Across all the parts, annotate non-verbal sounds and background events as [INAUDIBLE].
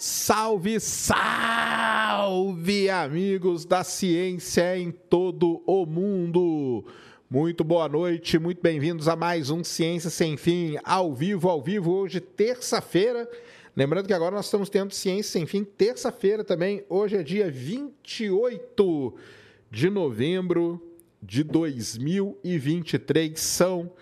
Salve, salve, amigos da ciência em todo o mundo! Muito boa noite, muito bem-vindos a mais um Ciência Sem Fim, ao vivo, ao vivo, hoje, terça-feira. Lembrando que agora nós estamos tendo Ciência Sem Fim, terça-feira também. Hoje é dia 28 de novembro de 2023, são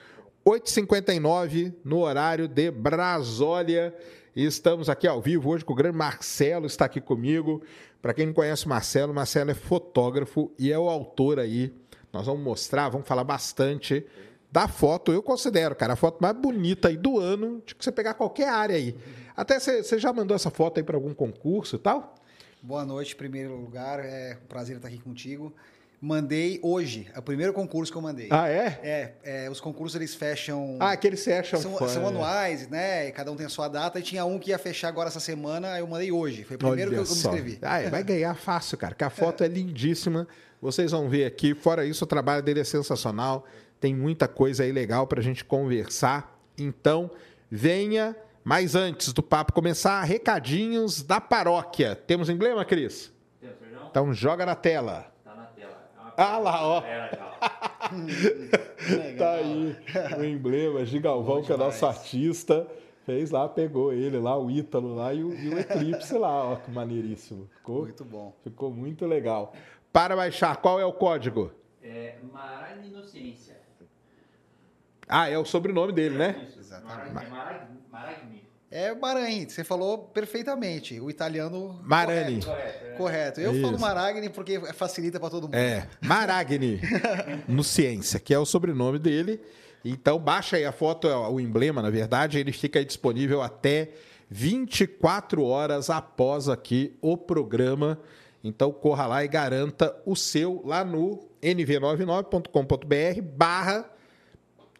8h59 no horário de Brasólia. E estamos aqui ao vivo hoje com o grande Marcelo, está aqui comigo. Para quem não conhece o Marcelo, Marcelo é fotógrafo e é o autor aí. Nós vamos mostrar, vamos falar bastante da foto. Eu considero, cara, a foto mais bonita aí do ano, de que você pegar qualquer área aí. Até você, já mandou essa foto aí para algum concurso e tal? Boa noite, em primeiro lugar. É um prazer estar aqui contigo. Mandei hoje, é o primeiro concurso que eu mandei. Ah, é? É, é os concursos eles fecham. Ah, aqueles fecham. São, fã, são é. anuais, né? Cada um tem a sua data. E tinha um que ia fechar agora essa semana, eu mandei hoje. Foi o primeiro Olha que eu, me inscrevi. Ah, é, vai ganhar fácil, cara, que a foto é. lindíssima. Vocês vão ver aqui. Fora isso, o trabalho dele é sensacional. Tem muita coisa aí legal para a gente conversar. Então, venha. Mas antes do papo começar, recadinhos da paróquia. Temos emblema, Cris? Temos, perdão? Então joga na tela. Tá na tela. É Ah lá, ó. galera já, ó. [LAUGHS] Tá aí o emblema, Gigalvão, que é nosso artista. Fez lá, pegou ele lá, o Ítalo lá e o, e o Eclipse lá, ó, que maneiríssimo. Ficou, Muito bom. ficou muito legal. Para baixar, qual é o código? É Maragni Inocência. Ah, é o sobrenome dele, né? Isso, Exatamente. Maragni. É Maragni. Maragni. É Maragni, você falou perfeitamente. O italiano. Marani. Correto. é. Correto. Eu Isso. falo Maragni porque facilita para todo mundo. É, Maragni, [LAUGHS] no Ciência, que é o sobrenome dele. Então, baixa aí a foto, o emblema, na verdade, ele fica aí disponível até 24 horas após aqui o programa. Então, corra lá e garanta o seu lá no nv99.com.br barra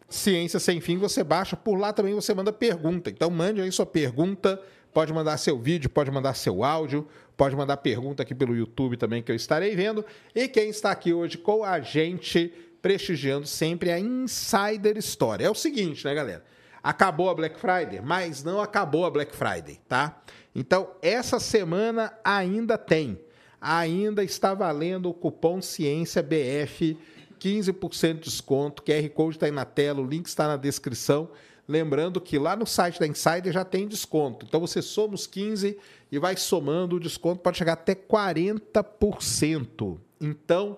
Ciência Sem Fim, você baixa, por lá também você manda pergunta. Então mande aí sua pergunta, pode mandar seu vídeo, pode mandar seu áudio, pode mandar pergunta aqui pelo YouTube também que eu estarei vendo. E quem está aqui hoje com a gente, prestigiando sempre a Insider Story. É o seguinte, né, galera? Acabou a Black Friday, mas não acabou a Black Friday, tá? Então, essa semana ainda tem. Ainda está valendo o cupom Ciência BF 15% de desconto. QR Code está aí na tela, o link está na descrição. Lembrando que lá no site da Insider já tem desconto. Então você soma os 15 e vai somando, o desconto pode chegar até 40%. Então,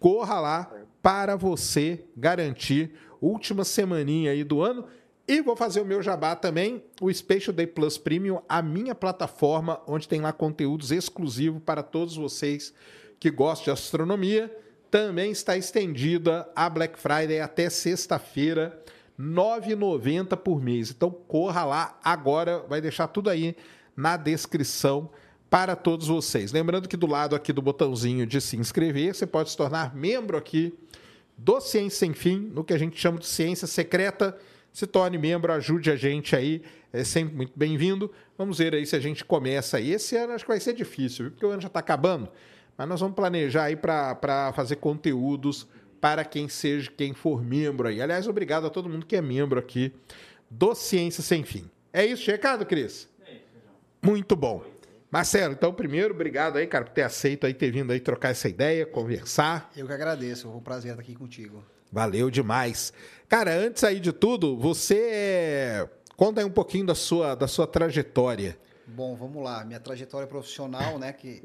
corra lá para você garantir última semaninha aí do ano. E vou fazer o meu jabá também, o Special Day Plus Premium, a minha plataforma, onde tem lá conteúdos exclusivos para todos vocês que gostam de astronomia. Também está estendida a Black Friday até sexta-feira, R$ 9,90 por mês. Então corra lá agora, vai deixar tudo aí na descrição para todos vocês. Lembrando que do lado aqui do botãozinho de se inscrever, você pode se tornar membro aqui do Ciência Sem Fim, no que a gente chama de ciência secreta. Se torne membro, ajude a gente aí, é sempre muito bem-vindo. Vamos ver aí se a gente começa aí. Esse ano acho que vai ser difícil, porque o ano já está acabando. Mas nós vamos planejar aí para fazer conteúdos para quem seja, quem for membro aí. Aliás, obrigado a todo mundo que é membro aqui do Ciência Sem Fim. É isso, recado, Cris? É isso. Muito bom. Marcelo, então, primeiro, obrigado aí, cara, por ter aceito aí, ter vindo aí trocar essa ideia, conversar. Eu que agradeço. Foi um prazer estar aqui contigo. Valeu demais. Cara, antes aí de tudo, você conta aí um pouquinho da sua, da sua trajetória. Bom, vamos lá. Minha trajetória profissional, né? Que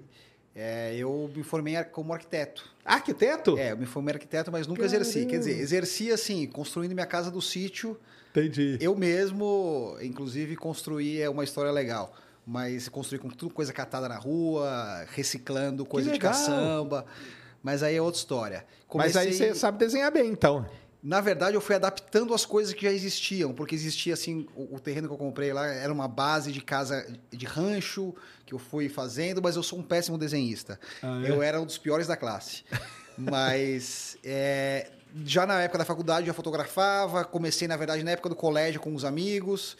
é, eu me formei como arquiteto. Arquiteto? É, eu me formei arquiteto, mas nunca exerci. Quer dizer, exerci assim, construindo minha casa do sítio. Entendi. Eu mesmo, inclusive, construí é uma história legal. Mas construí com tudo coisa catada na rua, reciclando coisa de caçamba. Mas aí é outra história. Mas aí Comecei- você sabe desenhar bem, então. Na verdade, eu fui adaptando as coisas que já existiam, porque existia assim, o, o terreno que eu comprei lá era uma base de casa de rancho que eu fui fazendo, mas eu sou um péssimo desenhista. Ah, é? Eu era um dos piores da classe. [LAUGHS] mas é, já na época da faculdade eu já fotografava, comecei, na verdade, na época do colégio com os amigos,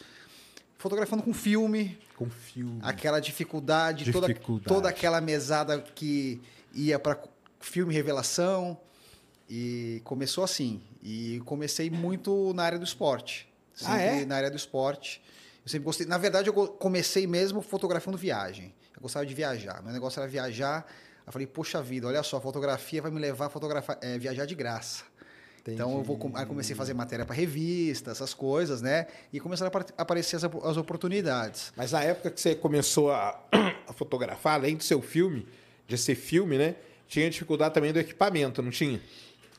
fotografando com filme, Com filme. aquela dificuldade, Toda, Dificuldade. toda aquela mesada que ia para filme revelação. E começou assim. E comecei muito na área do esporte. Ah, Sempre é? Na área do esporte. Eu sempre gostei. Na verdade, eu comecei mesmo fotografando viagem. Eu gostava de viajar. Meu negócio era viajar. Eu falei, poxa vida, olha só, a fotografia vai me levar a fotografar, é, viajar de graça. Então eu vou aí comecei a fazer matéria para revista, essas coisas, né? E começaram a apar- aparecer as, as oportunidades. Mas na época que você começou a, [COUGHS] a fotografar, além do seu filme, de ser filme, né? Tinha dificuldade também do equipamento, não tinha?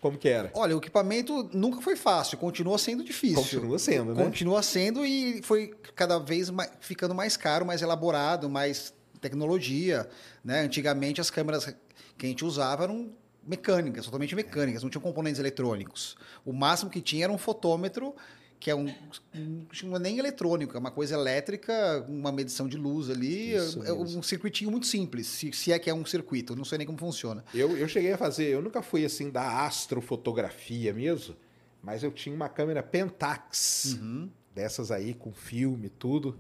Como que era? Olha, o equipamento nunca foi fácil, continua sendo difícil. Continua sendo, né? Continua sendo e foi cada vez mais, ficando mais caro, mais elaborado, mais tecnologia. Né? Antigamente as câmeras que a gente usava eram mecânicas, totalmente mecânicas, não tinham componentes eletrônicos. O máximo que tinha era um fotômetro, que é um, um não é nem eletrônico, é uma coisa elétrica, uma medição de luz ali, Isso é mesmo. um circuitinho muito simples, se, se é que é um circuito, eu não sei nem como funciona. Eu, eu cheguei a fazer, eu nunca fui assim da astrofotografia mesmo, mas eu tinha uma câmera Pentax, Uhum. dessas aí com filme e tudo.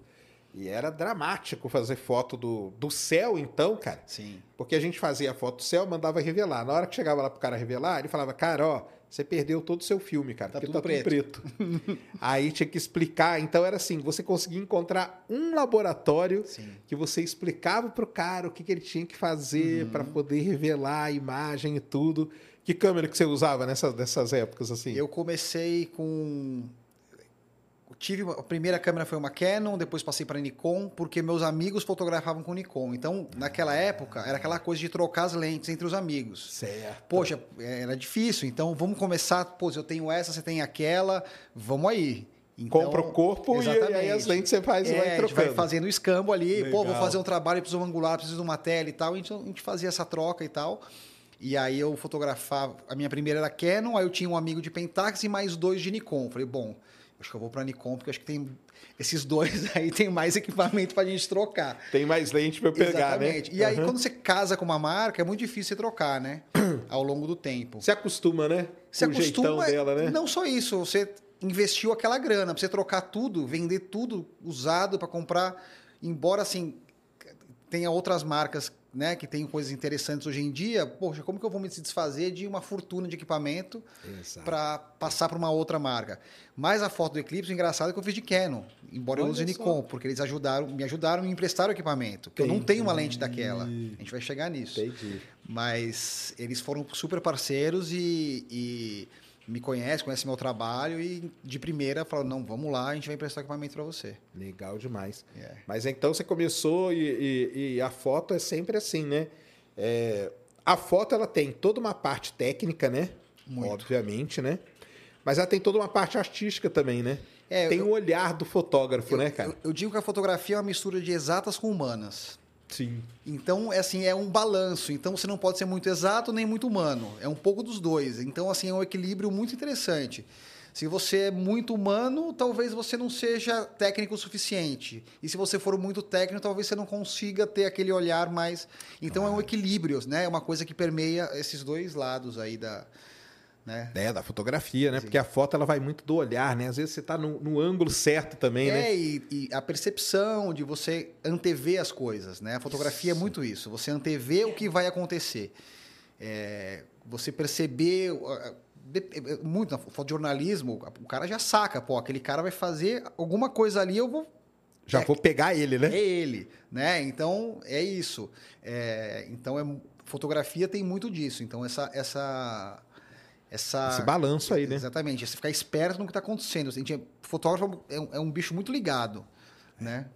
E era dramático fazer foto do, do céu, então, cara. Sim. Porque a gente fazia foto do céu, mandava revelar. Na hora que chegava lá pro cara revelar, ele falava, cara, ó, você perdeu todo o seu filme, cara, Tá porque tudo tá tudo preto. [LAUGHS] Aí tinha que explicar. Então era assim, você conseguia encontrar um laboratório Sim. que você explicava pro cara o que, que ele tinha que fazer Uhum. para poder revelar a imagem e tudo. Que câmera que você usava nessas, nessas épocas, assim? Eu comecei com. Tive a primeira câmera foi uma Canon, depois passei para Nikon, porque meus amigos fotografavam com Nikon. Então, naquela época, era aquela coisa de trocar as lentes entre os amigos. Certo. Poxa, era difícil. Então, vamos começar. Pô, eu tenho essa, você tem aquela, vamos aí. Então, Compra o corpo e aí as lentes você faz é, vai a gente trocando. vai fazendo o escambo ali. Pô, vou Legal. fazer um trabalho, preciso de um angular, preciso de uma tela e tal. Então, a gente fazia essa troca e tal. E aí eu fotografava. A minha primeira era Canon, aí eu tinha um amigo de Pentax e mais dois de Nikon. Falei, bom, acho que eu vou para Nikon, porque acho que tem. Esses dois [LAUGHS] aí tem mais equipamento pra gente trocar. Tem mais lente para eu pegar, Exatamente. né? E aí, quando você casa com uma marca, é muito difícil você trocar, né? [CLEARS THROAT] Ao longo do tempo. Você acostuma, né? Você Com o acostuma. dela, né? Não só isso, você investiu aquela grana pra você trocar tudo, vender tudo usado para comprar, embora assim tenha outras marcas, né, que tem coisas interessantes hoje em dia. Poxa, como que eu vou me desfazer de uma fortuna de equipamento para passar para uma outra marca? Mas a foto do Eclipse, o engraçado é que eu fiz de Canon, embora eu Olha use só. Nikon, porque eles ajudaram, me ajudaram e me emprestaram equipamento. que Eu não tenho uma lente daquela. A gente vai chegar nisso. Entendi. Mas eles foram super parceiros e, e me conhecem, conhecem meu trabalho e de primeira falaram, não, vamos lá, a gente vai emprestar equipamento para você. Legal demais. É. Mas então você começou e, e- e a foto é sempre assim, né? É, a foto ela tem toda uma parte técnica, né? Muito. Obviamente, né? Mas ela tem toda uma parte artística também, né? É, tem eu- o olhar do fotógrafo, né, cara? Eu, eu digo que a fotografia é uma mistura de exatas com humanas. Sim. Então, é assim, é um balanço. Então, você não pode ser muito exato nem muito humano. É um pouco dos dois. Então, assim, é um equilíbrio muito interessante. Se você é muito humano, talvez você não seja técnico o suficiente. E se você for muito técnico, talvez você não consiga ter aquele olhar mais. Então, é um equilíbrio, né? É uma coisa que permeia esses dois lados aí da. Né? É, da fotografia, né? Porque a foto ela vai muito do olhar, né? Às vezes você tá no, no ângulo certo também, né? É, e, e a percepção de você antever as coisas, né? A fotografia é muito isso. Você antever o que vai acontecer. É, você perceber... é, Muito na fotojornalismo, o cara já saca, pô, aquele cara vai fazer alguma coisa ali, eu vou Já é- vou pegar ele, né? é ele, né? Então é isso. É, então é fotografia tem muito disso. Então essa essa essa Esse balanço aí, né? Exatamente. Você ficar esperto no que está acontecendo. Assim, fotógrafo é um, é um bicho muito ligado, né?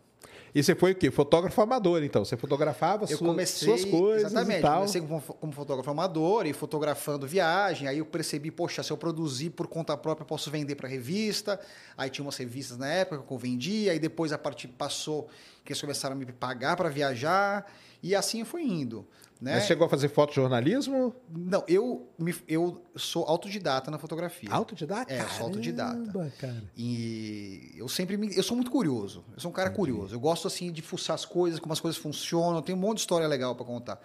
E você foi o quê? Fotógrafo amador, então? Você fotografava Eu sua- comecei suas coisas exatamente. e tal? Comecei como, como fotógrafo amador e fotografando viagem. Aí eu percebi, poxa, se eu produzir por conta própria, eu posso vender para revista. Aí tinha umas revistas na época que eu vendia. Aí depois a partir passou que eles começaram a me pagar para viajar e assim foi indo, né? Mas chegou a fazer fotojornalismo? Não, eu me, eu sou autodidata na fotografia. Autodidata? É, eu sou autodidata. Cara. E eu sempre me, eu sou muito curioso. Eu sou um cara curioso. Eu gosto assim de fuçar as coisas, como as coisas funcionam. Tem um monte de história legal para contar.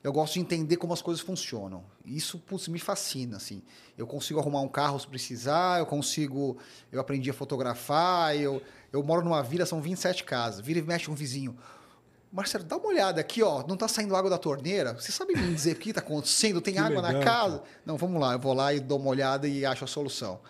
Eu gosto de entender como as coisas funcionam. Isso putz, me fascina, assim. Eu consigo arrumar um carro se precisar, eu consigo. Eu aprendi a fotografar, eu, eu moro numa vila, são 27 casas. Vira e mexe um vizinho. Marcelo, dá uma olhada aqui, ó. Não tá saindo água da torneira? Você sabe me dizer o que tá acontecendo? Tem Que água na legal, casa? Não, vamos lá, eu vou lá e dou uma olhada e acho a solução.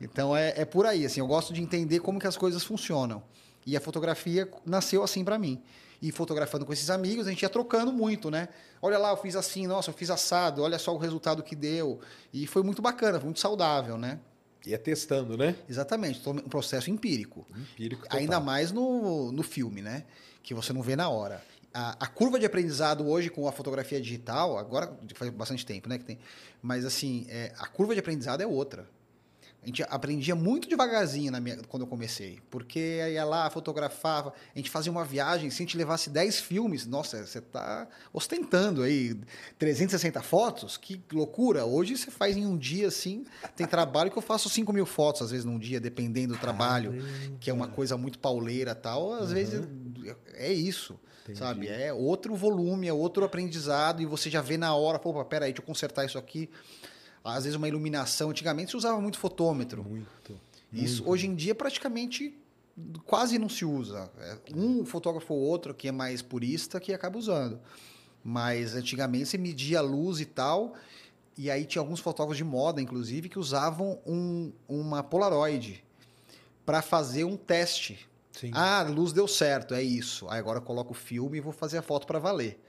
Então é, é por aí, assim, eu gosto de entender como que as coisas funcionam. E a fotografia nasceu assim para mim. E fotografando com esses amigos, a gente ia trocando muito, né? Olha lá, eu fiz assim, nossa, eu fiz assado, olha só o resultado que deu. E foi muito bacana, foi muito saudável, né? Ia testando, né? Exatamente, um processo empírico. Empírico total. Ainda mais no, no filme, né? Que você não vê na hora. A, a curva de aprendizado hoje com a fotografia digital, agora faz bastante tempo, né? Que tem, mas assim, é, a curva de aprendizado é outra. A gente aprendia muito devagarzinho na minha, quando eu comecei, porque ia lá, fotografava, a gente fazia uma viagem, se a gente levasse 10 filmes, nossa, você está ostentando aí 360 fotos, que loucura. Hoje você faz em um dia, assim, tem trabalho que eu faço 5 mil fotos, às vezes, num dia, dependendo do trabalho, que é uma coisa muito pauleira tal, às vezes é isso. Entendi. Sabe? É outro volume, é outro aprendizado, e você já vê na hora, pô, peraí, deixa eu consertar isso aqui. Às vezes uma iluminação. Antigamente se usava muito fotômetro. Muito. Isso hoje em dia praticamente quase não se usa. É um fotógrafo ou outro que é mais purista que acaba usando. Mas antigamente você media a luz e tal. E aí tinha alguns fotógrafos de moda, inclusive, que usavam um, uma Polaroid para fazer um teste. Sim. Ah, a luz deu certo, é isso. Aí agora eu coloco o filme e vou fazer a foto para valer.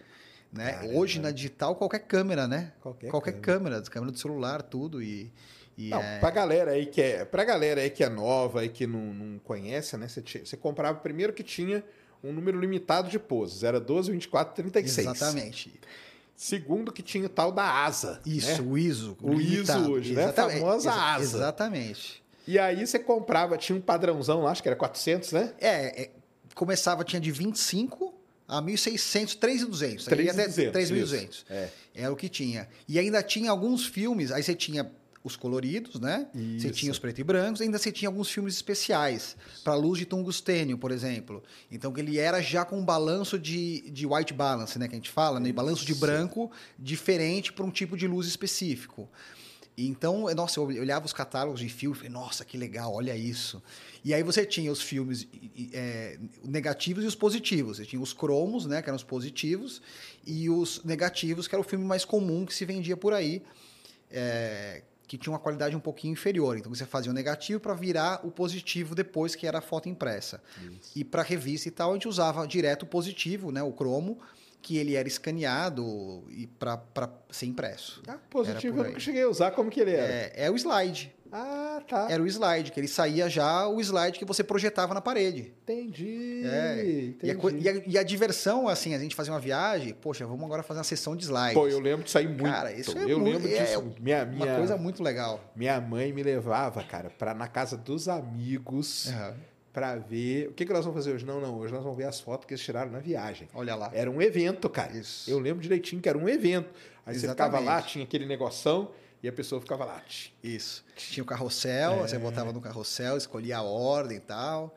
Né? Caramba. Hoje na digital qualquer câmera, né? Qualquer câmera, câmera, câmera do celular, tudo e, e Não, é- pra galera aí que é, pra galera aí que é nova e que não, não conhece, né? Você, tinha- você comprava primeiro que tinha um número limitado de poses, era 12, 24, 36. Exatamente. Segundo que tinha o tal da asa. Isso, né? o ISO. O ISO limitado. hoje, né? A Exatamente, famosa exa- asa. Exatamente. E aí você comprava, tinha um padrãozão lá, acho que era 400, né? É, é, começava, tinha de 25 a 1.600, 3.200. Aí ia até 3.200, 3.200. isso. É. Era o que tinha. E ainda tinha alguns filmes, aí você tinha os coloridos, né? Você Isso. tinha os preto e brancos, ainda você tinha alguns filmes especiais, para luz de tungstênio, por exemplo. Então que ele era já com um balanço de, de white balance, né, que a gente fala, né? Balanço de branco diferente para um tipo de luz específico. Então, nossa, eu olhava os catálogos de filme e falei, nossa, que legal, olha isso. E aí você tinha os filmes e- e, é, negativos e os positivos. Você tinha os cromos, né, que eram os positivos, e os negativos, que era o filme mais comum que se vendia por aí, é, que tinha uma qualidade um pouquinho inferior. Então você fazia o negativo para virar o positivo depois que era a foto impressa. E para revista e tal, a gente usava direto o positivo, né, o cromo, que ele era escaneado e para ser impresso. Ah, positivo eu nunca cheguei a usar, como que ele era? É, é o slide. Ah, tá. Era o slide, que ele saía já o slide que você projetava na parede. Entendi. É, entendi. E a, e a- e a diversão, assim, a gente fazia uma viagem, poxa, vamos agora fazer uma sessão de slides. Pô, eu lembro disso aí muito. Cara, isso é eu muito- lembro é disso. minha, Uma minha, coisa muito legal. minha mãe me levava, cara, pra, na casa dos amigos Aham. Pra ver. O que, que nós vamos fazer hoje? Não, não. Hoje nós vamos ver as fotos que eles tiraram na viagem. Olha lá. Era um evento, cara. Isso. Eu lembro direitinho que era um evento. Aí você ficava Exatamente. lá, tinha aquele negoção e a pessoa ficava lá. Isso. Tinha o carrossel, É. você botava no carrossel, escolhia a ordem e tal.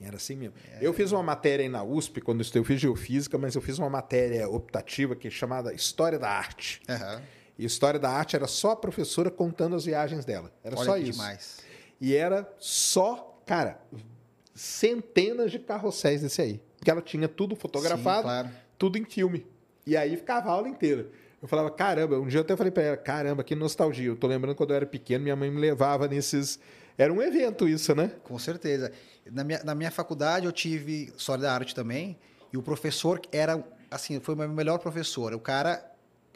Era assim mesmo. É. Eu fiz uma matéria aí na USP, quando eu estudei, eu fiz geofísica, mas eu fiz uma matéria optativa que é chamada História da Arte. Aham. E História da Arte era só a professora contando as viagens dela. Era Olha só isso. demais. E era só, cara, centenas de carrosséis desse aí. Porque ela tinha tudo fotografado, Sim, claro. tudo em filme. E aí ficava a aula inteira. Eu falava, caramba, um dia eu até falei pra ela, caramba, que nostalgia. Eu tô lembrando quando eu era pequeno, minha mãe me levava nesses. Era um evento isso, né? Com certeza. Na minha, na minha faculdade eu tive História da Arte também, e o professor era, assim, foi o meu melhor professor. O cara,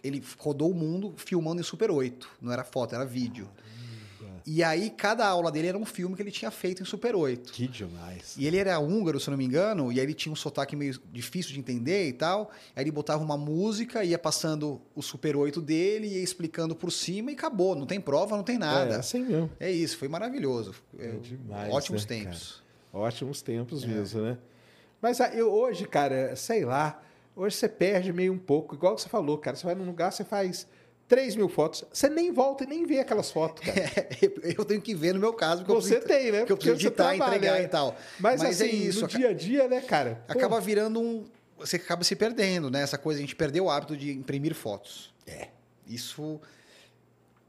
ele rodou o mundo filmando em Super 8. Não era foto, era vídeo. E aí, cada aula dele era um filme que ele tinha feito em Super 8. Que demais. E ele era húngaro, se não me engano, e aí ele tinha um sotaque meio difícil de entender e tal. Aí ele botava uma música, ia passando o Super 8 dele, ia explicando por cima e acabou. Não tem prova, não tem É, nada. assim mesmo. É isso, foi maravilhoso. É demais, Ótimos né, tempos. Ótimos tempos É. mesmo, né? Mas ah, eu, hoje, cara, sei lá, hoje você perde meio um pouco. Igual você falou, cara, você vai num lugar, você faz 3 mil fotos, você nem volta e nem vê aquelas fotos, cara. [LAUGHS] eu tenho que ver no meu caso, porque Você eu preciso, tem, né? porque eu preciso editar, entregar né? e tal. Mas, Mas é assim, isso, no dia a dia, né, cara? Pô, Acaba virando um. você acaba se perdendo, né? Essa coisa, a gente perdeu o hábito de imprimir fotos. É. Isso,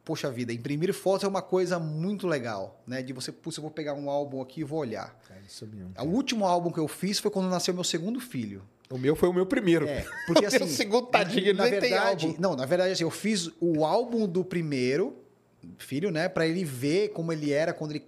poxa vida, imprimir fotos é uma coisa muito legal, né? De você, putz, eu vou pegar um álbum aqui e vou olhar. É isso mesmo. O último álbum que eu fiz foi quando nasceu meu segundo filho. O meu foi o meu primeiro. É, [LAUGHS] porque O meu assim, segundo tadinho, na tem verdade, não, na verdade assim, eu fiz o álbum do primeiro filho, né, Pra ele ver como ele era quando ele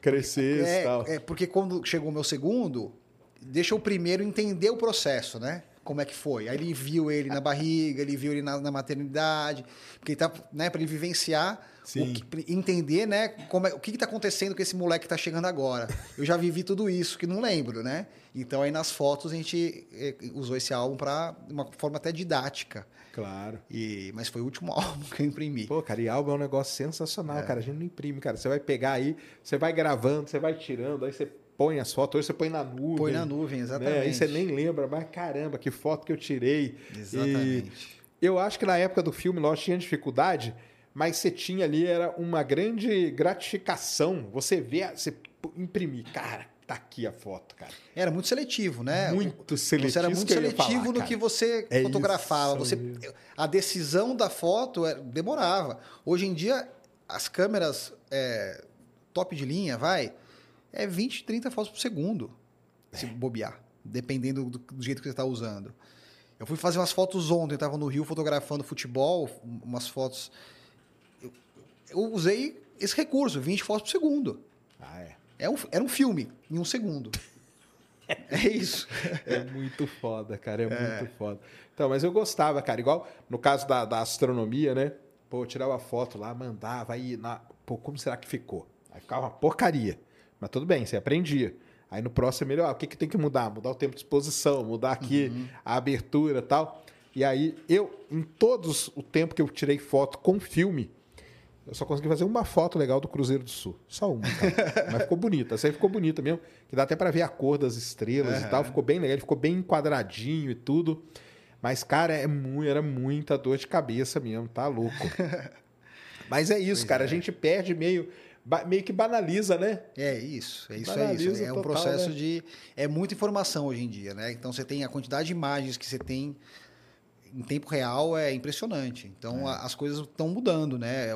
Crescer e é, tal. é, porque quando chegou o meu segundo, deixa o primeiro entender o processo, né? Como é que foi. Aí ele viu ele na barriga, ele viu ele na, na maternidade, porque ele tá, né, para ele vivenciar, Sim. o que- entender, né, como é, o que está acontecendo com esse moleque que tá chegando agora. Eu já vivi tudo isso que não lembro, né? Então aí nas fotos a gente eh, usou esse álbum para uma forma até didática. Claro. E, mas foi o último [LAUGHS] álbum que eu imprimi. Pô, cara, e álbum é um negócio sensacional, É. cara. A gente não imprime, cara. Você vai pegar aí, você vai gravando, você vai tirando, aí você põe as fotos, hoje você põe na nuvem. Põe na nuvem, né? exatamente. Aí você nem lembra, mas caramba, que foto que eu tirei. Exatamente. E eu acho que na época do filme, nós tinha dificuldade, mas você tinha ali, era uma grande gratificação. Você vê, você imprimir. Cara, tá aqui a foto, cara. Era muito seletivo, né? Muito seletivo. Você era muito seletivo falar, no cara. que você É fotografava. Você, mesmo. a decisão da foto demorava. Hoje em dia, as câmeras é, top de linha, vai, é 20, 30 fotos por segundo, É. se bobear, dependendo do, do jeito que você está usando. Eu fui fazer umas fotos ontem, eu estava no Rio fotografando futebol, umas fotos. Eu, eu usei esse recurso, 20 fotos por segundo. Ah, é. É um, era um filme, em um segundo. [LAUGHS] É isso. É muito foda, cara. É, muito foda. Então, mas eu gostava, cara. Igual no caso da, da astronomia, né? Pô, eu tirava foto lá, mandava, aí, na... pô, como será que ficou? Aí ficava uma porcaria. Mas tudo bem, você aprendia. Aí no próximo, melhor, o que, que tem que mudar? Mudar o tempo de exposição, mudar aqui a abertura e tal. E aí, eu, em todos o tempo que eu tirei foto com filme, eu só consegui fazer uma foto legal do Cruzeiro do Sul. Só uma, cara. [LAUGHS] Mas ficou bonita. Essa aí ficou bonita mesmo. Que dá até pra ver a cor das estrelas e tal. Ficou bem legal. Ele ficou bem enquadradinho e tudo. Mas, cara, é mu- era muita dor de cabeça mesmo. Tá louco. [LAUGHS] Mas é isso, cara. A gente perde meio... Meio que banaliza, né? É isso, é isso, é isso. Banaliza É um total, processo né? de. É muita informação hoje em dia, né? Então você tem a quantidade de imagens que você tem em tempo real é impressionante. Então a- as coisas estão mudando, né?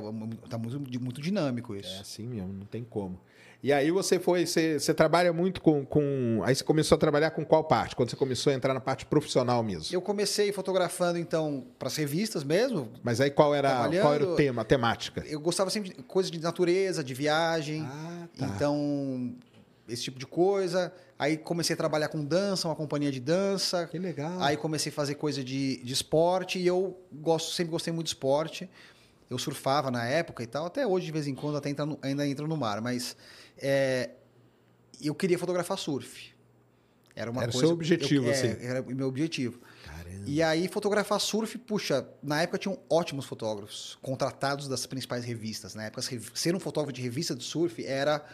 Está muito, muito dinâmico isso. É assim mesmo, não tem como. E aí você foi, você, você trabalha muito com, com. Aí você começou a trabalhar com qual parte? Quando você começou a entrar na parte profissional mesmo. Eu comecei fotografando, então, para as revistas mesmo. Mas aí qual era, qual era o tema, a temática? Eu gostava sempre de coisas de natureza, de viagem. Ah, tá. Então, esse tipo de coisa. Aí comecei a trabalhar com dança, uma companhia de dança. Que legal. Aí comecei a fazer coisa de, de esporte e eu gosto, sempre gostei muito de esporte. Eu surfava na época e tal, até hoje de vez em quando até entra no- ainda entro no mar, mas é, eu queria fotografar surf. Era uma Era coisa. seu objetivo, eu- é, assim. Era o meu objetivo. Caramba. E aí fotografar surf, puxa, na época tinham ótimos fotógrafos contratados das principais revistas. Na época, ser um fotógrafo de revista de surf era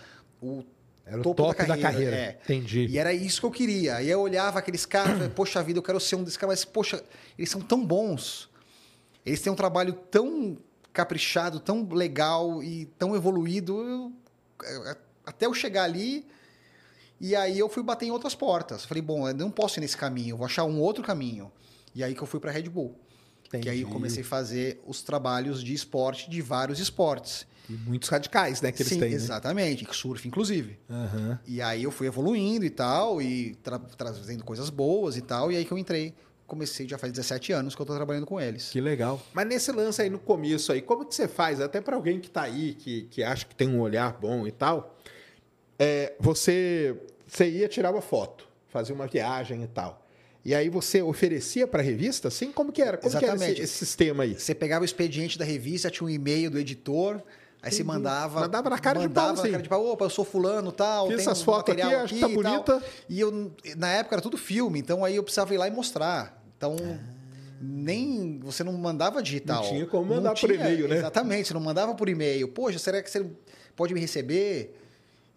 o Era o topo top da da carreira, carreira. é. Entendi. e era isso que eu queria. E eu olhava aqueles caras, falei, poxa vida, eu quero ser um desses caras, mas poxa, eles são tão bons. Eles têm um trabalho tão caprichado, tão legal e tão evoluído. eu- é, até eu chegar ali, e aí eu fui bater em outras portas. Falei, bom, eu não posso ir nesse caminho, eu vou achar um outro caminho. E aí que eu fui para Red Bull. Que aí eu Entendi. comecei a fazer os trabalhos de esporte de vários esportes. E muitos radicais, né, que eles Sim, têm. né? exatamente, surf inclusive. Aham. E aí eu fui evoluindo e tal, e tra- trazendo coisas boas e tal, e aí que eu entrei. Comecei já faz 17 anos que eu tô trabalhando com eles. Que legal. Mas nesse lance aí no começo aí, como que você faz? Até para alguém que tá aí, que, que acha que tem um olhar bom e tal, é, você, você ia tirar uma foto, fazia uma viagem e tal. E aí você oferecia para revista, assim? Como que era? Como que era esse, Exatamente. esse sistema aí? Você pegava o expediente da revista, tinha um e-mail do editor, aí você Entendi. mandava. Mandava na cara de mandava pau, na sim. cara de pau, opa, eu sou fulano tal. Tem essas um fotos aqui, acho que tá e tal." bonita. E eu, na época era tudo filme, então aí eu precisava ir lá e mostrar. Então. Nem você não mandava digital. Não tinha como mandar por tinha, e-mail, né? Exatamente, você não mandava por e-mail. Poxa, será que você pode me receber?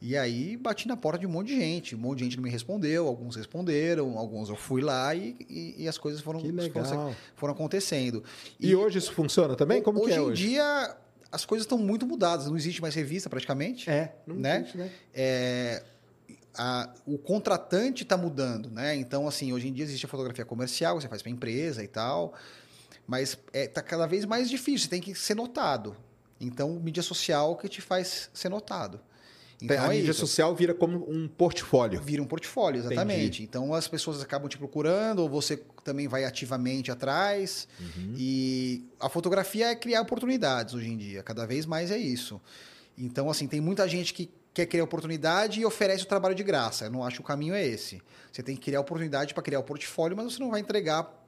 E aí bati na porta de um monte de gente. Um monte de gente não me respondeu, alguns responderam, alguns eu fui lá e, e- e as coisas foram, foram, acontecendo. E, hoje isso funciona também? Como hoje que é em hoje? dia as coisas estão muito mudadas. Não existe mais revista praticamente. É, não né? existe, né? É, a- o contratante está mudando, né? Então, assim, hoje em dia existe a fotografia comercial, você faz para empresa e tal, mas está cada vez mais difícil, você tem que ser notado. Então, mídia social que te faz ser notado. Então, a é mídia social vira como um portfólio. Vira um portfólio, exatamente. Entendi. Então as pessoas acabam te procurando, ou você também vai ativamente atrás. Uhum. E a fotografia é criar oportunidades hoje em dia, cada vez mais é isso. Então, assim, tem muita gente que quer criar oportunidade e oferece o trabalho de graça. Eu não acho que o caminho é esse. Você tem que criar oportunidade para criar o portfólio, mas você não vai entregar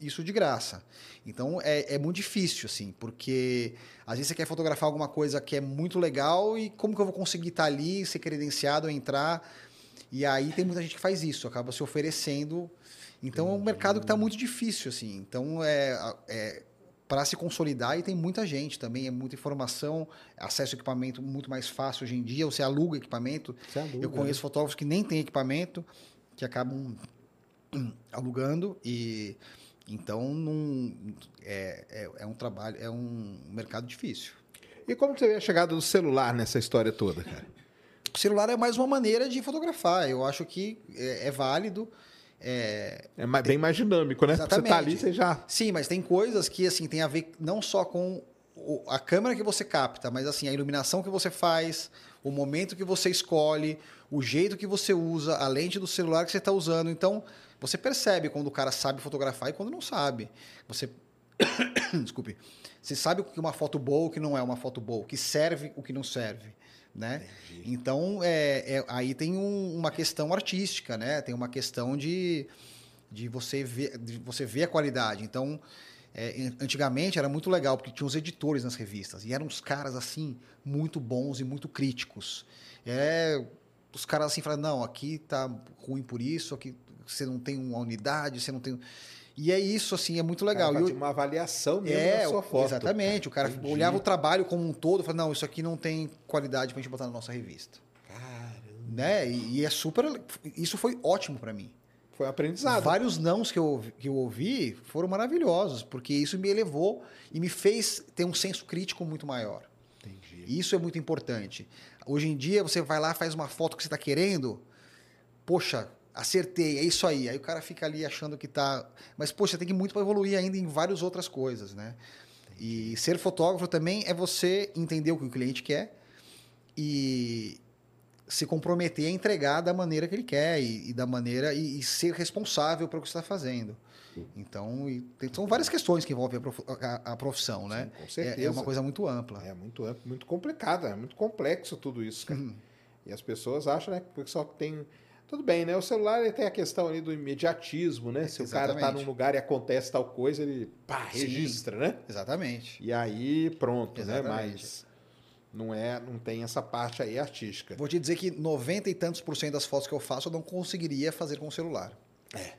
isso de graça. Então é, é muito difícil, assim, porque às vezes você quer fotografar alguma coisa que é muito legal e como que eu vou conseguir estar ali, ser credenciado, entrar? E aí tem muita gente que faz isso, acaba se oferecendo. Então é um mercado que está muito difícil, assim. Então é, é para se consolidar e tem muita gente também, é muita informação, acesso ao equipamento muito mais fácil hoje em dia, você aluga equipamento. Você aluga, Eu conheço fotógrafos que nem têm equipamento, que acabam hum, alugando e então não, é, é, é um trabalho, é um mercado difícil. E como você vê a chegada do celular nessa história toda, cara? O celular é mais uma maneira de fotografar. Eu acho que é, é válido. É, É bem mais dinâmico, né? Porque Você tá ali, Exatamente. você já. Sim, mas tem coisas que assim tem a ver não só com a câmera que você capta, mas assim a iluminação que você faz, o momento que você escolhe, o jeito que você usa, a lente do celular que você está usando. Então você percebe quando o cara sabe fotografar e quando não sabe. Você [COUGHS] desculpe, você sabe o que é uma foto boa, o que não é uma foto boa, o que serve, o que não serve. Né? Então, é, é- aí tem um- uma questão artística, né? Tem uma questão de, de, você, ver, de você ver a qualidade. Então, é, antigamente era muito legal, porque tinha os editores nas revistas, e eram uns caras, assim, muito bons e muito críticos. É, os caras, assim, falavam, não, aqui tá ruim por isso, aqui você não tem uma unidade, você não tem... E é isso, assim, é muito legal. Cara, E fazia uma avaliação mesmo é, da sua foto. exatamente. O cara Entendi. olhava o trabalho como um todo e falava, não, isso aqui não tem qualidade pra gente botar na nossa revista. Caramba. Né? E, e é super... Isso foi ótimo pra mim. Foi um aprendizado. Vários nãos que eu, ouvi- que eu ouvi foram maravilhosos, porque isso me elevou e me fez ter um senso crítico muito maior. Entendi. Isso é muito importante. Hoje em dia, você vai lá, faz uma foto que você está querendo, poxa, acertei, é isso aí. Aí o cara fica ali achando que tá. Mas, poxa, tem que muito para evoluir ainda em várias outras coisas, né? E ser fotógrafo também é você entender o que o cliente quer e se comprometer a entregar da maneira que ele quer e, e da maneira e, e ser responsável pelo que está fazendo. Então, e tem- são várias questões que envolvem a, prof- a- a profissão, né? com É- certeza. É, uma coisa muito ampla. É muito amplo, muito complicado, é muito complexo tudo isso, cara. Uhum. E as pessoas acham, né, que só tem. Tudo bem, né? O celular ele tem a questão ali do imediatismo, né? Se o cara tá Exatamente. num lugar e acontece tal coisa, ele pá, Sim. registra, né? Exatamente. E aí, pronto, né? Exatamente. Mas não é, não tem essa parte aí artística. Vou te dizer que 90 e tantos por cento das fotos que eu faço eu não conseguiria fazer com o celular. É.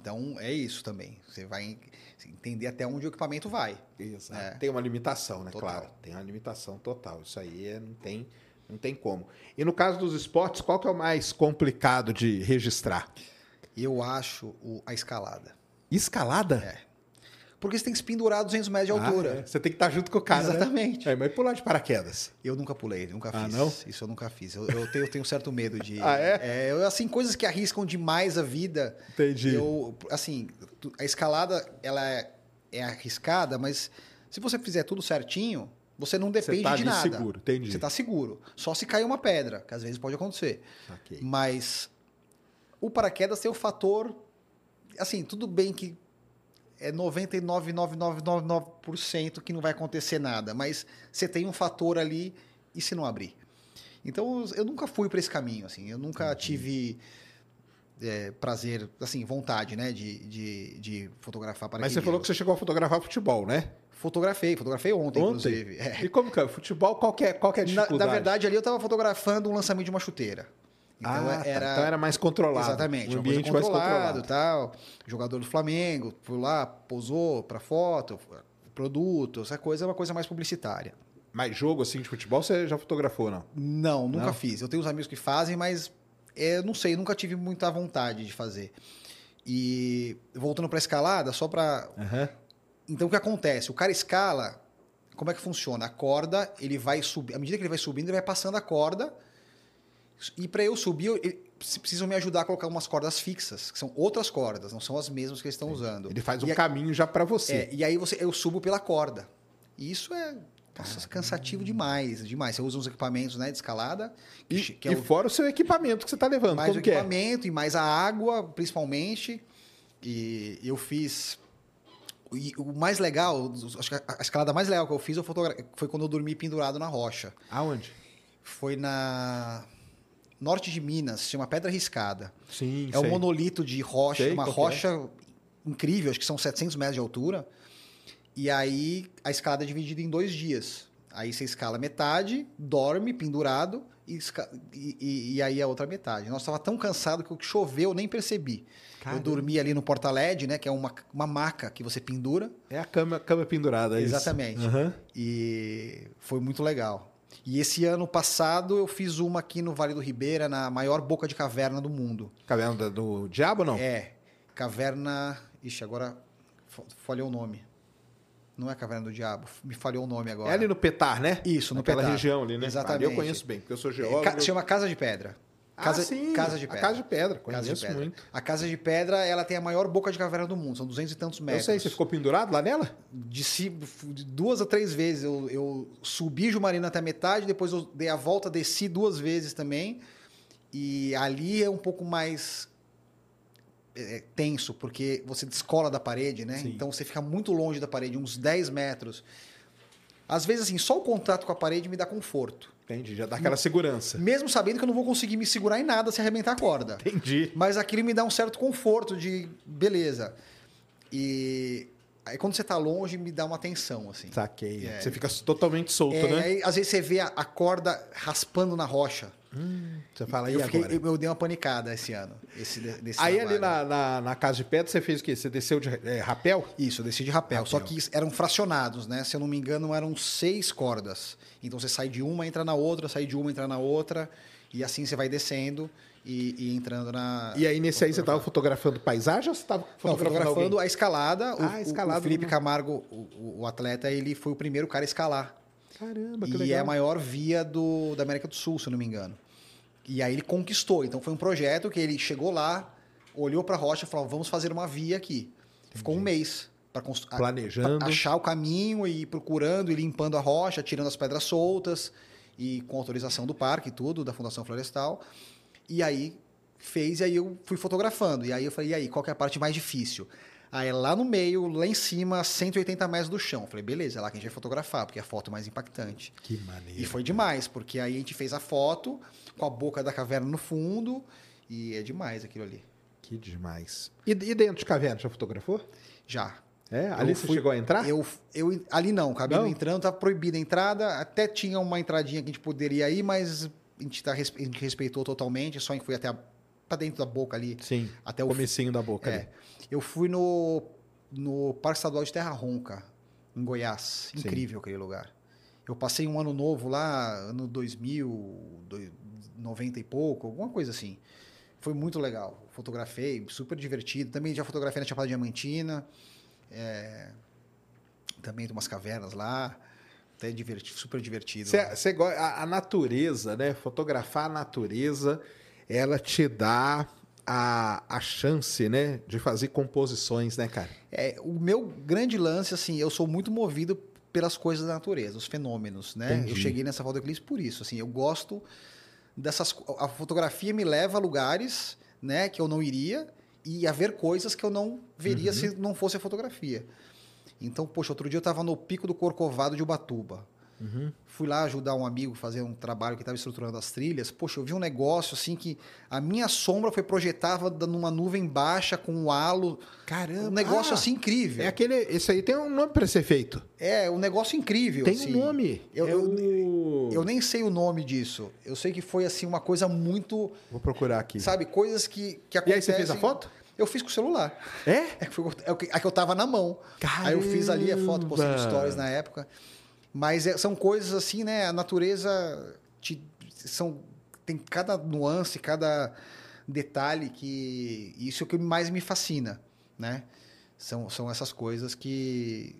Então é isso também. Você vai entender até onde o equipamento vai. Exato. É. Tem uma limitação, né? Total. Claro. Tem uma limitação total. Isso aí é- não tem, não tem como. E no caso dos esportes, qual que é o mais complicado de registrar? Eu acho o- a escalada. Escalada? É. Porque você tem que se pendurar a 200 metros de Ah, altura. é. Você tem que estar junto com o cara, né? Exatamente. É, mas pular de paraquedas. Eu nunca pulei, nunca Ah, fiz. não? Isso eu nunca fiz. Eu, eu tenho, eu tenho certo medo de. [LAUGHS] Ah, é? eu, assim, coisas que arriscam demais a vida. Entendi. Eu, assim, a escalada, ela é, é arriscada, mas se você fizer tudo certinho, você não depende tá de nada. seguro, entendi. Você tá seguro. Só se cair uma pedra, que às vezes pode acontecer. Ok. Mas o paraquedas tem o fator. Assim, tudo bem que é 99,999% que não vai acontecer nada, mas você tem um fator ali e se não abrir. Então eu nunca fui para esse caminho, assim, eu nunca tive é, prazer, assim, vontade, né, de, de, de fotografar Mas paraquedismo. você falou que você chegou a fotografar futebol, né? Fotografei, fotografei ontem, Ontem? inclusive. É. E como que é? Futebol, qual que é, qual que é a Na, dificuldade? na verdade, ali eu estava fotografando um lançamento de uma chuteira. Então ah, tá. era, então era mais controlado. Exatamente, coisa ambiente mais controlado, tal. Jogador do Flamengo, foi lá, posou para foto, produto, essa coisa é uma coisa mais publicitária. Mas jogo assim de futebol você já fotografou, não? Não, nunca Não? fiz. Eu tenho uns amigos que fazem, mas é, não sei, nunca tive muita vontade de fazer. E voltando para escalada, só para Aham. Então o que acontece? O cara escala, como é que funciona? A corda, ele vai subir, à medida que ele vai subindo, ele vai passando a corda. E para eu subir, ele- pre- precisam me ajudar a colocar umas cordas fixas, que são outras cordas, não são as mesmas que eles estão usando. Ele faz um E a- caminho já pra você. É, e aí você, eu subo pela corda. E isso é nossa, cansativo demais, demais. Você usa uns equipamentos né, de escalada, que, E, que é e o, fora o seu equipamento que você tá levando. mais o é? equipamento e mais a água, principalmente. E eu fiz. E o mais legal, acho que a escalada mais legal que eu fiz eu foi quando eu dormi pendurado na rocha. Aonde? Foi na norte de Minas, chama Pedra Riscada. Sim, É um monolito de rocha, Sei uma é. rocha incrível, acho que são 700 metros de altura. E aí a escalada é dividida em dois dias. Aí você escala metade, dorme pendurado e, e- e- aí a outra metade. Nossa, estava tão cansado que o que choveu eu nem percebi. Caramba. Eu dormi ali no porta-LED, né, que é uma, uma maca que você pendura. É a cama, cama pendurada, é isso? Exatamente. Aham. E foi muito legal. E esse ano passado eu fiz uma aqui no Vale do Ribeira, na maior boca de caverna do mundo. Caverna do Diabo, não? É, caverna. Ixi, agora fa- falhou o nome. Não é Caverna do Diabo, me falhou o nome agora. É ali no Petar, né? Isso, no Naquela Petar. região ali, né? Exatamente. Ali eu conheço bem, porque eu sou É, geólogo. ca- chama Casa de Pedra. Casa, ah, sim. Casa de A Pedra. Casa de Pedra, Casa de conheço Pedra. muito. A Casa de Pedra, ela tem a maior boca de caverna do mundo, são 200 e tantos Eu metros. sei, você ficou pendurado lá nela? de duas a três vezes. Eu, eu subi Jumarina até a metade, depois eu dei a volta, desci duas vezes também. E ali é um pouco mais é, tenso, porque você descola da parede, né? Sim. Então você fica muito longe da parede, uns 10 metros. Às vezes, assim, só o contato com a parede me dá conforto. Entendi, já dá aquela segurança. Mesmo sabendo que eu não vou conseguir me segurar em nada se arrebentar a corda. Entendi. Mas aquilo me dá um certo conforto de beleza. E aí quando você tá longe, me dá uma tensão, assim. Saquei. É. Você fica totalmente solto, É, né? aí, às vezes você vê a, a corda raspando na rocha. Você fala eu, fiquei- agora. eu, dei uma panicada esse ano. Esse, de- desse Aí ali trabalho. na, na, na Casa de Pedra, você fez o quê? Você desceu de é, rapel? Isso, eu desci de rapel. Rapel. Só que eram fracionados, né? Se eu não me engano, eram seis cordas. Então você sai de uma, entra na outra, sai de uma, entra na outra. E assim você vai descendo e, e entrando na. E aí nesse aí você tava fotografando paisagem ou você tava Não, fotografando, fotografando alguém? a escalada. O, Ah, a o- escalada o Felipe Camargo, o, o- atleta, ele foi o primeiro cara a escalar. Caramba, que E legal. é a maior via do, da América do Sul, se eu não me engano. E aí ele conquistou. Então foi um projeto que ele chegou lá, olhou para a rocha e falou: vamos fazer uma via aqui. Ficou um mês para Planejando. achar o caminho e ir procurando e limpando a rocha, tirando as pedras soltas e com autorização do parque e tudo, da Fundação Florestal. E aí fez e aí eu fui fotografando. E aí eu falei: e aí, qual que é a parte mais difícil? Aí lá no meio, lá em cima, 180 metros do chão. Eu falei, beleza, é lá que a gente vai fotografar, porque a foto é mais impactante. Que maneiro. E foi demais, porque aí a gente fez a foto com a boca da caverna no fundo e é demais aquilo ali. Que demais. E, e dentro de caverna, já fotografou? Já. É? Ali Eu você fui- chegou a entrar? Eu, eu ali não, acabei Não? entrando, tá proibida a entrada, até tinha uma entradinha que a gente poderia ir, mas a gente, tá, a gente respeitou totalmente, só fui até para dentro da boca ali, Sim. até o comecinho da boca É. Eu fui no, no Parque Estadual de Terra Ronca, em Goiás. Sim. Incrível aquele lugar. Eu passei um ano novo lá, ano 2000, doi- 90 e pouco, alguma coisa assim. Foi muito legal. Fotografei, super divertido. Também já fotografei na Chapada Diamantina. É, também tem umas cavernas lá. Até diverti, super divertido. Cê, cê go- a, a natureza, né? Fotografar a natureza, ela te dá a, a chance, né? De fazer composições, né, cara? É, o meu grande lance, assim, eu sou muito movido pelas coisas da natureza, os fenômenos, né? Entendi. Eu cheguei nessa eclipse por isso, assim, eu gosto dessas... A fotografia me leva a lugares, né, que eu não iria e a ver coisas que eu não veria Uhum. se não fosse a fotografia. Então, poxa, outro dia eu estava no Pico do Corcovado de Ubatuba. Uhum. Fui lá ajudar um amigo a fazer um trabalho que estava estruturando as trilhas. Poxa, eu vi um negócio assim que a minha sombra foi projetada numa nuvem baixa com um halo. Caramba. Um negócio Ah, assim incrível. É aquele. Esse aí tem um nome para ser feito. É, um negócio incrível. Tem assim. um nome. Eu- é eu- o... Eu nem sei o nome disso. Eu sei que foi assim uma coisa muito, Vou procurar aqui. sabe, coisas que, que E aí acontecem. você fez a foto? Eu fiz com o celular. É? É que, foi, é o que- a que eu tava na mão. Aí eu fiz ali a foto, postei no Caramba! stories na época. Mas é- são coisas assim, né? A natureza te, são, tem cada nuance, cada detalhe que. Isso é o que mais me fascina, né? São, são essas coisas que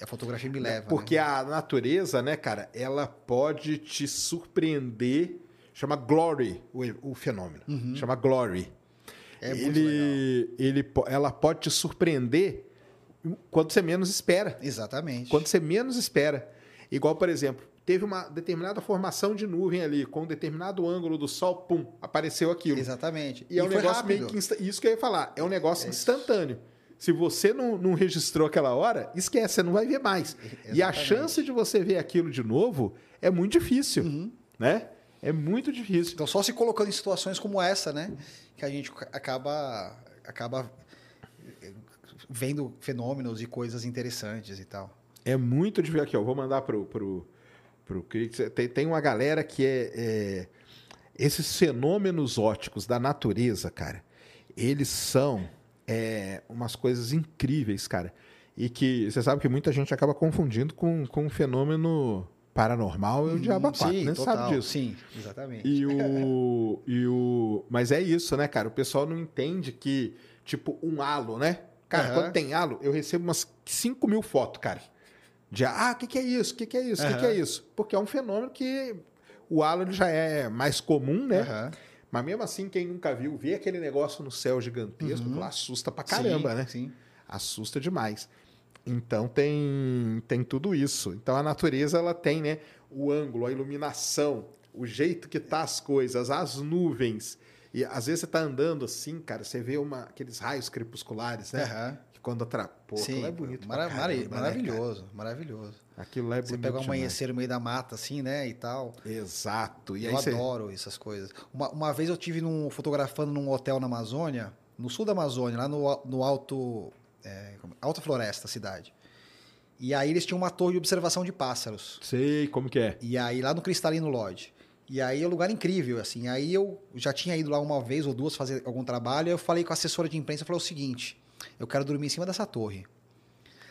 a fotografia me leva. Porque né? a natureza, né, cara, ela pode te surpreender Chama Glory o, o fenômeno. Chama Glory. É ele, ele, ela pode te surpreender quando você menos espera. Exatamente. Quando você menos espera. Igual, por exemplo, teve uma determinada formação de nuvem ali, com um determinado ângulo do sol, pum, apareceu aquilo. Exatamente. E é um foi negócio rápido. meio que. insta- Isso que eu ia falar. É um negócio instantâneo. Se você não, não registrou aquela hora, esquece, você não vai ver mais. E a Exatamente. chance de você ver aquilo de novo é muito difícil. Uhum. Né? É muito difícil. Então, só se colocando em situações como essa, né? Que a gente acaba, acaba eh, vendo fenômenos e coisas interessantes e tal. É muito difícil. Aqui, ó, vou mandar pro, pro, pro. Tem, tem uma galera que é, é- Esses fenômenos óticos da natureza, cara, eles são é, umas coisas incríveis, cara. E que você sabe que muita gente acaba confundindo com, com um fenômeno paranormal e o diabo a quatro, né? total. sabe disso. Sim, exatamente. E o, [LAUGHS] e o. Mas é isso, né, cara? O pessoal não entende que, tipo, um halo, né? Cara, Aham. quando tem halo, eu recebo umas 5 mil fotos, cara. De, ah, o que, que é isso? O que, que é isso? O que, que é isso? Porque é um fenômeno que o halo ele já é mais comum, né? Aham. Mas mesmo assim, quem nunca viu, vê aquele negócio no céu gigantesco, aquilo assusta pra caramba, Sim, né? Sim. assusta demais. Então tem tem tudo isso. Então a natureza ela tem, né, o ângulo, a iluminação, o jeito que tá as coisas, as nuvens. E às vezes você tá andando assim, cara, você vê uma, aqueles raios crepusculares, né? Aham. Quando atrapou, Sim, aquilo é bonito. mara- pra mara- caramba, né, maravilhoso, maravilhoso. Aquilo lá é Você bonito. pega o demais. amanhecer no meio da mata, assim, né, e tal. Exato. E eu aí você... adoro essas coisas. Uma, uma vez eu tive num, fotografando num hotel na Amazônia, no sul da Amazônia, lá no, no alto, é, Alta Floresta, a cidade. E aí eles tinham uma torre de observação de pássaros. Sei como que é. E aí lá no Cristalino Lodge. E aí é um lugar incrível, assim. Aí eu já tinha ido lá uma vez ou duas fazer algum trabalho. Eu falei com a assessora de imprensa, falei o seguinte: eu quero dormir em cima dessa torre.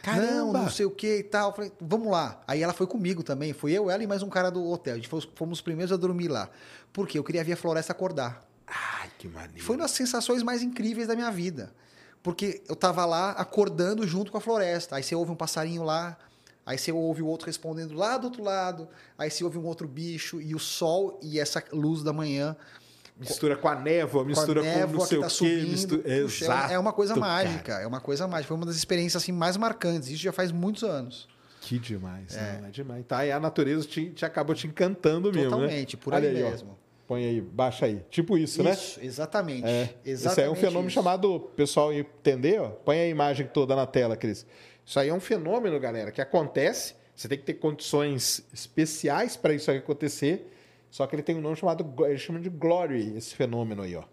Não, não sei o que e tal. Eu falei, vamos lá. Aí ela foi comigo também. Foi eu, ela e mais um cara do hotel. A gente foi, fomos os primeiros a dormir lá. Por quê? Eu queria ver a floresta acordar. Ai, que maneiro. Foi uma das sensações mais incríveis da minha vida. Porque eu tava lá acordando junto com a floresta. Aí você ouve um passarinho lá, aí você ouve o outro respondendo lá do outro lado, aí você ouve um outro bicho, e o sol e essa luz da manhã Mistura com a névoa, mistura com com, a névoa não sei que tá o quê. subindo. Mistura... Puxa, é uma- é uma coisa Exato, mágica, cara. é uma coisa mágica. Foi uma das experiências assim mais marcantes. Isso já faz muitos anos. Que demais, é, é demais. Tá, e a natureza te, te acabou te encantando mesmo, né? Totalmente, por aí Olha ó. mesmo. Põe aí, baixa aí. Tipo isso, né? Isso, exatamente. É. exatamente isso aí é um fenômeno isso. chamado, pessoal entender, ó, põe a imagem toda na tela, Cris. Isso aí é um fenômeno, galera, que acontece. Você tem que ter condições especiais para isso acontecer. Só que ele tem um nome chamado, eles chamam de glory, esse fenômeno aí, ó.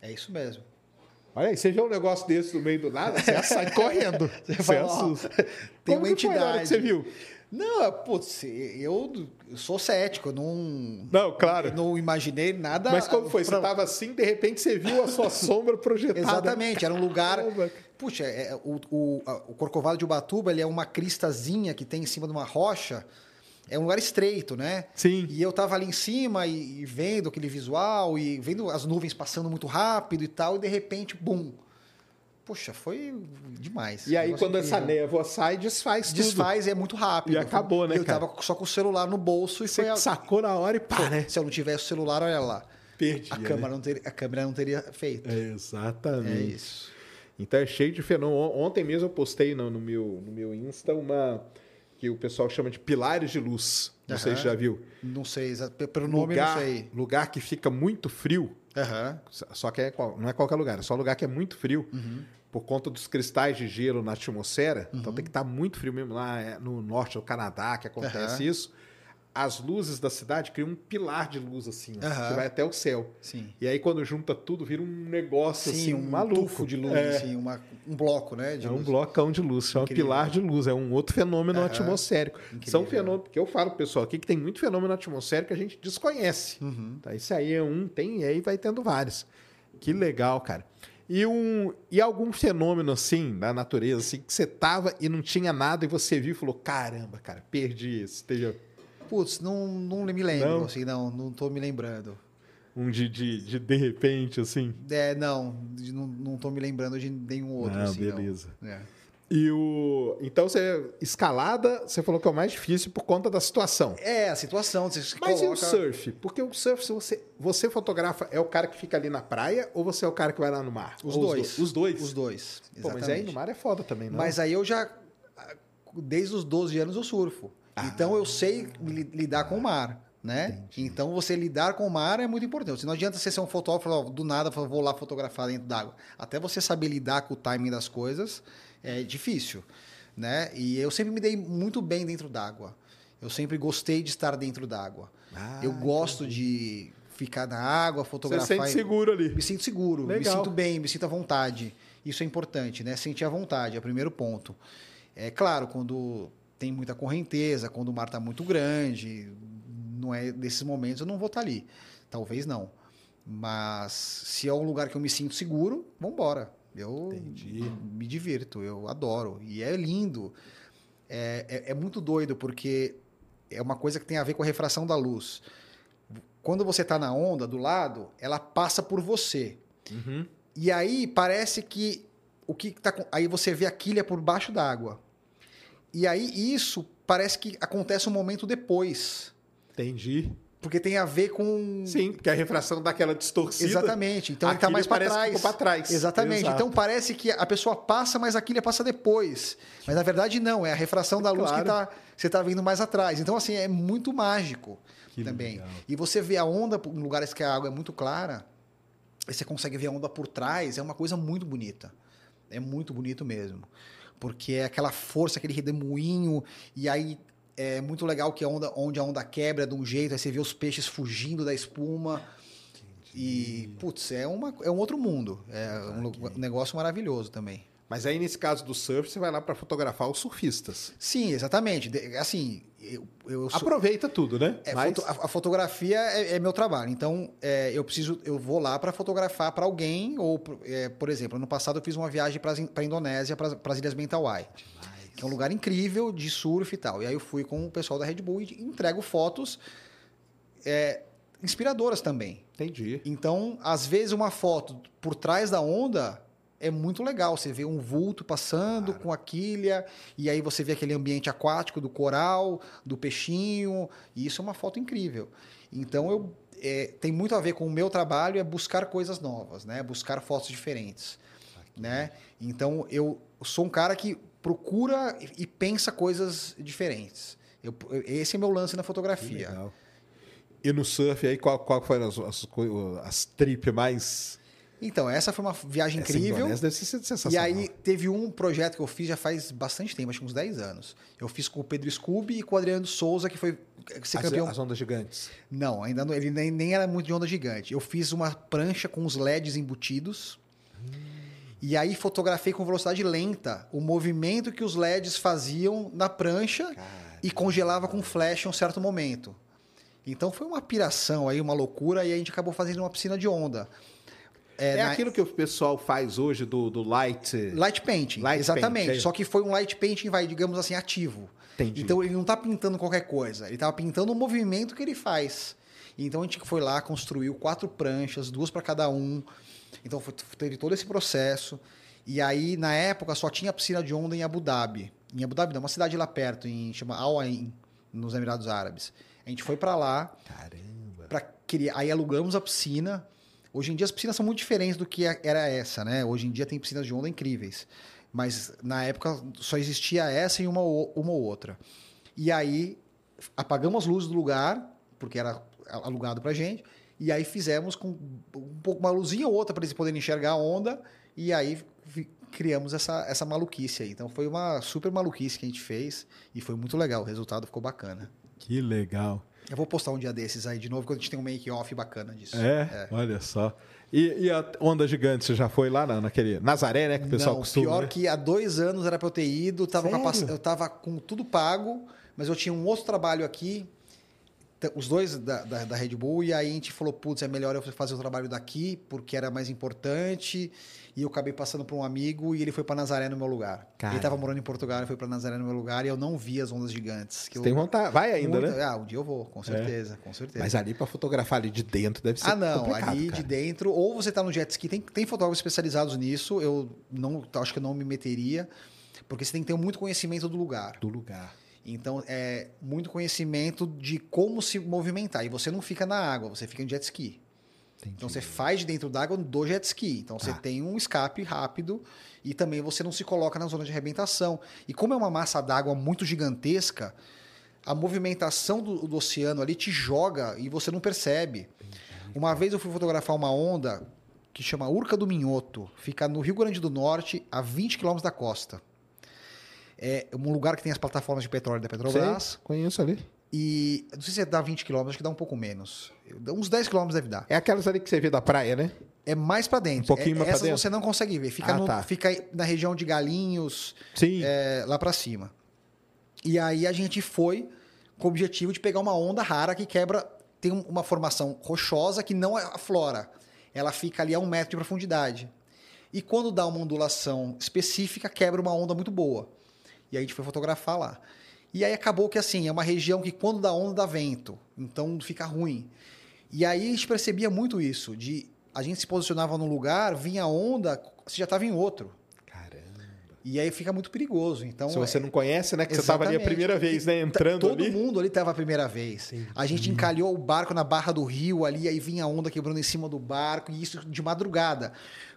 É isso mesmo. Olha aí, você vê um negócio desse no meio do nada, você sai correndo. [LAUGHS] Você, fala, ó, assusta. tem Como uma hora que entidade. você viu? Não, é, putz, eu, eu sou cético, eu não, Não, claro. eu não imaginei nada. Mas como foi? Você pra- estava assim, de repente você viu a sua [LAUGHS] sombra projetada. Exatamente, era um lugar. Puxa, é, o, o, a- o Corcovado de Ubatuba ele é uma cristazinha que tem em cima de uma rocha. É um lugar estreito, né? Sim. E eu tava ali em cima e, e vendo aquele visual e vendo as nuvens passando muito rápido e tal, e de repente, bum. Puxa, foi demais. E aí, quando essa incrível. névoa sai, desfaz tudo. desfaz e é muito rápido. E acabou, né, eu cara? tava só com o celular no bolso e Você foi sacou na hora e pá, né? Se eu não tivesse o celular, olha lá. Perdi. A câmera, não teria, a câmera não teria feito. né? Exatamente. É isso. Então é cheio de fenômeno. On- Ontem mesmo eu postei no, no meu, no meu Insta uma que o pessoal chama de pilares de luz. Não sei se já viu. Não sei, pelo nome lugar, não sei. lugar que fica muito frio. Aham. Só que é, não é qualquer lugar, é só lugar que é muito frio. Uhum. Por conta dos cristais de gelo na atmosfera. Então tem que estar muito frio mesmo. Lá é no norte do Canadá que acontece isso. As luzes da cidade criam um pilar de luz assim, ó, que vai até o céu. Sim. E aí quando junta tudo, vira um negócio Sim, assim, um maluco. tufo de luz, É. assim, uma, um bloco, né? De É um luz. blocão de luz, chama Incrível. pilar de luz, é um outro fenômeno atmosférico. Incrível. São fenômenos, porque eu falo pessoal aqui que tem muito fenômeno atmosférico que a gente desconhece. Uhum. Tá, esse aí é um, tem, e aí vai tendo vários. Que legal, cara. E, um, e algum fenômeno assim, da natureza, assim, que você tava e não tinha nada e você viu e falou: caramba, cara, perdi esse. Entendeu? Putz, não, não me lembro, Não? assim, não, não tô me lembrando. Um de, de, de, de repente, assim. É, não, não, não tô me lembrando de nenhum outro, Ah, assim, não. beleza. É. E o. Então você. Escalada, você falou que é o mais difícil por conta da situação. É, a situação. Você Mas e o coloca- surf? Porque o surf, se você, você fotografa, é o cara que fica ali na praia ou você é o cara que vai lá no mar? Os dois. Os dois? Os dois. Pô, mas aí no mar é foda também, não? Mas aí eu já, desde os 12 anos eu surfo. Ah. Então eu sei li- lidar com o mar, né? Então você lidar com o mar é muito importante. Não adianta você ser um fotógrafo do nada vou lá fotografar dentro d'água. Até você saber lidar com o timing das coisas é difícil, né? E eu sempre me dei muito bem dentro d'água. Eu sempre gostei de estar dentro d'água. Ah, eu gosto de ficar na água, Você fotografar. sente seguro ali. me sinto seguro, me Legal. sinto bem, me sinto à vontade. Isso é importante, né? Sentir à vontade, é o primeiro ponto. É claro, quando tem muita correnteza, quando o mar está muito grande, não é desses momentos eu não vou estar ali. Talvez não. Mas se é um lugar que eu me sinto seguro, vamos embora. Eu Entendi. me divirto, eu adoro. E é lindo. É, é, é muito doido, porque é uma coisa que tem a ver com a refração da luz. Quando você está na onda do lado, ela passa por você. Uhum. E aí parece que o que tá aí você vê a quilha por baixo d'água. E aí isso parece que acontece um momento depois, Entendi. porque tem a ver com Sim, porque a refração dá aquela distorcida. Exatamente. Então ele está Aquilo mais para trás. pra trás. Exatamente. Exato. Então parece que a pessoa passa, mas a quilha passa depois. Mas na verdade não, é a refração da luz Claro. que tá, você está vendo mais atrás. Então assim, é muito mágico Que também. legal. E você vê a onda em lugares que a água é muito clara, e você consegue ver a onda por trás, é uma coisa muito bonita. É muito bonito mesmo. Porque é aquela força, aquele redemoinho, e aí é muito legal que a onda, onde a onda quebra de um jeito, aí você vê os peixes fugindo da espuma. E, putz, é, uma, é um outro mundo. É um um negócio maravilhoso também. Mas aí, nesse caso do surf, você vai lá para fotografar os surfistas. Sim, exatamente. Assim, eu, eu sou- Aproveita tudo, né? É, Mas- foto- a, a fotografia é, é meu trabalho. Então, é, eu preciso, eu vou lá para fotografar para alguém. Ou, é, por exemplo, ano passado eu fiz uma viagem para a Indonésia, para as Ilhas Mentawai. Que é um lugar incrível de surf e tal. E aí eu fui com o pessoal da Red Bull e entrego fotos é, inspiradoras também. Entendi. Então, às vezes, uma foto por trás da onda é muito legal. Você vê um vulto passando com a quilha, e aí você vê aquele ambiente aquático do coral, do peixinho, e isso é uma foto incrível. Então, eu, é, tem muito a ver com o meu trabalho, é buscar coisas novas, né? buscar fotos diferentes. Né? Então, eu sou um cara que procura e pensa coisas diferentes. Eu- esse é meu lance na fotografia. E no surf, aí, qual, qual foram as, as, as trip mais... Então, essa foi uma viagem Essa incrível. Indonésia deve ser sensacional. E aí teve um projeto que eu fiz já faz bastante tempo, acho que uns 10 anos. Eu fiz com o Pedro Scooby e com o Adriano Souza, que foi ser as, campeão. as ondas gigantes. Não, ainda não, ele nem, nem era muito de onda gigante. Eu fiz uma prancha com os LEDs embutidos. E aí fotografei com velocidade lenta o movimento que os LEDs faziam na prancha e congelava com flash em um certo momento. Então foi uma piração aí, uma loucura, e a gente acabou fazendo uma piscina de onda. É, na- aquilo que o pessoal faz hoje do, do light... Light painting, Light exatamente. paint, é. Só que foi um light painting, vai, digamos assim, ativo. Entendi. Então ele não está pintando qualquer coisa, ele estava pintando o movimento que ele faz. Então a gente foi lá, construiu quatro pranchas, duas para cada um. Então foi- teve todo esse processo. E aí, na época, só tinha piscina de onda em Abu Dhabi. Em Abu Dhabi, não, uma cidade lá perto, em chama Al Ain, nos Emirados Árabes. A gente foi para lá, Caramba. para criar. Aí alugamos a piscina. Hoje em dia as piscinas são muito diferentes do que era essa, né? Hoje em dia tem piscinas de onda incríveis. Mas na época só existia essa e uma, uma ou outra. E aí apagamos as luzes do lugar, porque era alugado pra gente, e aí fizemos com um pouco uma luzinha ou outra para eles poderem enxergar a onda, e aí criamos essa, essa maluquice aí. Então foi uma super maluquice que a gente fez e foi muito legal, o resultado ficou bacana. Que legal. Eu vou postar um dia desses aí de novo, quando a gente tem um make-off bacana disso. É, olha só. E, e a onda gigante, você já foi lá na, naquele Nazaré, né? Que o pessoal Não, costuma. pior né? que há dois anos era pra eu ter ido, tava com a eu tava com tudo pago, mas eu tinha um outro trabalho aqui, os dois da, da, da Red Bull, e aí a gente falou, putz, é melhor eu fazer o trabalho daqui, porque era mais importante, e eu acabei passando por um amigo e ele foi pra Nazaré no meu lugar. Cara. Ele tava morando em Portugal, ele foi pra Nazaré no meu lugar, e eu não vi as ondas gigantes. Que Você eu, tem vontade. Vai ainda, Muito- né? Ah, um dia eu vou, com certeza, com certeza. Mas ali pra fotografar ali de dentro deve ser Ah, não, ali cara. de dentro, ou você tá no jet ski, tem, tem fotógrafos especializados nisso, eu não acho que eu não me meteria, Porque você tem que ter muito conhecimento do lugar. Do lugar. Então, é muito conhecimento de como se movimentar. E você não fica na água, você fica em jet ski. Entendi. Então, você faz de dentro d'água do jet ski. Então, você Tá. tem um escape rápido e também você não se coloca na zona de arrebentação. E como é uma massa d'água muito gigantesca, a movimentação do, do oceano ali te joga e você não percebe. Uma vez eu fui fotografar uma onda que chama Urca do Minhoto. Fica no Rio Grande do Norte, a 20 quilômetros da costa. É um lugar que tem as plataformas de petróleo da Petrobras. Sei, conheço ali. E não sei se dá 20 quilômetros, acho que dá um pouco menos. Uns 10 quilômetros deve dar. É aquelas ali que você vê da praia, né? É mais pra dentro. Um pouquinho é, mais pra essas dentro? você não consegue ver. Fica, Ah, no- tá. fica na região de Galinhos, Sim. é, lá pra cima. E aí a gente foi com o objetivo de pegar uma onda rara que quebra. Tem um- uma formação rochosa que não aflora. Ela fica ali a um metro de profundidade. E quando dá uma ondulação específica, quebra uma onda muito boa. E aí a gente foi fotografar lá. E aí acabou que assim, é uma região que quando dá onda dá vento. Então fica ruim. E aí a gente percebia muito isso, de a gente se posicionava num lugar, vinha onda, você já estava em outro. Caramba. E aí fica muito perigoso. Então, Se você é- não conhece, né? Que você estava ali a Exatamente. primeira vez, né? Tá- Entrando Todo ali. mundo ali estava a primeira vez. A gente encalhou o barco na barra do rio ali, aí vinha a onda quebrando em cima do barco, e isso de madrugada.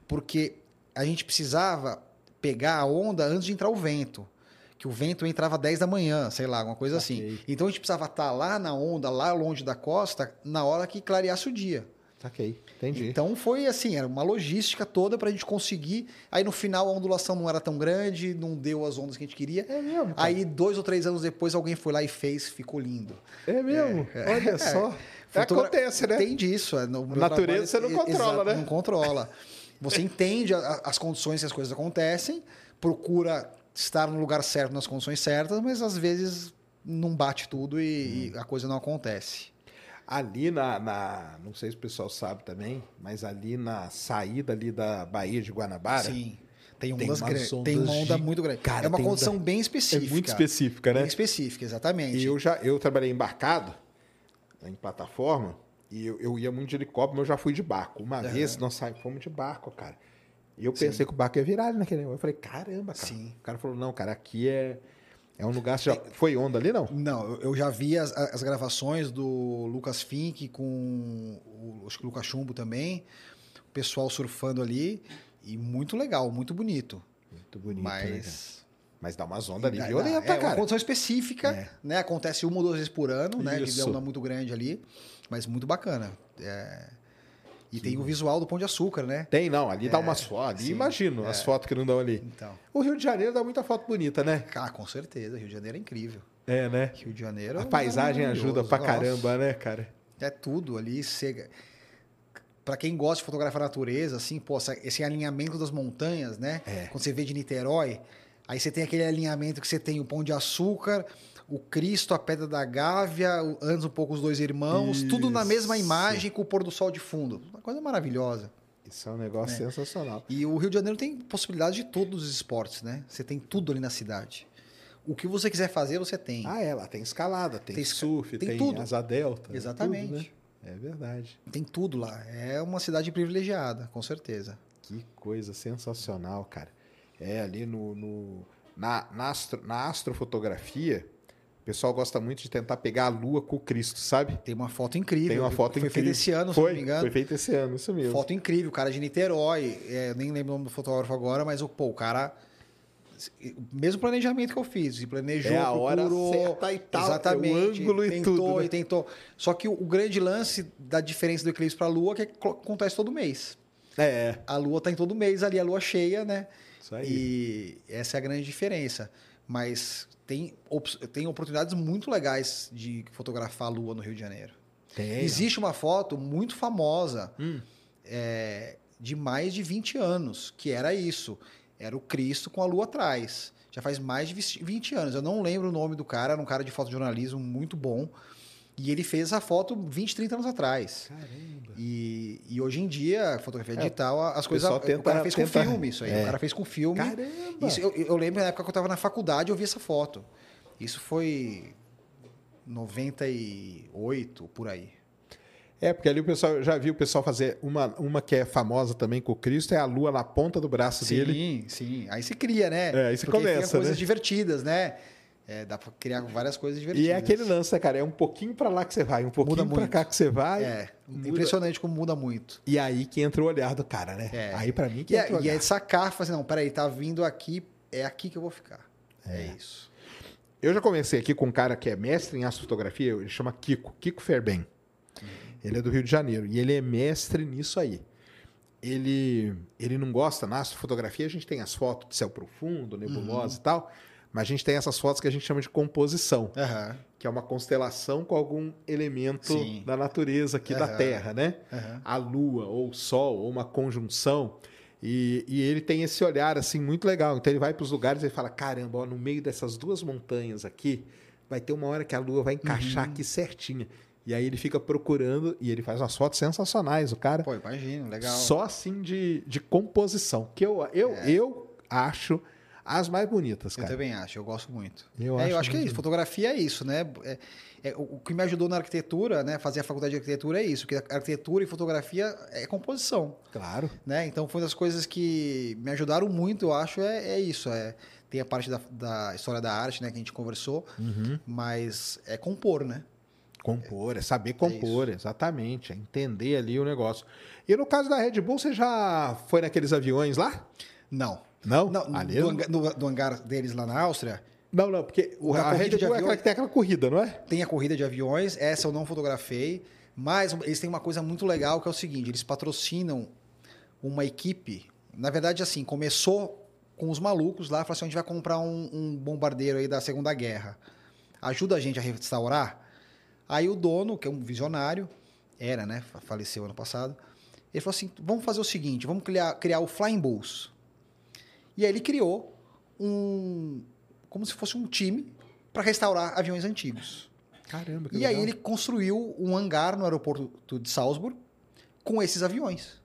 Porque a gente precisava pegar a onda antes de entrar o vento. Que o vento entrava às 10 da manhã, sei lá, alguma coisa assim. Então a gente precisava estar lá na onda, lá longe da costa, na hora que clareasse o dia. Saquei. Entendi. Então foi assim, era uma logística toda pra gente conseguir. Aí no final a ondulação não era tão grande, não deu as ondas que a gente queria. É mesmo? cara? Aí dois ou três anos depois alguém foi lá e fez, ficou lindo. É mesmo? Olha [LAUGHS] só. Fotogra- Acontece, né? Tem disso. é, Natureza você não e- controla, exato, né? Não controla. Você entende a- as condições que as coisas acontecem, procura estar no lugar certo nas condições certas, mas às vezes não bate tudo e, Hum. e a coisa não acontece. Ali na, na- Não sei se o pessoal sabe também, mas ali na saída ali da Baía de Guanabara. Sim. Tem Tem ondas grandes. Tem uma onda gi- muito grande. Cara, é uma condição onda- bem É específica. muito específica, né? Bem específica, exatamente. E eu já eu trabalhei embarcado em plataforma e eu, eu ia muito de helicóptero, mas eu já fui de barco. Uma vez nós saímos, fomos de barco, cara. E eu pensei que o barco ia virar ali naquele. Eu falei, caramba, cara. Sim. O cara falou, não, cara, aqui é, é um lugar. Você já foi onda ali, não? Não, eu- já vi as, as gravações do Lucas Fink com o, acho que o Lucas Chumbo também, o pessoal surfando ali, e muito legal, muito bonito. Muito bonito, né, cara? mas. Mas dá umas ondas ali violenta, dá- é uma cara. condição específica, É. né? Acontece uma ou duas vezes por ano, né? De ver Isso. onda muito grande ali, mas muito bacana. É, E tem o visual do Pão de Açúcar, né? Tem, não. Ali dá umas fotos. Ali sim, imagino as fotos que não dão ali. Então. O Rio de Janeiro dá muita foto bonita, né? Ah, com certeza. Rio de Janeiro é incrível. É, né? Rio de Janeiro. A é paisagem ajuda pra Nossa. caramba, né, cara? É tudo ali. Você... Para quem gosta de fotografar a natureza, assim, pô, esse alinhamento das montanhas, né? É. Quando você vê de Niterói, aí você tem aquele alinhamento que você tem o Pão de Açúcar, o Cristo, a Pedra da Gávea, antes um pouco os dois irmãos, tudo na mesma Isso. imagem com o pôr do sol de fundo. Uma coisa maravilhosa. Isso é um negócio sensacional. E o Rio de Janeiro tem possibilidade de todos os esportes, né? Você tem tudo ali na cidade. O que você quiser fazer, você tem. Ah, é, lá tem escalada, tem, Tem surf, tem, tem tudo. asa delta. Exatamente. tudo, né? É verdade. Tem tudo lá. É uma cidade privilegiada, com certeza. Que coisa sensacional, cara. É, ali no, no- na, na, astro- na astrofotografia, o pessoal gosta muito de tentar pegar a lua com o Cristo, sabe? Tem uma foto incrível. Tem uma foto Foi incrível. feita esse ano, se foi, não me engano. Foi feita esse ano, isso mesmo. Foto incrível, cara de Niterói. É, eu nem lembro o nome do fotógrafo agora, mas o, pô, o cara. o Mesmo planejamento que eu fiz. E planejou, É a hora procurou, certa e tal, Exatamente. o ângulo e tentou, tudo, né? E tentou. Só que o, o grande lance da diferença do eclipse para a Lua é que acontece todo mês. É, A Lua tá em todo mês ali, a Lua cheia, né? isso aí. E essa é a grande diferença. Mas tem, tem oportunidades muito legais de fotografar a Lua no Rio de Janeiro. Tem. Existe uma foto muito famosa Hum. é, de mais de 20 anos, que era isso. Era o Cristo com a lua atrás. Já faz mais de 20 anos. Eu não lembro o nome do cara, era um cara de fotojornalismo muito bom. E ele fez essa foto 20, 30 anos atrás. Caramba. E, e hoje em dia, fotografia É, digital, as o coisas. pessoal o tenta- cara fez com tenta- filme isso aí. é. O cara fez com filme. Caramba. Isso, eu, eu lembro na época que eu estava na faculdade, eu vi essa foto. Isso foi 98, por aí. É, porque ali o pessoal, eu já vi o pessoal fazer uma, uma que é famosa também com o Cristo, é a lua na ponta do braço Sim, dele. sim. Aí se cria, né? É, aí se Porque começa, cria coisas né? divertidas, né? É, dá pra criar várias coisas divertidas. E é aquele lance, né, cara? É um pouquinho pra lá que você vai, um pouquinho Muda pra muito. cá que você vai. É, muda. impressionante como muda muito. E aí que entra o olhar do cara, né? É. Aí pra mim que E entra o é, e olhar. é de sacar, falar assim, não, peraí, tá vindo aqui, é aqui que eu vou ficar. É, isso. Eu já comecei aqui com um cara que é mestre em astrofotografia, ele chama Kiko, Kiko Ferben. Ele é do Rio de Janeiro e ele é mestre nisso aí. Ele, ele não gosta, na astrofotografia a gente tem as fotos de céu profundo, nebulosa e tal, mas a gente tem essas fotos que a gente chama de composição, Aham, que é uma constelação com algum elemento Sim. da natureza aqui da Aham. Terra, né? aham. a lua ou o sol ou uma conjunção e, e ele tem esse olhar assim muito legal então ele vai para os lugares e fala caramba ó, no meio dessas duas montanhas aqui vai ter uma hora que a lua vai encaixar aqui certinha e aí ele fica procurando e ele faz umas fotos sensacionais o cara Pô, imagino, legal. só assim de, de composição que eu eu, eu acho as mais bonitas Eu cara também acho, eu gosto muito. Eu É, acho eu acho que é isso. Fotografia é isso, né? É- é, o que me ajudou na arquitetura, né? Fazer a faculdade de arquitetura é isso, que arquitetura e fotografia é composição, claro né? Então foi uma das coisas que me ajudaram muito, eu acho, é, é isso. É, tem a parte da, da história da arte, né? Que a gente conversou, Uhum. mas é compor, né? Compor, é saber compor, exatamente. É entender ali o negócio. E no caso da Red Bull, você já foi naqueles aviões lá? Não. Não? Não, Ali do, hangar, do- do hangar deles lá na Áustria, Não, não, porque o, a Red corrida de Bull é aviões- aquela que tem aquela corrida, não é? tem a corrida de aviões, essa eu não fotografei, mas eles têm uma coisa muito legal que é o seguinte, eles patrocinam uma equipe, na verdade assim, começou com os malucos lá, falaram assim, a gente vai comprar um, um bombardeiro aí da Segunda Guerra, ajuda a gente a restaurar? Aí o dono, que é um visionário, era, né, fa- faleceu ano passado, ele falou assim, vamos fazer o seguinte, vamos criar, criar o Flying Bulls. E aí ele criou um, como se fosse um time para restaurar aviões antigos. Caramba, que E aí legal. ele construiu um hangar no aeroporto de Salzburg com esses aviões.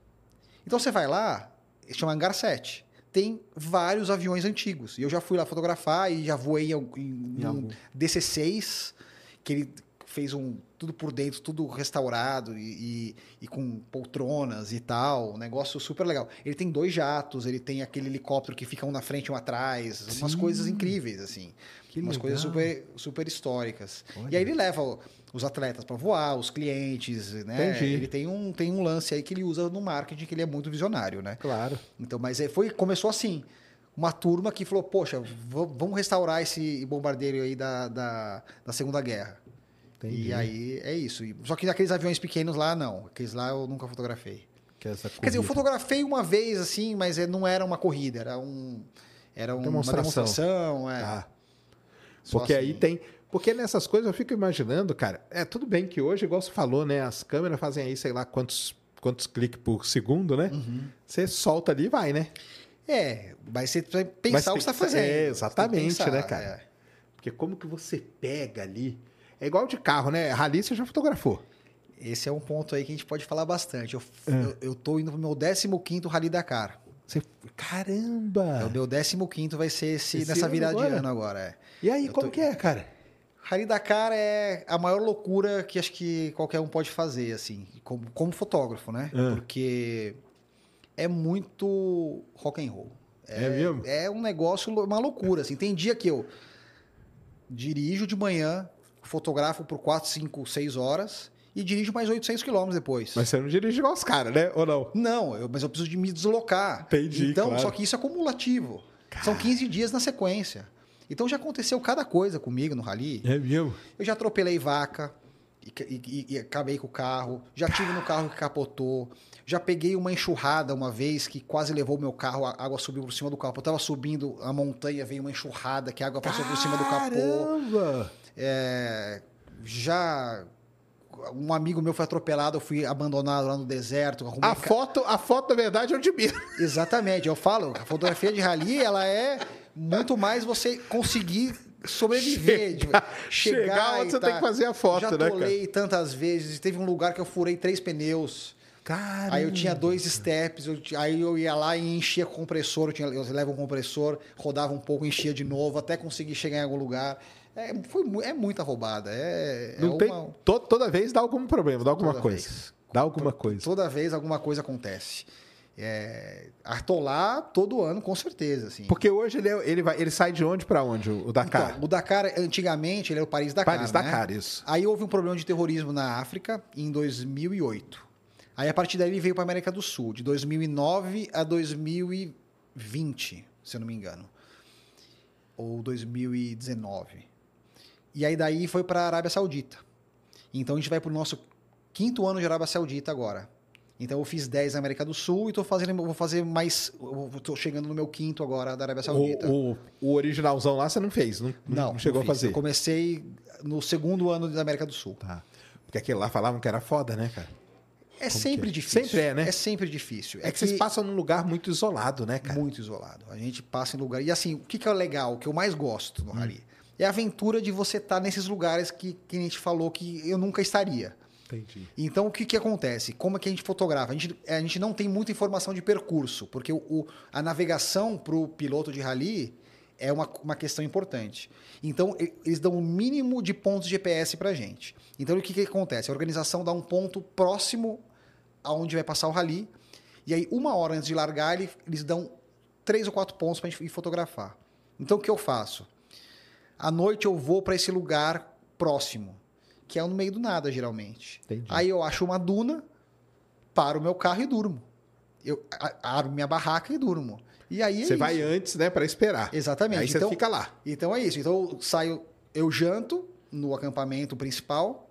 Então você vai lá, chama Hangar 7. Tem vários aviões antigos. E eu já fui lá fotografar e já voei em, em Em um algum. DC6, que ele fez um tudo por dentro, tudo restaurado e, e- e com poltronas e tal. Um negócio super legal. Ele tem dois jatos, ele tem aquele helicóptero que fica um na frente e um atrás. Umas Sim. coisas incríveis, assim. Que umas legal. coisas super, super históricas. Olha. E aí ele leva os atletas para voar, os clientes, né? Entendi. Ele tem um, tem um lance aí que ele usa no marketing, que ele é muito visionário, né? Claro. Então, mas é, foi, começou assim. Uma turma que falou, poxa, vamos restaurar esse bombardeiro aí da, da, da Segunda Guerra. Entendi. E aí é isso. Só que aqueles aviões pequenos lá, não. Aqueles lá eu nunca fotografei. Que é Quer dizer, eu fotografei uma vez, assim, mas é- não era uma corrida, era um. Era um- Demonstração. uma demonstração. É. Ah, porque aí assim. tem. Porque nessas coisas eu fico imaginando, cara. É tudo bem que hoje, igual você falou, né? As câmeras fazem aí, sei lá, quantos, quantos cliques por segundo, né? Uhum. Você solta ali e vai, né? É, mas você Mas pensar o tem que você está fazendo. é, exatamente, pensar, né, cara? é. Porque como que você pega ali. É igual de carro, né? Rally você já fotografou. Esse é um ponto aí que a gente pode falar bastante. Eu, É. eu, eu tô indo pro meu 15º Rally Dakar. Você... Caramba! É, o meu 15º vai ser esse, Esse nessa virada de agora? ano agora. É. E aí, Eu como tô- que é, cara? Rally Dakar é a maior loucura que acho que qualquer um pode fazer, assim, como, como fotógrafo, né? Ah. Porque é muito rock and roll. É mesmo? É um negócio, uma loucura, assim. Tem dia que eu dirijo de manhã, fotografo por 4, 5, 6 horas e dirijo mais 800 quilômetros depois. Mas você não dirige igual os caras, né? Ou não? Não, eu- mas eu preciso de me deslocar. Entendi, Então, claro. só que isso é acumulativo. São 15 dias na sequência. Então já aconteceu cada coisa comigo no rally. É mesmo? Eu já atropelei vaca e, e- e- acabei com o carro. Já tive no carro que capotou. Já peguei uma enxurrada uma vez que quase levou o meu carro, a água subiu por cima do capô. Eu tava subindo a montanha, veio uma enxurrada que a água passou por cima do capô. É, já um amigo meu foi atropelado, eu fui abandonado lá no deserto. A ca- foto, a foto, na verdade, eu admiro. Exatamente, eu falo, a fotografia de rally, ela é muito mais você conseguir sobreviver, de Chegar- chegar, chegar onde você tá- tem que fazer a foto, Já né, cara? tolei tantas vezes, teve um lugar que eu furei três pneus. Caramba! Aí eu tinha dois steps, eu aí eu ia lá e enchia com compressor, eu, tinha, eu levo um compressor, rodava um pouco, enchia de novo, até conseguir chegar em algum lugar. É, foi, é muita roubada. É, é Não tem, uma- to- toda vez dá algum problema, dá alguma Toda coisa. vez. Dá alguma coisa. Toda vez alguma coisa acontece. É, atolar todo ano, com certeza. Assim. Porque hoje ele, é- ele, vai, ele sai de onde para onde, o Dakar? Então, o Dakar, antigamente, ele era o Paris-Dakar. Paris né? Dakar, isso. Aí houve um problema de terrorismo na África em 2008. Aí a partir daí ele veio para América do Sul, de 2009 a 2020, se eu não me engano. Ou 2019. E aí daí foi para a Arábia Saudita. Então a gente vai para o nosso quinto ano de Arábia Saudita agora. Então eu fiz 10 na América do Sul e tô fazendo, vou fazer mais. Estou chegando no meu quinto agora da Arábia Saudita. O, o, o originalzão lá você não fez, não, não, chegou fiz. a fazer. Eu comecei no segundo ano da América do Sul. Tá. Porque aquele lá falavam que era foda, né, cara? É Como sempre que é? difícil. Sempre é, né? É sempre difícil. É, que, vocês passam num lugar muito isolado, né, cara? muito isolado. A gente passa em lugar. E assim, o que, que é legal, o que eu mais gosto Hum. no rally? É a aventura de você estar nesses lugares que, que a gente falou que eu nunca estaria. Entendi. Então, o que, que acontece? Como é que a gente fotografa? A gente, a gente não tem muita informação de percurso, porque o, o- a navegação para o piloto de rally é uma, uma questão importante. Então, eles dão o mínimo de pontos de GPS para a gente. Então, o que, que acontece? A organização dá um ponto próximo aonde vai passar o rally, e aí, uma hora antes de largar, ele- eles dão três ou quatro pontos para a gente ir fotografar. Então, o que eu faço? À noite, eu vou para esse lugar próximo, que é no meio do nada, geralmente. Entendi. Aí eu acho uma duna, paro o meu carro e durmo. Eu abro minha barraca e durmo. E aí é Você isso. vai antes, né, para esperar. Exatamente. Aí você Então- fica lá. Então é isso. Então eu saio, eu janto no acampamento principal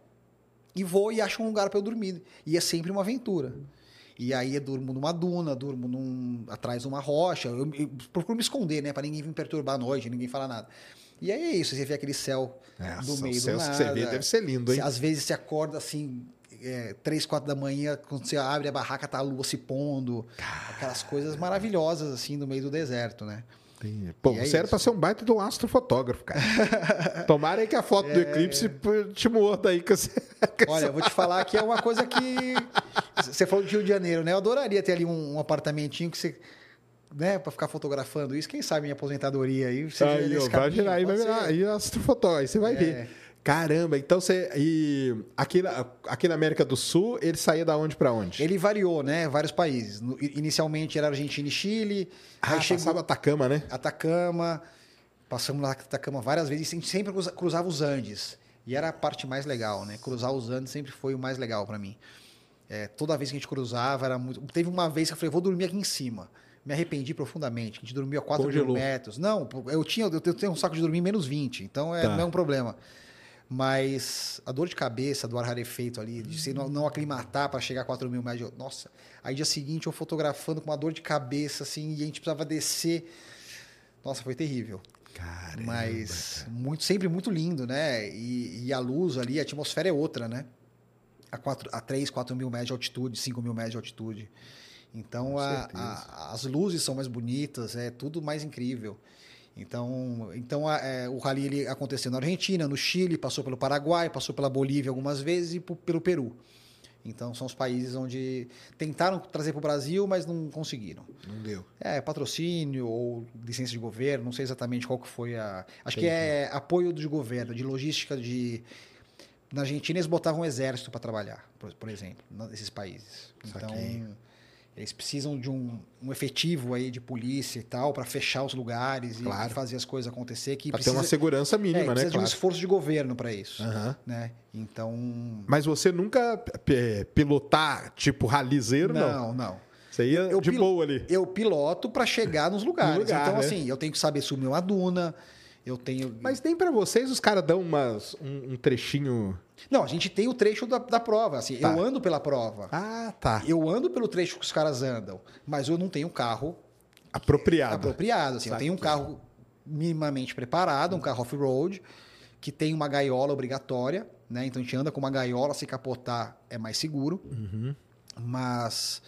e vou e acho um lugar para eu dormir. E é sempre uma aventura. E aí eu durmo numa duna, durmo num, atrás de uma rocha. Eu, eu procuro me esconder, né? Para ninguém vir me perturbar à noite, ninguém falar nada. E aí é isso. Você vê aquele céu É, do meio do céus nada. que você vê deve ser lindo, hein? Você- Às vezes você acorda assim, é, três, quatro da manhã, quando você abre a barraca, tá a lua se pondo. Aquelas coisas maravilhosas, assim, no meio do deserto, né? Entendi. Pô, E é você era pra ser um baita de um astrofotógrafo, cara. [LAUGHS] Tomara aí que a foto É. do eclipse te morda aí. Que você... [LAUGHS] Olha, você- eu vou te falar que é uma coisa que. [LAUGHS] Você falou de Rio de Janeiro, né? Eu adoraria ter ali um, um apartamentinho que você. Né, pra ficar fotografando isso. Quem sabe minha aposentadoria aí. seja Aí, ó, vai virar, aí vai virar. Aí astrofotógrafo, aí você vai É. ver. Caramba, então você. E aqui na, aqui na América do Sul, ele saía da onde pra onde? Ele variou, né? Vários países. Inicialmente era Argentina e Chile. ah, aí chegou passava Atacama, né? Atacama. Passamos na Atacama várias vezes. E a gente sempre cruza- cruzava os Andes. E era a parte mais legal, né? Cruzar os Andes sempre foi o mais legal para mim. É, toda vez que a gente cruzava, era muito. Teve uma vez que eu falei, vou dormir aqui em cima. Me arrependi profundamente. A gente dormiu a 4 mil metros. Não, eu tinha, eu tenho um saco de dormir menos 20, então é, Tá. não é um problema. Mas a dor de cabeça do ar rarefeito ali, de você não, não aclimatar para chegar a 4 mil metros. Nossa, aí dia seguinte eu fotografando com uma dor de cabeça, assim, e a gente precisava descer. Nossa, foi terrível. Caramba. Mas muito, sempre muito lindo, né? E, e a luz ali, a atmosfera é outra, né? A, quatro, a 3, 4 mil metros de altitude, 5 mil metros de altitude. Então a- a- as luzes são mais bonitas, é tudo mais incrível. Então, então a- é, o rally ele aconteceu na Argentina, no Chile, passou pelo Paraguai, passou pela Bolívia algumas vezes e pelo Peru. Então são os países onde tentaram trazer para o Brasil, mas não conseguiram. Não deu. É, patrocínio ou licença de governo, não sei exatamente qual que foi a. Acho que é apoio de governo, de logística de. Na Argentina eles botavam um exército para trabalhar, por, por exemplo, nesses países. Então, Saquei. Eles precisam de um, um efetivo aí de polícia e tal para fechar os lugares e- Claro. e fazer as coisas acontecer. Que Pra precisa, ter uma segurança é, mínima, né? precisa de um Claro. esforço de governo para isso. Aham. Né? Então. Mas você nunca pilotar, tipo, ralizeiro, não. Não, não. Você ia Eu de boa ali. Eu piloto para chegar nos [LAUGHS] lugares. lugar, então, né? assim, eu tenho que saber subir uma duna, eu tenho. Mas nem pra vocês os caras dão umas, um, um trechinho. Não, a gente tem o trecho da, da prova. Assim, Tá. Eu ando pela prova. Ah, tá. Eu ando pelo trecho que os caras andam, mas eu não tenho carro Apropriado. apropriado. Assim, eu tenho um carro minimamente preparado, um carro off-road, que tem uma gaiola obrigatória, né? Então a gente anda com uma gaiola, se capotar é mais seguro. Uhum. Mas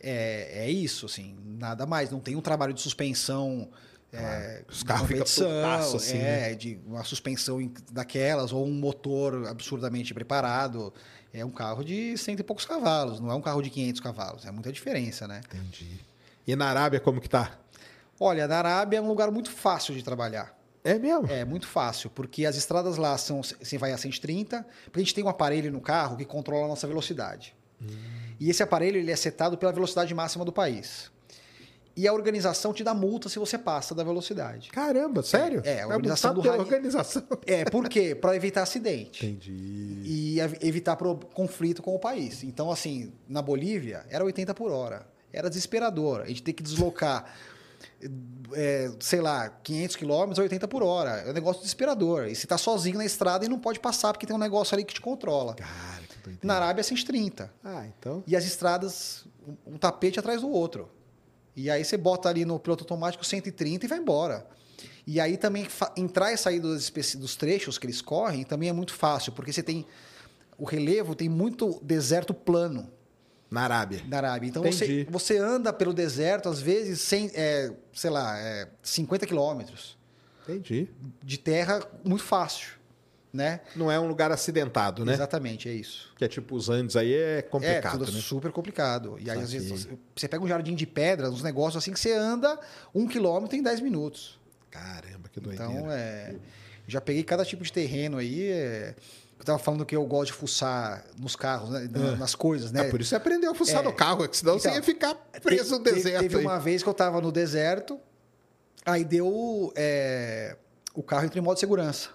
é, é isso, assim, nada mais. Não tem um trabalho de suspensão. É, Os carros ficam putaço, assim, é, de uma suspensão daquelas, ou um motor absurdamente preparado. É um carro de cento e poucos cavalos, não é um carro de 500 cavalos. É muita diferença, né? Entendi. E na Arábia, como que tá? Olha, na Arábia é um lugar muito fácil de trabalhar. É mesmo? É muito fácil, porque as estradas lá são. Você vai a 130, porque a gente tem um aparelho no carro que controla a nossa velocidade. E esse aparelho ele é setado pela velocidade máxima do país. E a organização te dá multa se você passa da velocidade. Caramba, sério? É, a organização do rally- organização. [LAUGHS] É, por quê? Para evitar acidente. Entendi. E ev- evitar conflito com o país. Então, assim, na Bolívia era 80 por hora. Era desesperador. A gente tem que deslocar, é, sei lá, 500 quilômetros a 80 por hora. É um negócio desesperador. E você tá sozinho na estrada e não pode passar porque tem um negócio ali que te controla. Cara, que. Na Arábia é 130. Ah, então. E as estradas, um tapete atrás do outro. E aí você bota ali no piloto automático 130 e vai embora. E aí também entrar e sair dos, dos trechos que eles correm também é muito fácil, porque você tem. O relevo tem muito deserto plano Na Arábia. na Arábia. Então você, você anda pelo deserto, às vezes, sem, é, sei lá, é, 50 quilômetros Entendi. de terra muito fácil. Né? Não é um lugar acidentado, né? Exatamente, é isso. Que é tipo os Andes aí é É, complicado, tudo né? super complicado. E aí, às vezes, você- você pega um jardim de pedra, uns negócios assim que você anda um quilômetro em 10 minutos. Caramba, que doideira. Então, é. Já peguei cada tipo de terreno aí. é, Eu tava falando que eu gosto de fuçar nos carros, né, na- nas coisas, né? Ah, por isso você aprendeu a fuçar É. no carro, é senão você Então, ia ficar preso no Te- te- deserto. Teve aí. uma vez que eu tava no deserto, aí deu. é, o carro entrou em modo de segurança.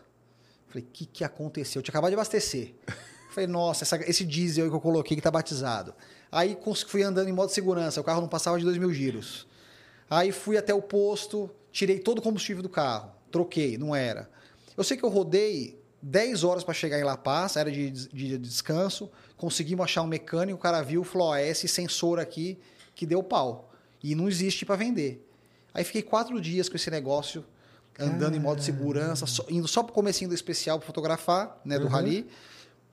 Falei, o que, que aconteceu? Eu tinha acabado de abastecer. [LAUGHS] Falei, nossa, essa- esse diesel que eu coloquei que tá batizado. Aí fui andando em modo de segurança, o carro não passava de 2 mil giros. Aí fui até o posto, tirei todo o combustível do carro, troquei, não era. Eu sei que eu rodei 10 horas para chegar em La Paz, era de, de descanso, conseguimos achar um mecânico, o cara viu, falou, ó, é esse sensor aqui que deu pau. E não existe para vender. Aí fiquei quatro dias com esse negócio, andando em modo de segurança, só- indo só pro comecinho do especial para fotografar, né, do Uhum. rally,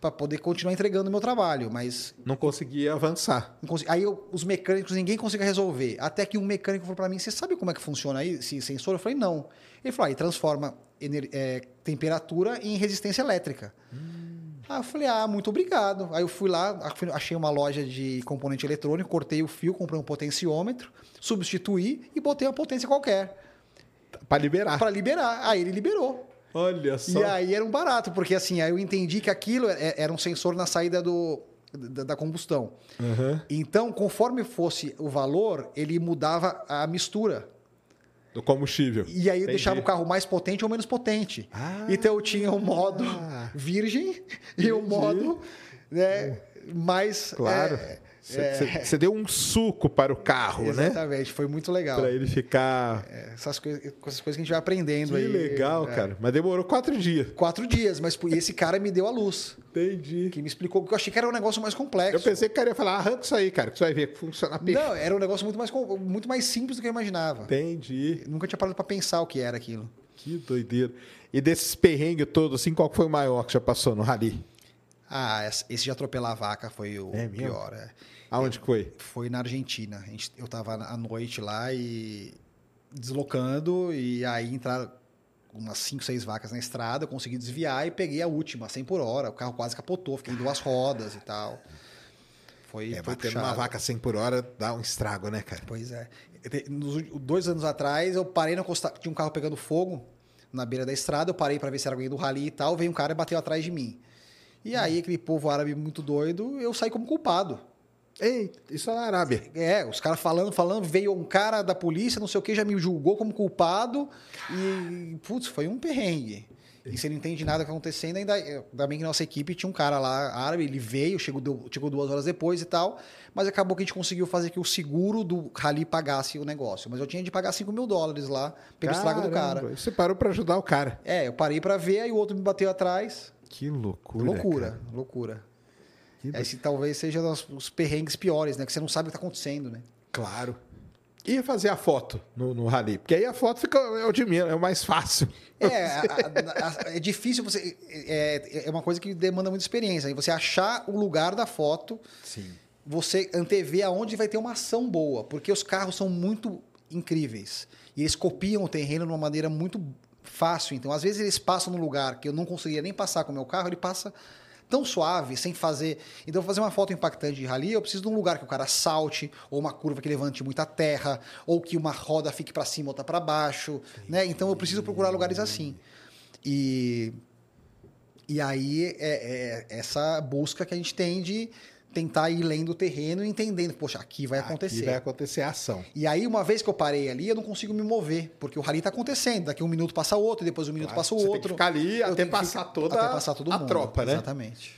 para poder continuar entregando o meu trabalho, mas Não conseguia avançar. não consegui- Aí eu- os mecânicos, ninguém conseguia resolver. Até que um mecânico falou para mim: Você sabe como é que funciona aí esse sensor? Eu falei: Não. Ele falou: Aí transforma ener- é, temperatura em resistência elétrica. Aí eu falei: Ah, muito obrigado. Aí eu fui lá, ach- achei uma loja de componente eletrônico, cortei o fio, comprei um potenciômetro, substituí e botei uma potência qualquer Pra liberar. para liberar. Aí ele liberou. Olha só. E aí era um barato, porque assim, aí eu entendi que aquilo é- era um sensor na saída do, da, da combustão. Aham. Então, conforme fosse o valor, ele mudava a mistura. Do combustível. E aí Entendi. deixava o carro mais potente ou menos potente. Ah. então eu tinha o modo virgem [LAUGHS] e o modo né, mais. Claro. é, Você deu um suco para o carro, né? exatamente, foi muito legal. Pra ele ficar. É, Essas coisas, essas coisas que a gente vai aprendendo Que aí. legal, é. cara. Mas demorou quatro dias. Quatro dias, mas esse cara me deu a luz. Entendi. Que me explicou, porque eu achei que era um negócio mais complexo. Eu pensei que o cara ia falar, arranca isso aí, cara, que você vai ver que funciona perfeito. Não, era um negócio muito mais, muito mais simples do que eu imaginava. Entendi. Eu nunca tinha parado pra pensar o que era aquilo. Que doideira. E desses perrengues todos, assim, qual que foi o maior que já passou no rally? Ah, esse de atropelar a vaca foi o É pior. é. Aonde que foi? Foi na Argentina. Gente- eu tava à noite lá e deslocando, e aí entraram umas 5, 6 vacas na estrada, eu consegui desviar e peguei a última, 100 por hora. O carro quase capotou, fiquei em duas rodas e tal. Foi, É, foi puxado. uma vaca 100 por hora dá um estrago, né, cara? Pois é. Nos dois anos atrás, eu parei na costa... Tinha um carro pegando fogo na beira da estrada. Eu parei para ver se era alguém do rally e tal. Veio um cara e bateu atrás de mim. E aí, aquele povo árabe muito doido, eu saí como culpado. Ei, isso é na Arábia. É, os caras falando, falando. Veio um cara da polícia, não sei o que, já me julgou como culpado. E, putz, foi um perrengue. E você não entende nada que tá acontecendo, ainda, ainda bem que nossa equipe tinha um cara lá árabe, ele veio, chegou, deu- chegou duas horas depois e tal, mas acabou que a gente conseguiu fazer que o seguro do rally pagasse o negócio. Mas eu tinha de pagar 5 mil dólares lá pelo estrago do cara. Caramba, Você parou pra ajudar o cara. É, eu parei pra ver, aí o outro me bateu atrás. Que loucura. loucura, cara. loucura. Que Esse talvez seja os, perrengues piores, né? Que você não sabe o que tá acontecendo, né? Claro. E fazer a foto no, no rally? Porque aí a foto fica é o de menos, é o mais fácil. É, a- a- a- é difícil você. É, é uma coisa que demanda muita experiência. E você achar o lugar da foto, Sim. você antever aonde vai ter uma ação boa, porque os carros são muito incríveis. E eles copiam o terreno de uma maneira muito fácil. Então, às vezes, eles passam no lugar que eu não conseguiria nem passar com o meu carro, ele passa tão suave, sem fazer. Então, fazer uma foto impactante de rally, eu preciso de um lugar que o cara salte, ou uma curva que levante muita terra, ou que uma roda fique para cima, outra para baixo, né? Então, eu preciso procurar lugares assim. E e aí é, é essa busca que a gente tem de tentar ir lendo o terreno e entendendo, poxa, aqui vai acontecer. Aqui vai acontecer a ação. E aí, uma vez que eu parei ali, eu não consigo me mover, porque o rally está acontecendo. Daqui um minuto passa outro, depois um minuto Claro, passa o você tem outro. que ficar ali até passar ficar- toda até passar todo a mundo. tropa, né? Exatamente.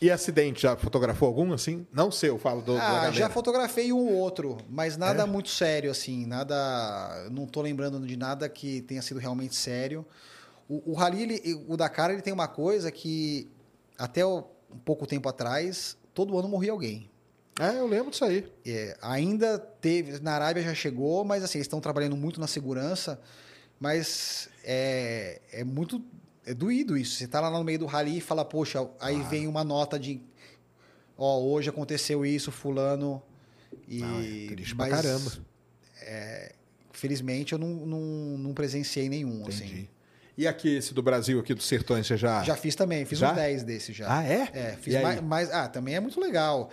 E acidente, já fotografou algum assim? Não sei, eu falo do, Ah, já fotografei um ou outro, mas nada É? muito sério, assim, nada. Não tô lembrando de nada que tenha sido realmente sério. O, o Rally, ele- o Dakar, ele tem uma coisa que até o- um pouco tempo atrás, todo ano morria alguém. É, eu lembro disso aí. É, ainda teve, na Arábia já chegou, mas assim, eles estão trabalhando muito na segurança, mas é, é muito é doído isso. Você tá lá no meio do rally e fala, poxa, aí vem uma nota de ó, hoje aconteceu isso, fulano. E, é triste pra mas, caramba. Felizmente eu não, não, não presenciei nenhum, Entendi. assim. E aqui, esse do Brasil, aqui dos Sertões, você já... Já fiz também, fiz Já? uns 10 desses já. Ah, é? É, fiz mais, mais- Ah, também é muito legal.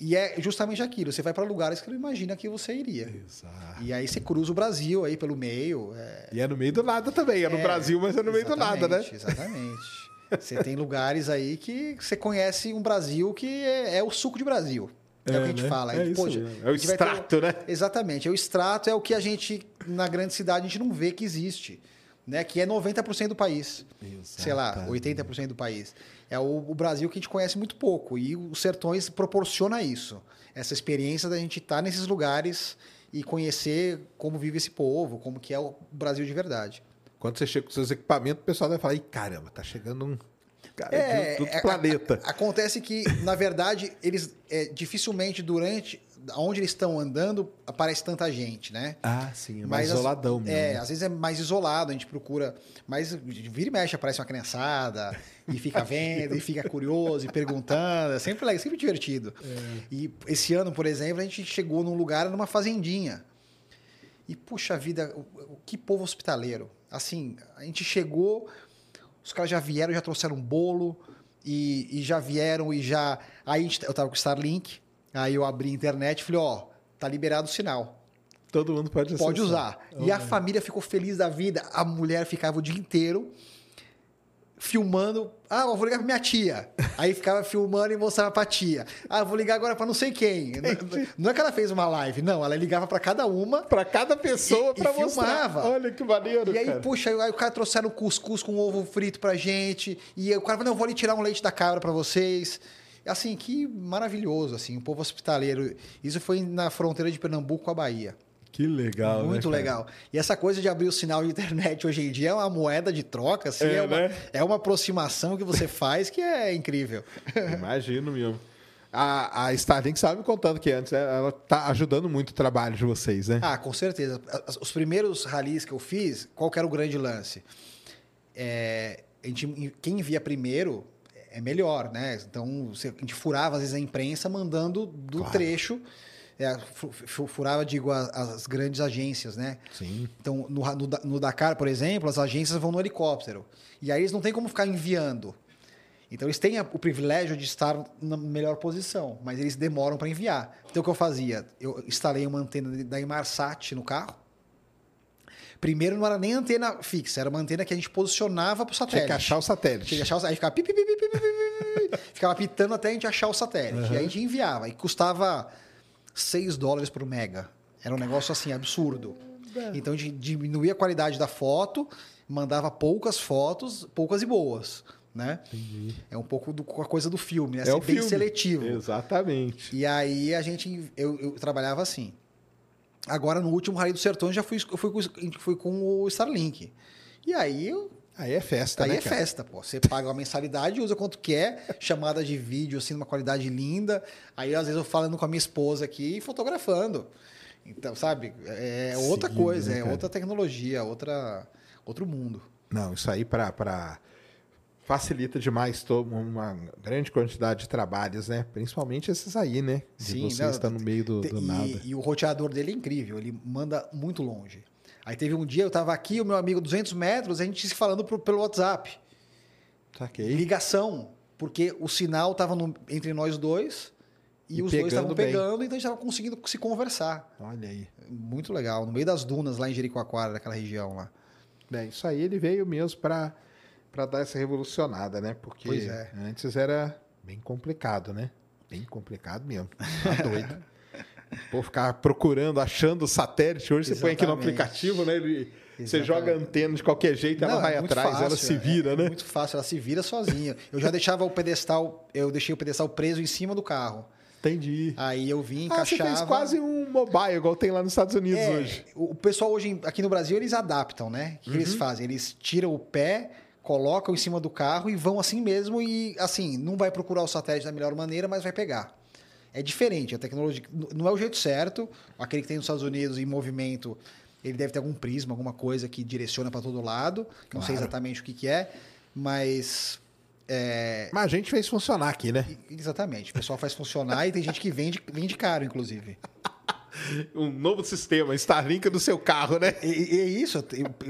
E é justamente aquilo, você vai para lugares que não imagina que você iria. Exato. E aí você cruza o Brasil aí pelo meio. É, E é no meio do nada também. É no É, Brasil, mas é no meio do nada, né? exatamente. Você tem lugares aí que você conhece um Brasil que é, é o suco de Brasil. É, o que a gente né? fala. É, E, mesmo. é o gente vai ter- extrato, né? Exatamente. É o extrato é o que a gente, na grande cidade, a gente não vê que existe. Né? Que é 90% do país. Sei lá, Exatamente. 80% do país. É o, o Brasil que a gente conhece muito pouco. E os sertões proporciona isso. Essa experiência da gente estar nesses lugares e conhecer como vive esse povo, como que é o Brasil de verdade. Quando você chega com seus equipamentos, o pessoal vai falar, Ih, caramba, tá chegando um cara É, de outro é, planeta. a- a- acontece que, na verdade, eles é, dificilmente durante onde eles estão andando aparece tanta gente, né? Ah, sim, é mais Mas as- isoladão mesmo. É, às vezes é mais isolado, a gente procura. Mas vira e mexe, aparece uma criançada e fica [LAUGHS] vendo, e fica curioso e perguntando. É sempre legal, sempre divertido. É. E esse ano, por exemplo, a gente chegou num lugar, numa fazendinha. E, puxa vida, que povo hospitaleiro. Assim, a gente chegou, os caras já vieram, já trouxeram um bolo, e, e já vieram e já. Aí eu tava com o Starlink, aí eu abri a internet e falei, ó, tá liberado o sinal. Todo mundo pode Pode acessar. usar. E a família ficou feliz da vida. A mulher ficava o dia inteiro filmando. Ah, eu vou ligar pra minha tia. Aí ficava filmando e mostrava pra tia. Ah, eu vou ligar agora pra não sei quem. Não- Não é que ela fez uma live, não. Ela ligava pra cada uma. Pra cada pessoa, E- e pra mostrar. filmava. Olha que maneiro, E aí, cara. puxa, aí o cara trouxeram cuscuz com ovo frito pra gente. E aí o cara falou, não, eu vou ali tirar um leite da cabra pra vocês. Assim, que maravilhoso, assim, o povo hospitaleiro. Isso foi na fronteira de Pernambuco com a Bahia. Que legal, né, Muito cara? legal. E essa coisa de abrir o sinal de internet hoje em dia é uma moeda de troca, assim, É, é, uma, né? é uma aproximação que você faz que é incrível. [LAUGHS] Imagino mesmo. A, a Starlink estava me contando que antes né, ela tá ajudando muito o trabalho de vocês, né? Ah, com certeza. Os primeiros ralis que eu fiz, qual que era o grande lance? É, a gente, quem envia primeiro é melhor, né? Então, a gente furava, às vezes, a imprensa mandando do Claro. trecho. é, fu- fu- furava, digo, as, as grandes agências, né? Sim. Então, no, no, no Dakar, por exemplo, as agências vão no helicóptero. E aí eles não têm como ficar enviando. Então, eles têm a- o privilégio de estar na melhor posição, mas eles demoram para enviar. Então, o que eu fazia? Eu instalei uma antena da Inmarsat no carro. Primeiro não era nem antena fixa, era uma antena que a gente posicionava pro satélite. Tinha que achar o satélite. Tinha que achar o satélite. Aí ficava, pi, pi, pi, ficava pitando até a gente achar o satélite. Uhum. E aí a gente enviava. E custava 6 dólares por mega. Era um negócio assim, absurdo. Então a gente diminuía a qualidade da foto, mandava poucas fotos, poucas e boas. Né? É um pouco com a coisa do filme, né? É assim, bem filme. seletivo. Exatamente. E aí a gente. eu, eu trabalhava assim. Agora, no último Rally do Sertão, já fui, eu fui, com, foi com o Starlink. E aí eu Aí é festa, Aí né, é cara? festa, pô. Você paga uma mensalidade, usa quanto quer, chamada de vídeo, assim, numa qualidade linda. Aí, às vezes, eu falando com a minha esposa aqui e fotografando. Então, sabe? É outra Seguindo, coisa, né, é outra tecnologia, outra, outro mundo. Não, isso aí para pra... facilita demais uma grande quantidade de trabalhos, né? Principalmente esses aí, né? De Sim, você não, estar no meio do, do e, nada. e o roteador dele é incrível, ele manda muito longe. Aí teve um dia, eu tava aqui, o meu amigo 200 metros, a gente se falando pro- pelo WhatsApp. Saquei. Ligação. porque o sinal estava entre nós dois e, E os dois estavam pegando bem. então a gente estava conseguindo se conversar. Olha aí. Muito legal, no meio das dunas lá em Jericoacoara, daquela região lá. É, isso aí ele veio mesmo para para dar essa revolucionada, né? Porque Pois é. antes era bem complicado, né? Bem complicado mesmo. Tá [LAUGHS] doido. Pô, ficar procurando, achando o satélite. Hoje você põe aqui no Exatamente. aplicativo, né? Ele, você Exatamente. joga a antena de qualquer jeito, ela Não, vai é muito atrás, ela fácil, se é- vira, é né? muito fácil, ela se vira sozinha. Eu já deixava o pedestal, eu deixei o pedestal preso em cima do carro. Entendi. Aí eu vim, Ah, você encaixava. fez quase um mobile, igual tem lá nos Estados Unidos É, hoje. O o pessoal hoje, aqui no Brasil, eles adaptam, né? O que Uhum. eles fazem? Eles tiram o pé, colocam em cima do carro e vão assim mesmo e, assim, não vai procurar o satélite da melhor maneira, mas vai pegar. É diferente, a tecnologia não é o jeito certo. Aquele que tem nos Estados Unidos em movimento, ele deve ter algum prisma, alguma coisa que direciona para todo lado. Não sei Claro. exatamente o que, que é, mas é, Mas a gente fez funcionar aqui, né? exatamente. O pessoal faz funcionar e tem gente que vende, vende caro, inclusive. [LAUGHS] [LAUGHS] Um novo sistema, Starlink do seu carro, né? E, é isso,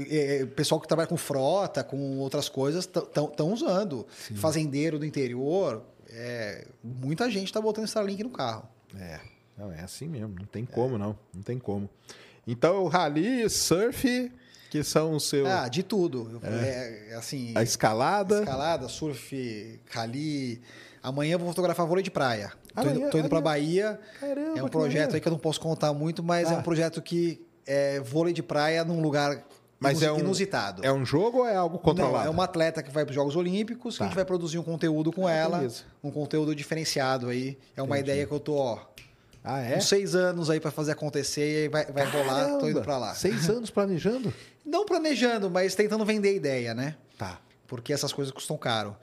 é, o pessoal que trabalha com frota, com outras coisas, estão usando. Fazendeiro do interior, é, muita gente está botando Starlink no carro. É, não, é assim mesmo, não tem como não, não tem como. Então o rally, surf, que são os seus Ah, de tudo. É, assim, a escalada. escalada, surf, rally. Amanhã eu vou fotografar vôlei de praia. Tô Amanhã, indo, tô indo para olha. Bahia. Caramba, É um projeto aí que eu não posso contar muito, mas é Ah. um projeto que é vôlei de praia num lugar Mas é um- inusitado. É um jogo ou é algo controlado? Não, é uma atleta que vai para os Jogos Olímpicos, que Tá. a gente vai produzir um conteúdo com Ah, ela, beleza. um conteúdo diferenciado aí. É uma Entendi. ideia que eu tô, ó, Ah, é? uns seis anos aí para fazer acontecer e aí vai, vai rolar, tô indo para lá. Seis anos planejando? Não planejando, mas tentando vender a ideia, né? Tá. Porque essas coisas custam caro.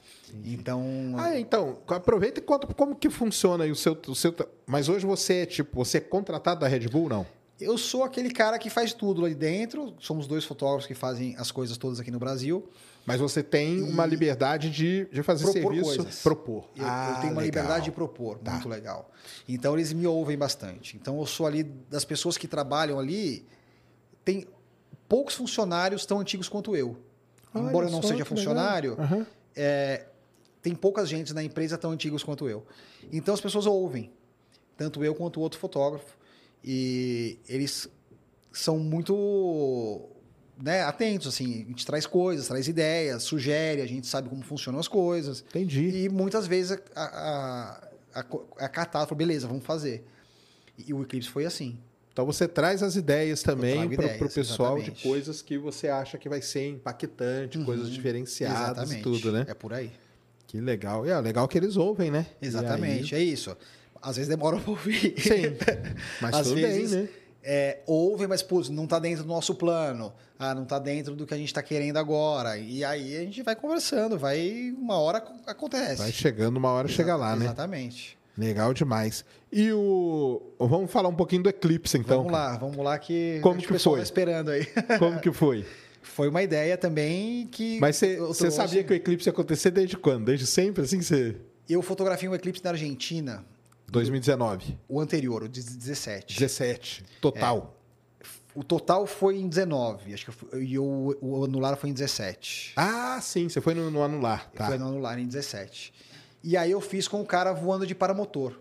Então, Ah, então, aproveita e conta como que funciona aí o seu, o seu... Mas hoje você é, tipo, você é contratado da Red Bull, não? eu sou aquele cara que faz tudo ali dentro. Somos dois fotógrafos que fazem as coisas todas aqui no Brasil. Mas você tem uma liberdade de, de fazer Propor serviço... coisas. Propor. Eu, Ah, eu tenho uma legal. liberdade de propor, Tá. muito legal. Então eles me ouvem bastante. Então eu sou ali das pessoas que trabalham ali, tem poucos funcionários tão antigos quanto eu. Olha Embora eu não seja funcionário, Aham. é, tem poucas gente na empresa tão antigos quanto eu. Então as pessoas ouvem, tanto eu quanto o outro fotógrafo, e eles são muito né, atentos, assim, a gente traz coisas, traz ideias, sugere, a gente sabe como funcionam as coisas. Entendi. E muitas vezes a, a, a, a beleza, vamos fazer. E o Eclipse foi assim. Então você traz as ideias também para o pessoal de exatamente. coisas que você acha que vai ser impactante, coisas diferenciadas e Exatamente. tudo, né? É por aí. Que legal. E é legal que eles ouvem, né? E Exatamente, é isso. Às vezes demora pra ouvir. aí- Sim. [LAUGHS] Mas Às tudo vezes, bem, né? é, ouvem, mas, pô, não tá dentro do nosso plano. Ah, não tá dentro do que a gente tá querendo agora. E aí a gente vai conversando, vai... Uma hora ac- acontece. Vai chegando, uma hora chega lá, né? Exatamente. Legal demais. E o. Vamos falar um pouquinho do Eclipse, então. vamos lá, vamos lá que, Como acho que o pessoal foi? tá esperando aí. [LAUGHS] Como que foi? Foi uma ideia também que... Mas você sabia que o eclipse ia acontecer desde quando? Desde sempre, assim que você. Eu fotografei um eclipse na Argentina, 2019. o anterior, o de 17. 17. Total. O total foi em 19, acho que foi, e o, o anular foi em 17. Ah, sim, você foi no, no anular. Tá. Foi no anular em 17. E aí eu fiz com o cara voando de paramotor.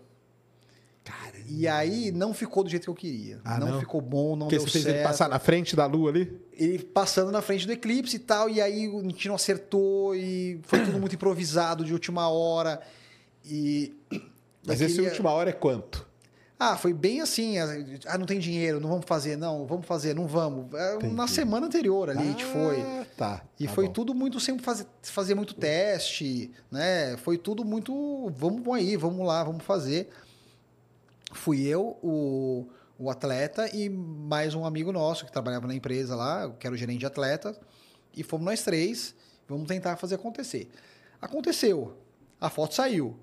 E aí não ficou do jeito que eu queria. Ah, não, não? ficou bom, não Porque deu você fez certo. ele passar na frente da lua ali? Ele passando na frente do eclipse e tal, e aí a gente não acertou, e foi tudo muito improvisado de última hora. E. Mas esse queria- última hora é quanto? Ah, foi bem assim. Ah, não tem dinheiro, não vamos fazer, não, vamos fazer, não vamos. É, Na Entendi. semana anterior ali a gente foi. Ah, Tá. E tá foi bom. tudo muito sempre fazer, fazer muito teste, né? Foi tudo muito. Vamos aí, vamos lá, vamos fazer. Fui eu, o, o atleta e mais um amigo nosso que trabalhava na empresa lá, que era o gerente de atletas. E fomos nós três, vamos tentar fazer acontecer. Aconteceu. A foto saiu.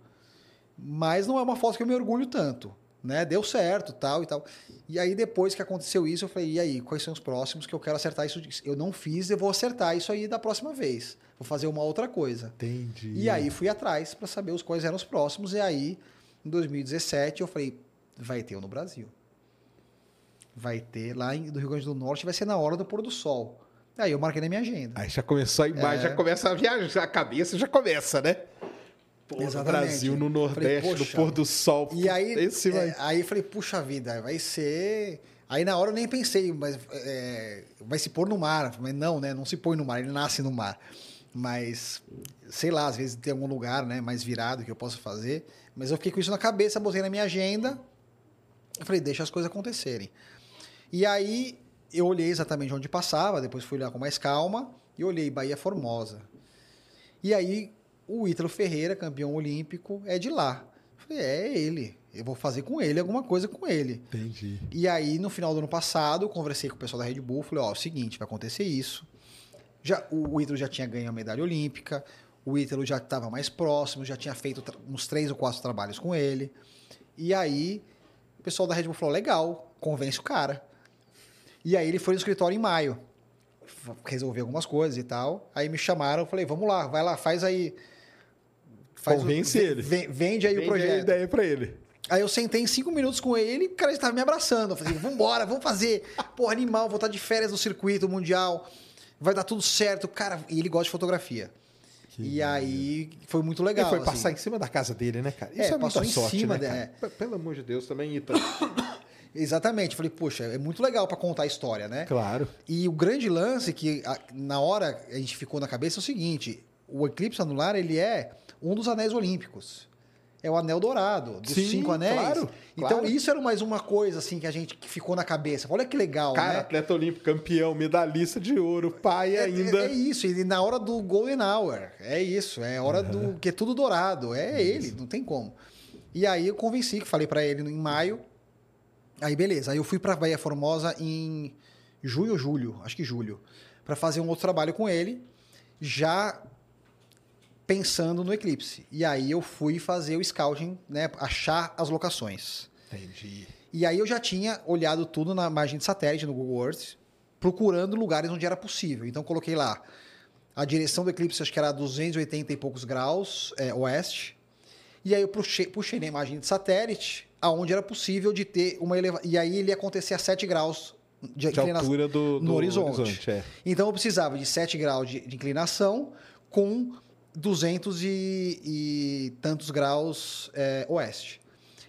Mas não é uma foto que eu me orgulho tanto. Né? Deu certo, tal e tal. E aí, depois que aconteceu isso, eu falei: e aí, quais são os próximos que eu quero acertar isso? Eu não fiz, eu vou acertar isso aí da próxima vez. Vou fazer uma outra coisa. Entendi. E aí fui atrás para saber os quais eram os próximos. E aí, em 2017, eu falei: vai ter um no Brasil. Vai ter lá em, do Rio Grande do Norte, vai ser na hora do pôr do sol. Aí eu marquei na minha agenda. Aí já começou a imagem, É. já começa a viajar, a cabeça já começa, né? Pô, no. Brasil, no Falei, Nordeste, no poxa. pôr do sol. E aí, Esse vai... é, aí eu falei, puxa vida, vai ser. Aí na hora eu nem pensei, mas é, vai se pôr no mar. Mas não, né? Não se põe no mar, ele nasce no mar. Mas, sei lá, às vezes tem algum lugar né, mais virado que eu possa fazer. Mas eu fiquei com isso na cabeça, botei na minha agenda. Eu falei, deixa as coisas acontecerem. E aí eu olhei exatamente onde passava, depois fui lá com mais calma e olhei Bahia Formosa. E aí o Ítalo Ferreira, campeão olímpico, é de lá. Eu falei, é ele. Eu vou fazer com ele alguma coisa com ele. Entendi. E aí, no final do ano passado, eu conversei com o pessoal da Red Bull, falei, ó, é o seguinte, vai acontecer isso. Já, o, Ítalo já tinha ganho a medalha olímpica, o Ítalo já estava mais próximo, já tinha feito uns três ou quatro trabalhos com ele. E aí, o pessoal da Red Bull falou, legal, convence o cara. E aí ele foi no escritório em maio, resolver algumas coisas e tal. Aí me chamaram, eu falei, vamos lá, vai lá, faz aí. O- Convence ve- ele. ve- Vende aí Vende o a projeto. ideia pra ele. Aí eu sentei em cinco minutos com ele e o cara estava me abraçando. Eu falei, vambora, vamos fazer. Pô, animal, vou estar de férias no circuito mundial. Vai dar tudo certo. Cara, e ele gosta de fotografia. e aí foi muito legal. Ele foi assim. passar em cima da casa dele, né, cara? Isso É, é, muita passou em sorte, cima, né? P- Pelo amor de Deus, também, Ítalo. [COUGHS] Exatamente. Falei, poxa, é muito legal para contar a história, né? claro. E o grande lance que a- na hora a gente ficou na cabeça é o seguinte: o eclipse anular ele é um dos anéis olímpicos. É o anel dourado, dos Sim, cinco anéis. claro, então claro. isso era mais uma coisa assim que a gente que ficou na cabeça. Olha que legal, Cara, né? atleta olímpico, campeão, medalhista de ouro, pai É, ainda. é, é isso, e na hora do Golden Hour. É isso, é hora do. que é tudo dourado. É ele, não tem como. E aí eu convenci, que falei pra ele em maio. Aí beleza, aí eu fui pra Bahia Formosa em junho ou julho, acho que julho, pra fazer um outro trabalho com ele, já pensando no eclipse. E aí eu fui fazer o scouting, né, achar as locações. Entendi. E aí eu já tinha olhado tudo na imagem de satélite no Google Earth, procurando lugares onde era possível. Então coloquei lá a direção do eclipse, acho que era 280 e poucos graus é, oeste. E aí eu puxei, puxei na imagem de satélite, aonde era possível de ter uma elevação. E aí ele ia acontecer a 7 graus de, De altura do, do no horizonte. é. Então eu precisava de 7 graus de, de inclinação com 200 e, e tantos graus é, oeste.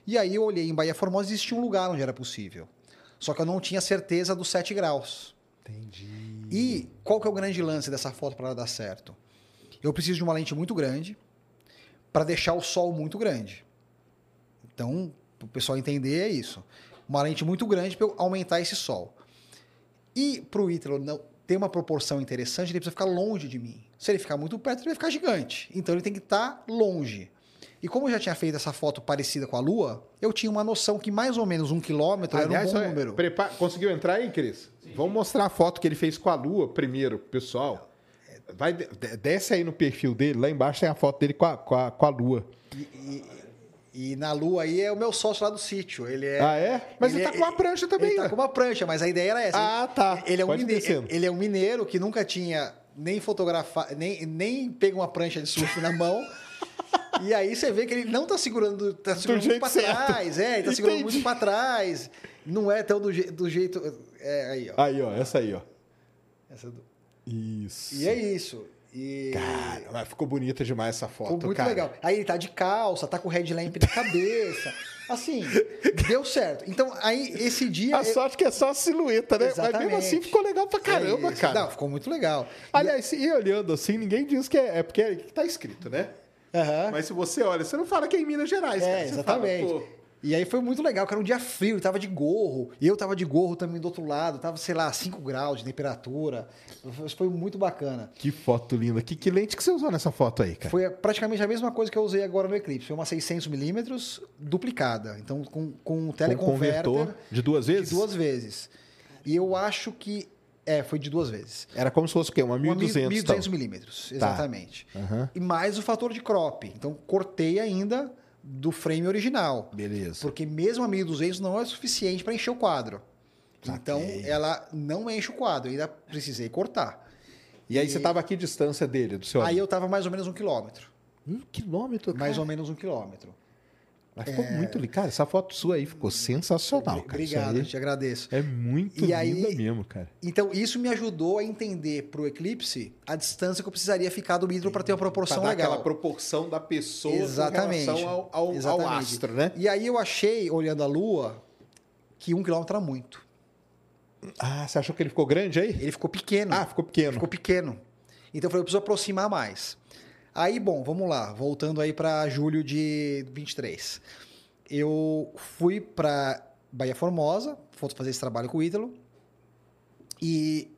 E aí eu olhei em Bahia Formosa e existia um lugar onde era possível. Só que eu não tinha certeza dos 7 graus. Entendi. E qual que é o grande lance dessa foto para ela dar certo? Eu preciso de uma lente muito grande para deixar o sol muito grande. Então, para o pessoal entender, é isso. Uma lente muito grande para eu aumentar esse sol. E para o Ítalo não ter uma proporção interessante, ele precisa ficar longe de mim. Se ele ficar muito perto, ele vai ficar gigante. Então ele tem que estar longe. E como eu já tinha feito essa foto parecida com a Lua, eu tinha uma noção que mais ou menos um quilômetro Aliás, era um bom número. prepa- conseguiu entrar aí, Cris? Vamos mostrar a foto que ele fez com a Lua primeiro, pessoal. Vai, de- desce aí no perfil dele, lá embaixo tem a foto dele com a, com a, com a Lua. E na lua aí é o meu sócio lá do sítio. Ele é. Ah, é? Mas ele tá com uma prancha também, Ele tá né? com uma prancha, mas a ideia era essa. Ah, tá. Ele é um, Pode mine- descendo. ele é um mineiro que nunca tinha nem fotografado, nem, nem pega uma prancha de surf na mão. E aí você vê que ele não tá segurando, tá segurando muito pra certo. trás. É, ele tá segurando Entendi. muito pra trás. Não é tão do, je- do jeito. É, aí, ó. Aí, ó, essa aí, ó. Essa do- Isso. E é isso. E... Cara, mas ficou bonita demais essa foto, Ficou muito cara. legal. Aí ele tá de calça, tá com o headlamp na cabeça. [LAUGHS] Assim, deu certo. Então, aí esse dia. A sorte que é só a silhueta, né? Mas mesmo Exatamente. assim ficou legal pra caramba, É cara. Não, ficou muito legal. Aliás, e olhando assim, ninguém diz que é, é porque é, que tá escrito, né? Aham. Mas se você olha, você não fala que é em Minas Gerais, cara. É, Você exatamente. fala, e aí foi muito legal, que era um dia frio, tava de gorro, e eu tava de gorro também do outro lado, tava, sei lá, 5 graus de temperatura. Foi muito bacana. que foto linda. Que, que lente que você usou nessa foto aí, cara? Foi praticamente a mesma coisa que eu usei agora no Eclipse. Foi uma 600mm duplicada. Então, com, com um Com teleconverter convertor de duas vezes? de duas vezes. E eu acho que... É, foi de duas vezes. Era como se fosse o quê? Uma Uma 1200 mil- tal. 1200 milímetros, exatamente. Aham. E mais o fator de crop. Então, cortei ainda do frame original. Beleza. Porque mesmo a 1200 não é suficiente para encher o quadro. Então, Saquei. ela não enche o quadro. Ainda precisei cortar. E aí você tava aqui a distância dele, do seu Aí eu tava mais ou menos um quilômetro. Um quilômetro, cara. Mais ou menos um quilômetro. Mas ficou muito lindo. Cara, essa foto sua aí ficou sensacional, cara. Obrigado, aí te agradeço. É muito E aí- linda mesmo, cara. Então, isso me ajudou a entender pro eclipse a distância que eu precisaria ficar do Mítron para ter uma proporção Pra dar legal. aquela proporção da pessoa Exatamente. com relação ao, ao- ao Exatamente. astro, né? E aí eu achei, olhando a Lua, que um quilômetro era muito. Ah, você achou que ele ficou grande aí? Ele ficou pequeno. Ah, ficou pequeno. Ficou pequeno. Então eu falei, eu preciso aproximar mais. Aí, bom, vamos lá. Voltando aí para julho de 23. Eu fui para Bahia Formosa, fui fazer esse trabalho com o Ítalo. E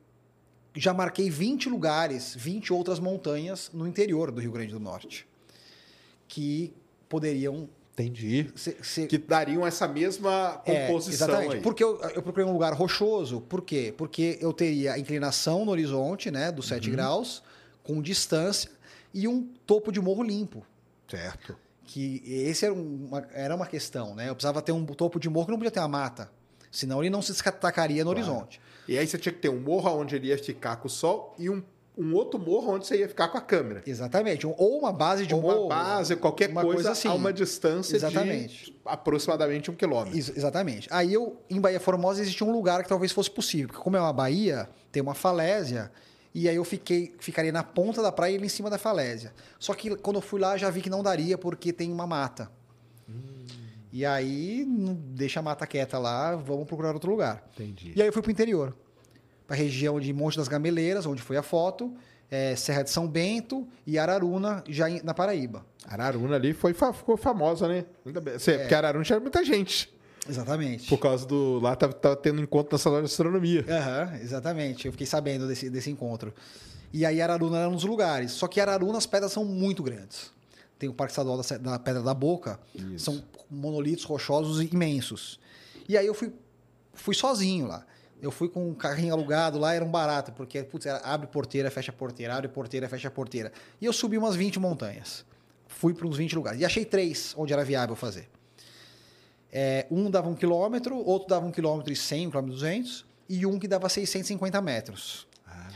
já marquei 20 lugares, 20 outras montanhas no interior do Rio Grande do Norte. Que poderiam Entendi. ser, ser- Que dariam essa mesma é, composição exatamente. aí. Porque eu, eu procurei um lugar rochoso. Por quê? Porque eu teria a inclinação no horizonte, né, dos 7 Uhum. graus, com distância, e um topo de morro limpo. Certo. Que esse era uma, era uma questão, né? Eu precisava ter um topo de morro que não podia ter uma mata. Senão ele não se destacaria no Claro. horizonte. E aí você tinha que ter um morro onde ele ia ficar com o sol e um, um outro morro onde você ia ficar com a câmera. Exatamente. Ou uma base de Ou morro. uma base, qualquer uma coisa, coisa assim. a uma distância Exatamente. de aproximadamente um quilômetro. Ex- exatamente. Aí eu, em Bahia Formosa, existia um lugar que talvez fosse possível. Porque como é uma baía, tem uma falésia. E aí eu fiquei, ficaria na ponta da praia e ele em cima da falésia. Só que quando eu fui lá, já vi que não daria porque tem uma mata. E aí, deixa a mata quieta lá, vamos procurar outro lugar. Entendi. E aí eu fui pro interior. Pra região de Monte das Gameleiras, onde foi a foto. é, Serra de São Bento e Araruna, já na Paraíba. Araruna ali foi, ficou famosa, né? Ainda bem. Cê- Porque Araruna tinha muita gente. Exatamente. Por causa do. Lá tava, tava tendo encontro na sala de astronomia. Aham, exatamente. Eu fiquei sabendo desse, desse encontro. E aí Araruna era um dos lugares. Só que Araruna as pedras são muito grandes. Tem o Parque Estadual da, da Pedra da Boca. Isso. São monolitos rochosos imensos. E aí eu fui, fui sozinho lá. Eu fui com um carrinho alugado lá, era um barato, porque putz, era, abre porteira, fecha porteira, abre porteira, fecha porteira. E eu subi umas 20 montanhas. Fui para uns 20 lugares. E achei três onde era viável fazer. É, um dava um quilômetro, outro dava um quilômetro e 100, um quilômetro e 200, e um que dava 650 metros. Ah.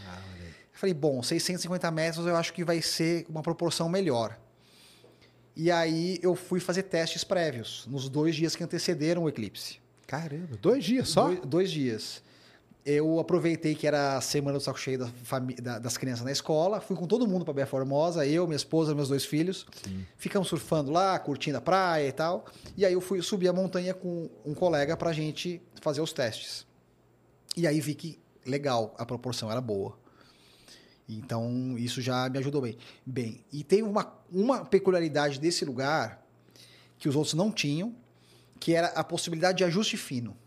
Eu falei, bom, 650 metros eu acho que vai ser uma proporção melhor. E aí eu fui fazer testes prévios, nos dois dias que antecederam o eclipse. Caramba, dois dias só? Dois, dois dias. Eu aproveitei que era a semana do saco cheio da da- das crianças na escola, fui com todo mundo para Bahia Formosa, eu, minha esposa, meus dois filhos. Ficamos surfando lá, curtindo a praia e tal. E aí eu fui subir a montanha com um colega pra gente fazer os testes. E aí vi que legal, a proporção era boa. Então isso já me ajudou bem. Bem, e tem uma, uma peculiaridade desse lugar que os outros não tinham, que era a possibilidade de ajuste fino.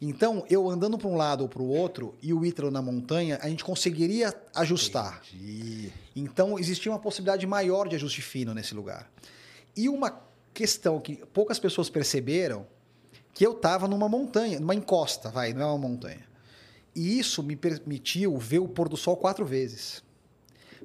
Então, eu andando para um lado ou para o outro e o Ítalo na montanha, a gente conseguiria ajustar. Entendi. Então, existia uma possibilidade maior de ajuste fino nesse lugar. E uma questão que poucas pessoas perceberam, que eu estava numa montanha, numa encosta, vai, não é uma montanha. E isso me permitiu ver o pôr do sol quatro vezes.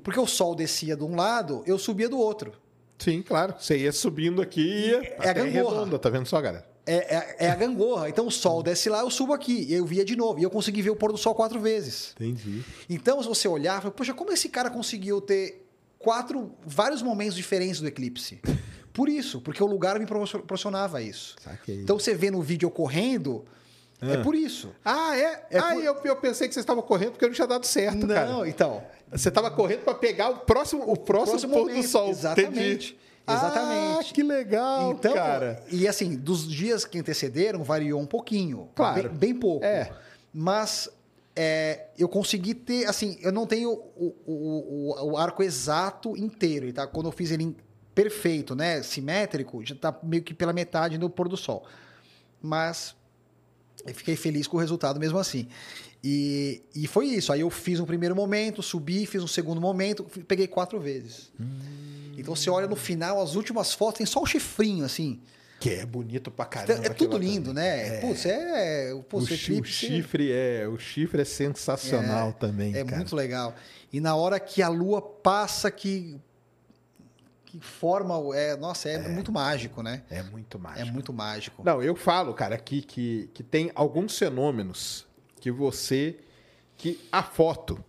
Porque o sol descia de um lado, eu subia do outro. Sim, claro. Você ia subindo aqui e ia É a até gangorra. redonda, tá vendo só, galera? É, é- é a gangorra. Então o sol desce lá, eu subo aqui. E eu via de novo. E eu consegui ver o pôr do sol quatro vezes. Entendi. Então, se você olhar, fala, poxa, como esse cara conseguiu ter quatro, vários momentos diferentes do eclipse? Por isso, porque o lugar me propor- proporcionava isso. Saquei. Então, você vê no vídeo eu correndo, é por isso. Ah, é? É ah, por- eu, eu pensei que você estava correndo porque não tinha dado certo, Não, cara. então. Você estava correndo para pegar o próximo, o próximo, Próximo pôr do momento, sol. exatamente. Entendi. Exatamente. Ah, que legal, Então, cara. e assim, dos dias que antecederam, variou um pouquinho. Claro. Bem, bem pouco. É. Mas é, eu consegui ter, assim, eu não tenho o, o, o- o arco exato inteiro, tá? Quando eu fiz ele perfeito, né? Simétrico, já tá meio que pela metade no pôr do sol. Mas eu fiquei feliz com o resultado mesmo assim. E, e foi isso. Aí eu fiz um primeiro momento, subi, fiz um segundo momento, peguei quatro vezes. Então você olha no final, as últimas fotos, tem só o chifrinho, assim. Que é bonito pra Então, caramba. é tudo lindo, né? Putz, é. O, Putz, o eclipse chifre é, o chifre é sensacional também, é cara. muito legal. E na hora que a lua passa, que. Que forma. o- É, nossa, é, muito mágico, né? É muito É mágico. muito mágico. Não, eu falo, cara, aqui que, que tem alguns fenômenos que você. que a foto,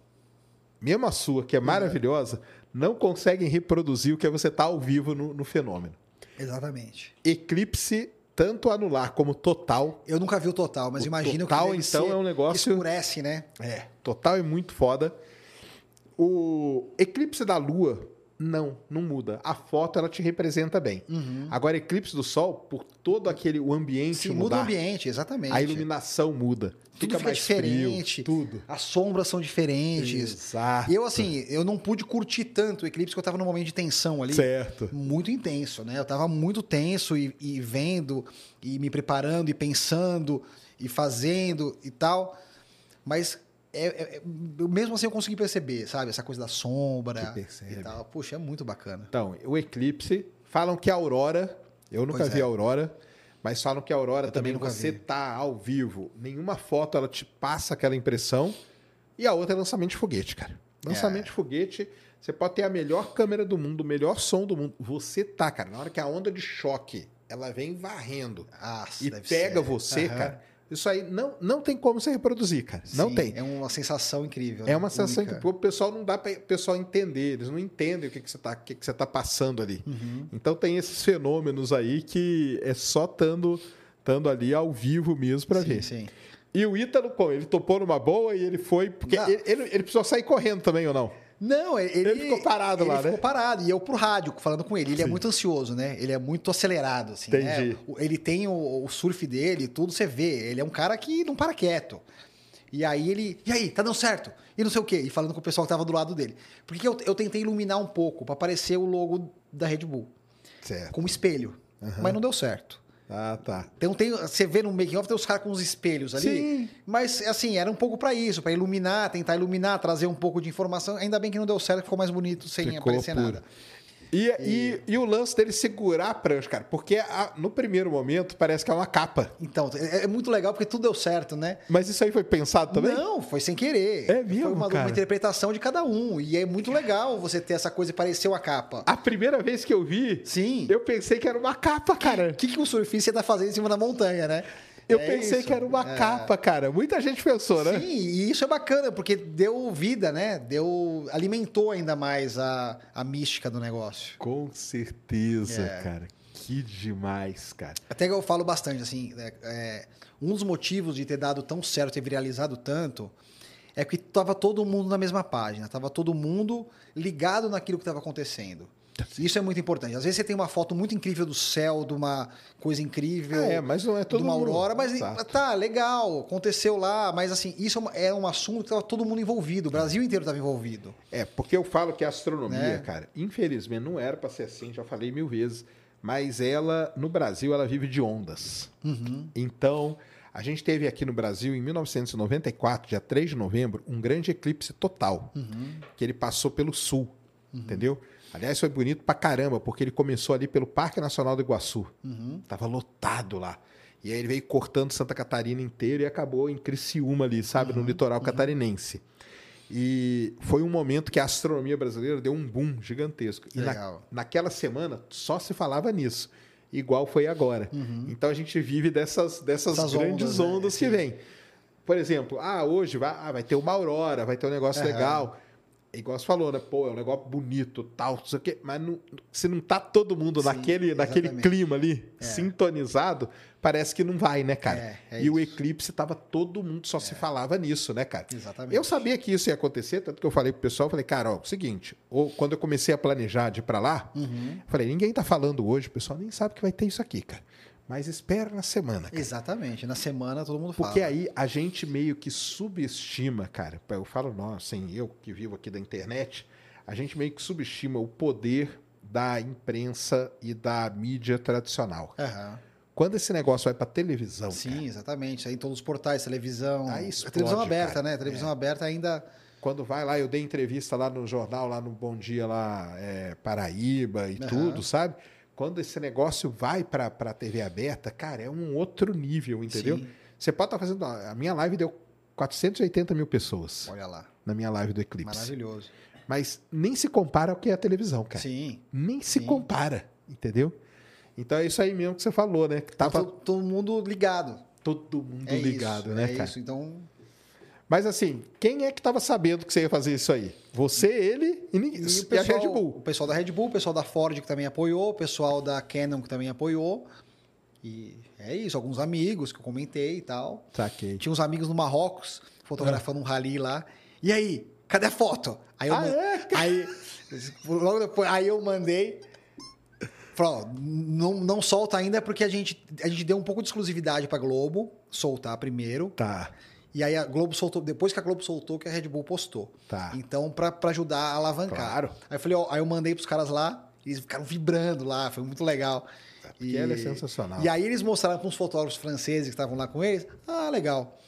mesmo a sua, que é maravilhosa, não conseguem reproduzir o que você estar ao vivo no, no fenômeno. Exatamente. Eclipse, tanto anular como total. Eu nunca vi o total, mas O imagino total, que então, é um negócio- escurece, né? É, total é muito foda. O eclipse da Lua, não, não muda. A foto ela te representa bem. Agora, eclipse do Sol, por todo aquele o ambiente Se mudar, muda o ambiente, exatamente. a iluminação muda. Tudo fica fica mais diferente. frio, tudo. As sombras são diferentes. Exato. E eu, assim, eu não pude curtir tanto o eclipse porque eu tava num momento de tensão ali. Certo. Muito intenso, né? Eu tava muito tenso e, e vendo, e me preparando, e pensando, e fazendo e tal. Mas é- é- é- mesmo assim eu consegui perceber, sabe? Essa coisa da sombra Você percebe. e tal. Puxa, é muito bacana. Então, o eclipse, falam que a aurora, eu nunca Pois vi é. a aurora, mas falam que a aurora Eu também, também nunca você vi. tá ao vivo, nenhuma foto ela te passa aquela impressão. E a outra é lançamento de foguete, cara. Lançamento É. de foguete, você pode ter a melhor câmera do mundo, o melhor som do mundo. Você tá, cara, na hora que a onda de choque, ela vem varrendo Ah, e pega ser. você, Aham. cara. Isso aí não, não tem como você reproduzir, cara. Não Sim, tem. É uma sensação incrível. É né? uma sensação Única. que o pessoal não dá para o pessoal entender, eles não entendem o que, que você está que, que você tá passando ali. Uhum. Então tem esses fenômenos aí que é só estando estando ali ao vivo mesmo para ver. sim. E o Ítalo, como? Ele topou numa boa e ele foi. Porque Não. ele, ele, ele precisou sair correndo também, ou não? Não, ele, Ele ficou parado ele lá, ficou né? parado. E eu pro rádio, falando com ele. Ele é Sim. muito ansioso, né? Ele é muito acelerado, assim. Entendi. né? Ele tem o, o surf dele, tudo você vê. Ele é um cara que não para quieto. E aí ele. E aí, tá dando certo? E não sei o quê. E falando com o pessoal que tava do lado dele. Porque eu, eu tentei iluminar um pouco para aparecer o logo da Red Bull. Certo. Com um espelho. Mas não deu certo. Ah, tá. Então tem, você vê no making off tem os caras com os espelhos ali. Sim. Mas assim, era um pouco pra isso, pra iluminar, tentar iluminar, trazer um pouco de informação. Ainda bem que não deu certo, ficou mais bonito sem Ficou aparecer puro. nada. E, e... E, o lance dele segurar a prancha, cara, porque a- no primeiro momento parece que é uma capa. Então, é, é muito legal porque tudo deu certo, né? Mas isso aí foi pensado também? Não, foi sem querer. É mesmo, Foi uma, uma interpretação de cada um. E é muito legal você ter essa coisa e parecer uma capa. A primeira vez que eu vi, Sim. eu pensei que era uma capa, cara. O que, que o surfista tá fazendo em cima da montanha, né? Eu É pensei isso. que era uma É. capa, cara. Muita gente pensou, né? Sim, e isso é bacana, porque deu vida, né? Deu. alimentou ainda mais a, a mística do negócio. Com certeza, É. cara. Que demais, cara. Até que eu falo bastante, assim, é, é, um dos motivos de ter dado tão certo, ter viralizado tanto, é que tava todo mundo na mesma página, tava todo mundo ligado naquilo que estava acontecendo. Isso é muito importante. Às vezes você tem uma foto muito incrível do céu, de uma coisa incrível. É, mas não é todo de uma mundo. aurora, mas Exato. tá, legal, aconteceu lá, mas assim, isso é é um assunto que estava todo mundo envolvido, o Brasil inteiro estava envolvido. É, porque eu falo que a astronomia, Né? cara, infelizmente não era pra ser assim, já falei mil vezes, mas ela, no Brasil, ela vive de ondas. Uhum. Então, a gente teve aqui no Brasil, em 1994, dia 3 de novembro, um grande eclipse total, Uhum. que ele passou pelo sul, entendeu? Aliás, foi bonito pra caramba, porque ele começou ali pelo Parque Nacional do Iguaçu. Uhum. Tava lotado lá. E aí ele veio cortando Santa Catarina inteira e acabou em Criciúma ali, sabe, Uhum. no litoral catarinense. E foi um momento que a astronomia brasileira deu um boom gigantesco. E na- naquela semana só se falava nisso, igual foi agora. Então a gente vive dessas, dessas Uhum. Essas grandes ondas, né? ondas, que vêm. Por exemplo, ah, hoje vai, ah, vai ter uma aurora, vai ter um negócio legal. É igual você falou, né? Pô, é um negócio bonito, tal, não sei o quê. Mas não- se não tá todo mundo Sim, naquele, naquele clima ali, É. sintonizado, parece que não vai, né, cara? É, é e o isso. eclipse tava todo mundo, só se falava nisso, né, cara? Exatamente. Eu sabia que isso ia acontecer, tanto que eu falei pro pessoal, falei, cara, ó, seguinte, ou quando eu comecei a planejar de ir pra lá, Uhum. falei, ninguém tá falando hoje, o pessoal nem sabe que vai ter isso aqui, cara. Mas espera na semana, cara. Exatamente. Na semana todo mundo fala. Porque aí a gente meio que subestima, cara. Eu falo, nós, assim, eu que vivo aqui da internet, a gente meio que subestima o poder da imprensa e da mídia tradicional. Aham. Quando esse negócio vai pra televisão, Sim, cara, exatamente. Aí em todos os portais, televisão. Aí a explode, televisão aberta, cara. né? A televisão aberta ainda. quando vai lá, eu dei entrevista lá no jornal, lá no Bom Dia, lá é, Paraíba e Aham. tudo, sabe? Quando esse negócio vai pra, pra TV aberta, cara, é um outro nível, entendeu? Sim. Você pode estar fazendo. A minha live deu 480 mil pessoas Olha lá. na minha live do Eclipse. Maravilhoso. Mas nem se compara ao que é a televisão, cara. Sim. Nem se Sim. compara, entendeu? Então é isso aí mesmo que você falou, né? Que Tá tava todo, todo mundo ligado. todo mundo É ligado, isso, né, é cara? isso. Então, Mas assim, quem é que estava sabendo que você ia fazer isso aí? Você, ele e, ninguém, E o e a pessoal, Red o Bull. pessoal da Red Bull, o pessoal da Ford que também apoiou, o pessoal da Canon que também apoiou. E é isso, alguns amigos que eu comentei e tal. Saquei. Tinha uns amigos no Marrocos fotografando um rally lá. E aí, cadê a foto? Aí eu, Ah, é? [LAUGHS] aí logo depois, aí eu mandei. Falei, ó, não, não solta ainda porque a gente, a gente deu um pouco de exclusividade pra Globo soltar primeiro. Tá, E aí a Globo soltou, depois que a Globo soltou, que a Red Bull postou. tá. Então, pra ajudar a alavancar. Claro. Aí eu falei, ó, aí eu mandei pros caras lá, eles ficaram vibrando lá, foi muito legal. porque ela é sensacional. E aí eles mostraram para uns fotógrafos franceses que estavam lá com eles. Ah, legal.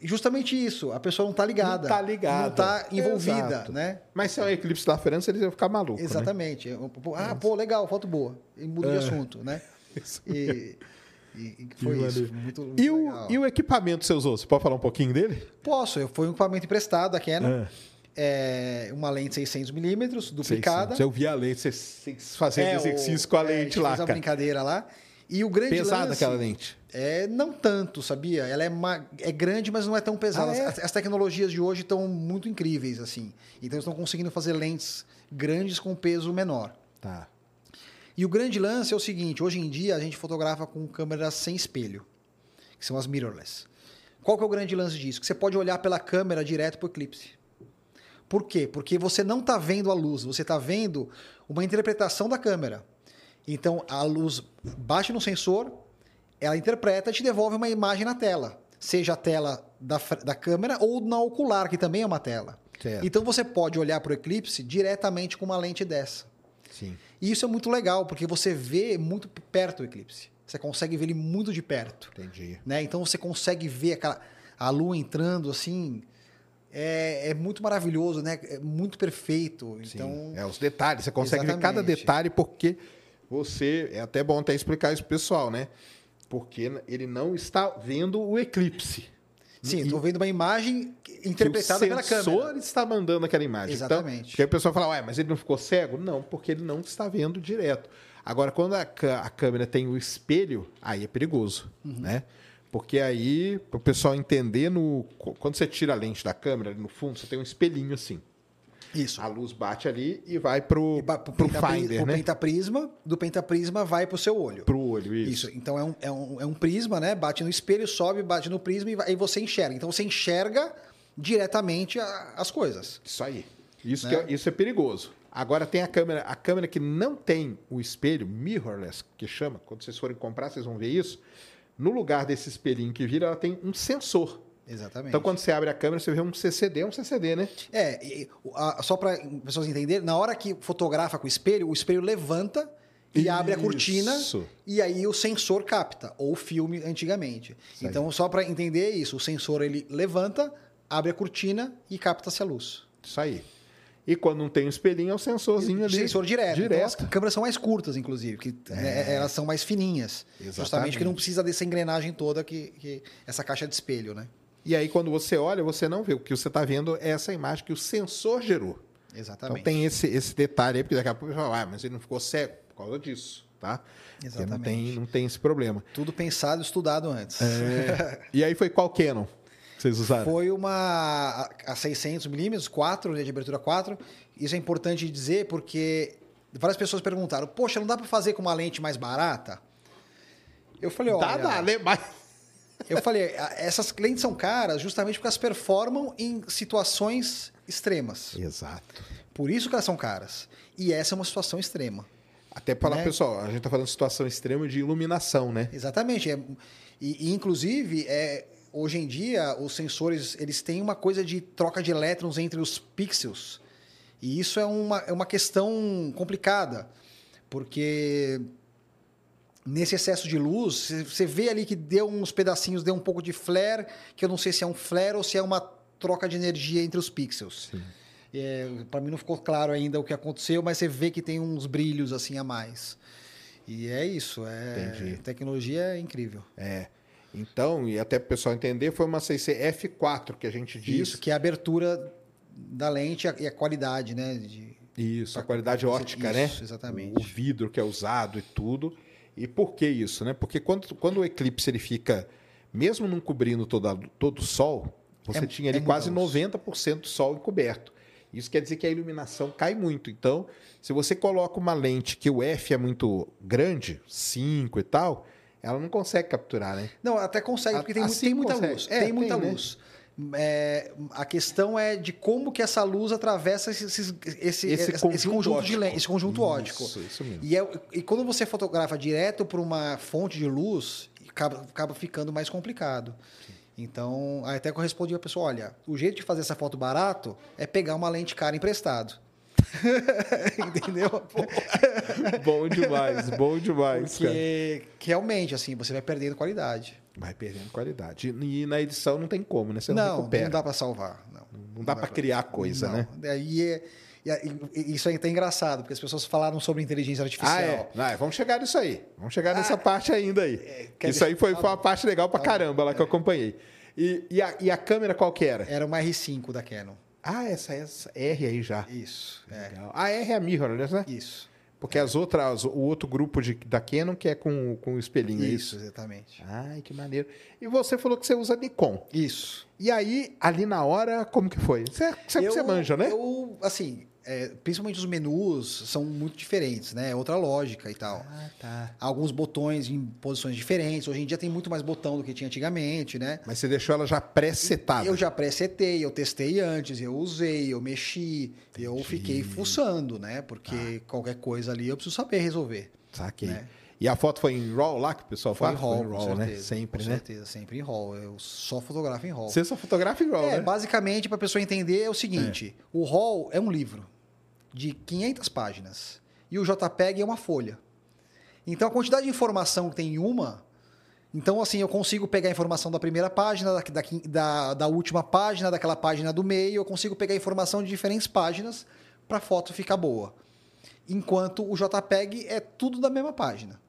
E justamente isso, a pessoa não tá ligada. Não tá ligada. Não tá envolvida, Exato. né? Mas se é um eclipse da França, eles iam ficar malucos, né? Exatamente. Pô, Ah, pô, legal, foto boa. E muda de É. assunto, né? [LAUGHS] Isso E, e- e foi isso. Muito, muito E o, e o equipamento que você usou? Você pode falar um pouquinho dele? Posso, eu- foi um equipamento emprestado da Canon. Ah. É, uma lente 600mm, duplicada. Eu vi a lente, você- você fazendo É, exercício o- com a é, lente gente lá, fez uma cara. brincadeira lá. E o grande Pesada lance... aquela lente. É, não tanto, sabia? Ela é, ma- é grande, mas não é tão pesada. Ah, é? As, as tecnologias de hoje estão muito incríveis, assim. Então, eles estão conseguindo fazer lentes grandes com peso menor. Tá. E o grande lance é o seguinte: hoje em dia a gente fotografa com câmeras sem espelho, que são as mirrorless. Qual que é o grande lance disso? Que você pode olhar pela câmera direto para o eclipse. Por quê? Porque você não está vendo a luz, você está vendo uma interpretação da câmera. Então a luz bate no sensor, ela interpreta e te devolve uma imagem na tela. Seja a tela da, da câmera ou na ocular, que também é uma tela. Certo. Então você pode olhar para o eclipse diretamente com uma lente dessa. Sim. E isso é muito legal, porque você vê muito perto o eclipse. Você consegue ver ele muito de perto. Entendi. Né? Então você consegue ver aquela, a lua entrando assim. É, é muito maravilhoso, né? É muito perfeito. Sim. Então, É, os detalhes. Você consegue ver cada Exatamente. detalhe porque você... É até bom até explicar isso pro pessoal, né? Porque ele não está vendo o eclipse. Sim, E- tô vendo uma imagem interpretada que o pela sensor câmera. está mandando aquela imagem. Exatamente. Então, porque aí o pessoal fala, ué, mas ele não ficou cego? Não, porque ele não está vendo direto. Agora, quando a, a câmera tem o espelho, aí é perigoso, Uhum. né? Porque aí, para o pessoal entender, no, quando você tira a lente da câmera, no fundo, você tem um espelhinho assim. Isso. A luz bate ali e vai pro, E ba- pro pro pentapri- finder, pro né? pentaprisma, do pentaprisma vai pro seu olho. Pro olho, isso. Isso. Então é um, é, um, é um prisma, né? Bate no espelho, sobe, bate no prisma e vai- aí você enxerga. Então você enxerga diretamente a- as coisas. Isso aí. Isso, Né? é, isso é perigoso. Agora tem a câmera, a câmera que não tem o espelho, mirrorless, que chama. Quando vocês forem comprar, vocês vão ver isso. No lugar desse espelhinho que vira, ela tem um sensor. Exatamente. Então, quando você abre a câmera, você vê um CCD, é um CCD, né? É, e- a- só para pessoas entenderem, na hora que fotografa com o espelho, o espelho levanta e abre a cortina Isso. e aí o sensor capta, ou o filme antigamente. Isso aí. então, só para entender isso, o sensor ele levanta, abre a cortina e capta-se a luz. Isso aí. E quando não tem o espelhinho, é o sensorzinho ali. Sensor direto. Então, Direto. as câmeras são mais curtas, inclusive, que né, elas são mais fininhas. Exatamente. Justamente que não precisa dessa engrenagem toda que, que essa caixa de espelho, né? E aí, quando você olha, você não vê. O que você está vendo é essa imagem que o sensor gerou. Exatamente. Então tem esse, esse detalhe aí, porque daqui a pouco você fala, ah, mas ele não ficou cego por causa disso, tá? Porque Não Exatamente. tem, não tem esse problema. Tudo pensado e estudado antes. É. [LAUGHS] e aí foi qual Canon que vocês usaram? Foi uma a 600 milímetros, 4, né, de abertura 4. Isso é importante dizer porque várias pessoas perguntaram: Poxa, não dá para fazer com uma lente mais barata? Eu falei: Olha, Dá, dá, né? Mas... eu falei, "a- essas lentes são caras justamente porque elas performam em situações extremas. Exato. Por isso que elas são caras. E essa é uma situação extrema. Até para falar, Né? pessoal, a gente está falando de situação extrema de iluminação, né? Exatamente. É- e, e, inclusive, é, hoje em dia, os sensores eles têm uma coisa de troca de elétrons entre os pixels. E isso é uma, é uma questão complicada, porque nesse excesso de luz, você- vê ali que deu uns pedacinhos, deu um pouco de flare, que eu não sei se é um flare ou se é uma troca de energia entre os pixels. Para mim não ficou claro ainda o que aconteceu, mas você vê que tem uns brilhos assim a mais. E é isso, é Entendi. tecnologia é incrível. É. Então, e até para o pessoal entender, foi uma CC F4 que a gente diz. Isso, que é a abertura da lente e a- qualidade, né? De... Isso, a qualidade Isso, ótica, né? exatamente. O vidro que é usado e tudo. E por que isso, né? Porque quando, quando o eclipse ele fica, mesmo não cobrindo toda, todo o sol, você É- tinha ali é quase muita luz. 90% do sol encoberto. Isso quer dizer que a iluminação cai muito. Então, se você coloca uma lente que o F é muito grande, 5 e tal, ela não consegue capturar, né? Não, até consegue, porque tem, assim tem muita consegue. luz. É, tem muita tem, né? É, a questão é de como que essa luz atravessa esse, esse, esse, esse conjunto, de óptico. lentes, esse conjunto óptico. Isso, isso mesmo. E, é- e quando você fotografa direto para uma fonte de luz, acaba, acaba ficando mais complicado. Então, aí até que eu respondi a pessoa, olha, o jeito de fazer essa foto barato é pegar uma lente cara emprestado. [LAUGHS] Entendeu? bom demais, bom demais, cara. Porque que realmente, assim, você vai perdendo qualidade. Vai perdendo qualidade. E na edição não tem como, né? Você não, não, recupera. não dá para salvar. Não, Não dá pra criar coisa, Não. né? Daí é- isso aí tá engraçado, porque as pessoas falaram sobre inteligência artificial. Ah, é. Não, é, vamos chegar nisso aí. Vamos chegar nessa parte ainda aí. Ah, quer Isso aí foi, foi uma parte legal pra caramba lá que eu acompanhei. E, e, a, e a câmera qual que era? Era uma R5 da Canon. Ah, essa, essa R aí já. Isso, é. Legal. A R é a mirrorless, né? Isso. Porque as outras, o outro grupo de, da Canon que é com, com o espelhinho, é Isso, isso? exatamente. Ai, que maneiro. E você falou que você usa Nikon. Isso. E aí, ali na hora, como que foi? Você, você, eu, você manja, né? Eu, assim, é, principalmente os menus são muito diferentes, né? É outra lógica e tal. Ah, tá. Alguns botões em posições diferentes. Hoje em dia tem muito mais botão do que tinha antigamente, né? Mas você deixou ela já pré-setada. Eu já pré-setei, eu testei antes, eu usei, eu mexi, eu Entendi. fiquei fuçando, né? Porque qualquer coisa ali eu preciso saber resolver. Saquei. né? E a foto foi em RAW lá que o pessoal Foi fala? em RAW, Foi em RAW, né? certeza, Sempre, com né? certeza, sempre em RAW. Eu só fotografo em RAW. Você só fotografa em RAW, É, né? basicamente, para a pessoa entender, é o seguinte: o RAW é um livro de 500 páginas e o JPEG é uma folha. Então, a quantidade de informação que tem em uma. Então, assim, eu consigo pegar a informação da primeira página, da, da, da, da última página, daquela página do meio, eu consigo pegar a informação de diferentes páginas para a foto ficar boa. Enquanto o JPEG é tudo da mesma página.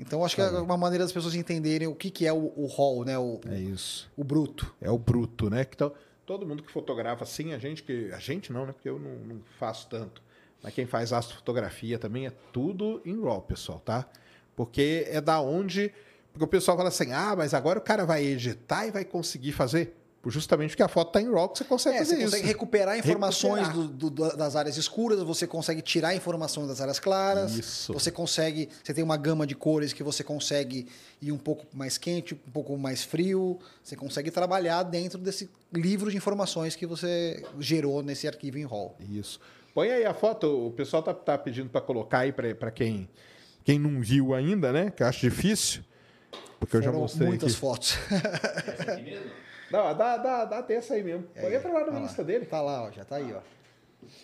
Então, acho que é uma maneira das pessoas entenderem o que, que é o, o RAW, né? O, É isso. o bruto. É o bruto, né? Então, todo mundo que fotografa assim, a gente que. A gente não, né? Porque eu não, não faço tanto. Mas quem faz astrofotografia também é tudo em RAW, pessoal, tá? Porque é da onde. Porque o pessoal fala assim: ah, mas agora o cara vai editar e vai conseguir fazer. Justamente porque a foto tá em RAW que você consegue É, fazer você consegue isso. recuperar informações Recuperar. do- do- das áreas escuras, você consegue tirar informações das áreas claras. Isso. Você consegue. Você tem uma gama de cores que você consegue ir um pouco mais quente, um pouco mais frio. Você consegue trabalhar dentro desse livro de informações que você gerou nesse arquivo em RAW. Isso. Põe aí a foto, o pessoal tá, tá pedindo para colocar aí para quem, quem não viu ainda, né? Que eu acho difícil. Porque eu já Foram mostrei muitas aqui. fotos. Essa aqui mesmo? [LAUGHS] Não, dá, dá, dá dessa aí mesmo. Põe entra lá no Tá lá. Insta dele. Tá lá, ó, já tá aí, ó.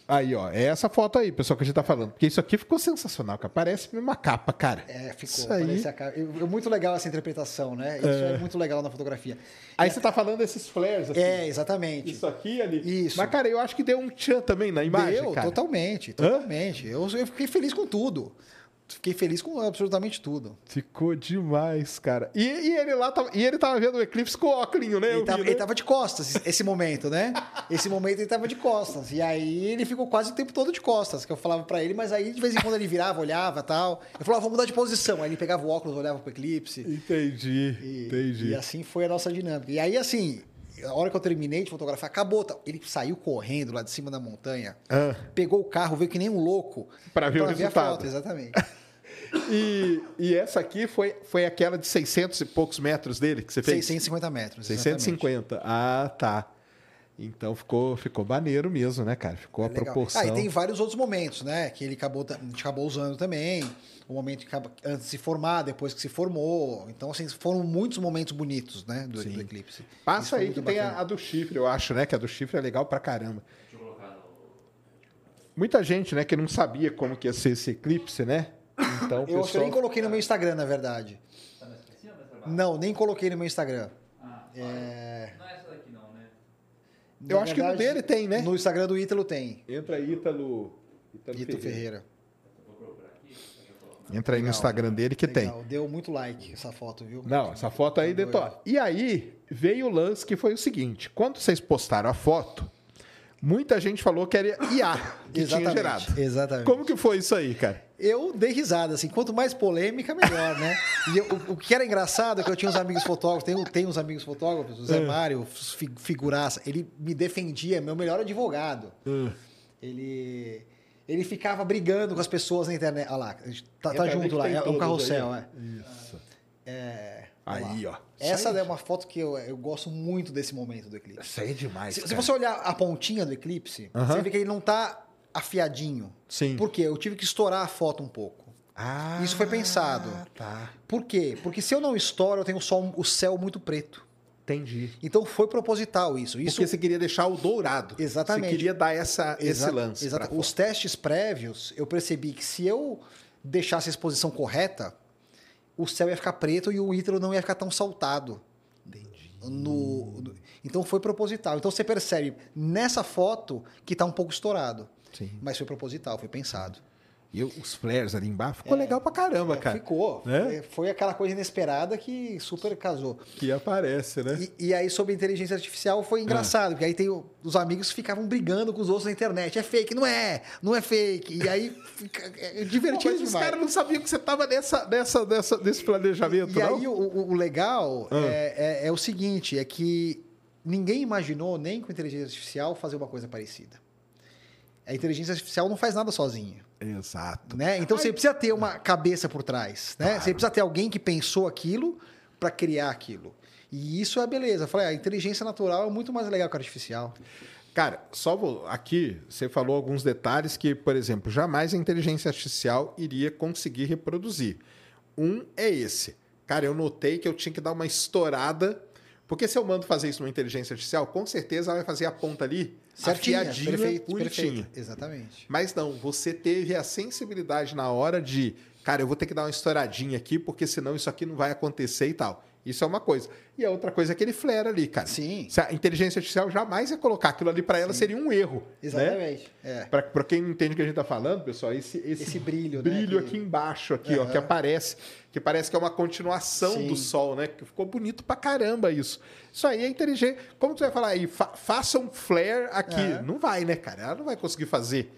Aí, ó, é essa foto aí, pessoal, que a gente tá falando. Porque isso aqui ficou sensacional, cara. Parece uma capa, cara. É, ficou. Isso aí. a eu- muito legal essa interpretação, né? Isso é, muito legal na fotografia. Aí você tá falando desses flares aqui. É, exatamente. Isso aqui ali. Isso. Mas, cara, eu acho que deu um tchan também na imagem, Deu, cara. totalmente, totalmente. Eu, eu fiquei feliz com tudo. Fiquei feliz com absolutamente tudo. Ficou demais, cara. E, e ele lá, tava, e ele tava vendo o eclipse com o óculos, né? Ele vi, tava, né? ele tava de costas, esse momento, né? Esse momento ele tava de costas. E aí ele ficou quase o tempo todo de costas, que eu falava pra ele, mas aí de vez em quando ele virava, olhava tal. Eu falava, vou mudar de posição. Aí ele pegava o óculos, olhava pro eclipse. Entendi, E, entendi. e assim foi a nossa dinâmica. E aí, assim, a hora que eu terminei de fotografar, acabou. tá? Ele saiu correndo lá de cima da montanha, Ah. pegou o carro, veio que nem um louco. Pra ver o a resultado. foto, exatamente. [LAUGHS] E, e essa aqui foi, foi aquela de 600 e poucos metros dele que você fez? 650 metros. exatamente. 650. Ah, tá. Então ficou, ficou maneiro mesmo, né, cara? Ficou a Legal. proporção. Ah, e tem vários outros momentos, né? Que ele acabou, a gente acabou usando também. O momento que acaba, antes de se formar, depois que se formou. Então, assim, foram muitos momentos bonitos, né? Do, do eclipse. Passa aí que tem a, bacana. a do chifre, eu acho, né? Que a do chifre é legal pra caramba. Deixa eu colocar no. Muita gente, né, que não sabia como que ia ser esse eclipse, né? Então, Eu eu nem pessoal... coloquei no meu Instagram, na verdade. Tá? Não, nem coloquei no meu Instagram. Ah, É... Não é essa daqui não, né? Eu acho que no dele tem, né? No Instagram do Ítalo tem. Entra aí, Ítalo... Ítalo Ítalo Ferreira. Vou procurar aqui. deixa eu colocar. Entra aí no Legal. Instagram dele que tem. Legal, Deu muito like essa foto, viu? Não, essa foto aí detona. E aí veio o lance que foi o seguinte: quando vocês postaram a foto, muita gente falou que era IA [COUGHS] que tinha gerado. Exatamente. Como que foi isso aí, cara? Eu dei risada, assim, quanto mais polêmica, melhor, né? E eu- o, o que era engraçado é que eu tinha uns amigos fotógrafos, tenho, tenho uns amigos fotógrafos, o Zé Mário, fi- figuraça, ele me defendia, meu melhor advogado. Ele, ele ficava brigando com as pessoas na internet. Olha lá, tá, tá junto lá, é, é um carrossel, aí, é. Isso. É. Aí, ó. Essa aí- é uma foto que eu, eu gosto muito desse momento do eclipse. Isso aí é demais. Se, se você olhar a pontinha do eclipse, Aham. você vê que ele não tá afiadinho. Sim. Por quê? Eu tive que estourar a foto um pouco. Ah, Isso foi pensado. Tá. Por quê? Porque se eu não estouro, eu tenho o, sol, o céu muito preto. Entendi. Então foi proposital isso. Isso Porque você queria deixar o dourado. Exatamente. Você queria dar essa, esse Exa- lance. exata- pra Os testes prévios, eu percebi que se eu deixasse a exposição correta, o céu ia ficar preto e o ítalo não ia ficar tão saltado. Entendi. No, no- então foi proposital. Então você percebe nessa foto que está um pouco estourado. Sim. Mas foi proposital, foi pensado. E os flares ali embaixo ficou legal pra caramba, cara. Ficou. Né? É, Foi aquela coisa inesperada que super casou. Que aparece, né? E, e aí, sobre inteligência artificial, foi engraçado, porque aí tem os amigos que ficavam brigando com os outros na internet. É fake, não é, não é fake. E aí fica é Pô, divertido mas os demais. caras não sabiam que você tava nessa, nessa, nessa, nesse planejamento, E não? aí, o, o- o legal Ah. é, é- é o seguinte: é que ninguém imaginou, nem com inteligência artificial, fazer uma coisa parecida. A inteligência artificial não faz nada sozinha. Exato. Né? Então você precisa ter uma cabeça por trás. Né? Claro. Você precisa ter alguém que pensou aquilo para criar aquilo. E isso é a beleza. Eu falei, a inteligência natural é muito mais legal que a artificial. Cara, só vou, aqui você falou alguns detalhes que, por exemplo, jamais a inteligência artificial iria conseguir reproduzir. Um é esse. Cara, eu notei que eu tinha que dar uma estourada, porque se eu mando fazer isso numa inteligência artificial, com certeza ela vai fazer a ponta ali Certinha, afiadinha, perfeito, bonitinha. perfeito. Exatamente. Mas não, você teve a sensibilidade na hora de, cara, eu vou ter que dar uma estouradinha aqui, porque senão isso aqui não vai acontecer e tal. Isso é uma coisa. E a outra coisa é aquele flare ali, cara. Sim. Se a inteligência artificial jamais ia colocar aquilo ali para ela, seria um erro. Né? Exatamente. É. Para quem não entende o que a gente está falando, pessoal, esse, esse, Esse brilho, né, brilho que- aqui embaixo, aqui, ó, Aham. que aparece, que parece que é uma continuação Sim. do sol, né? Que ficou bonito pra caramba isso. Isso aí é inteligente. Como tu vai falar aí, fa faça um flare aqui? É. Não vai, né, cara? Ela não vai conseguir fazer.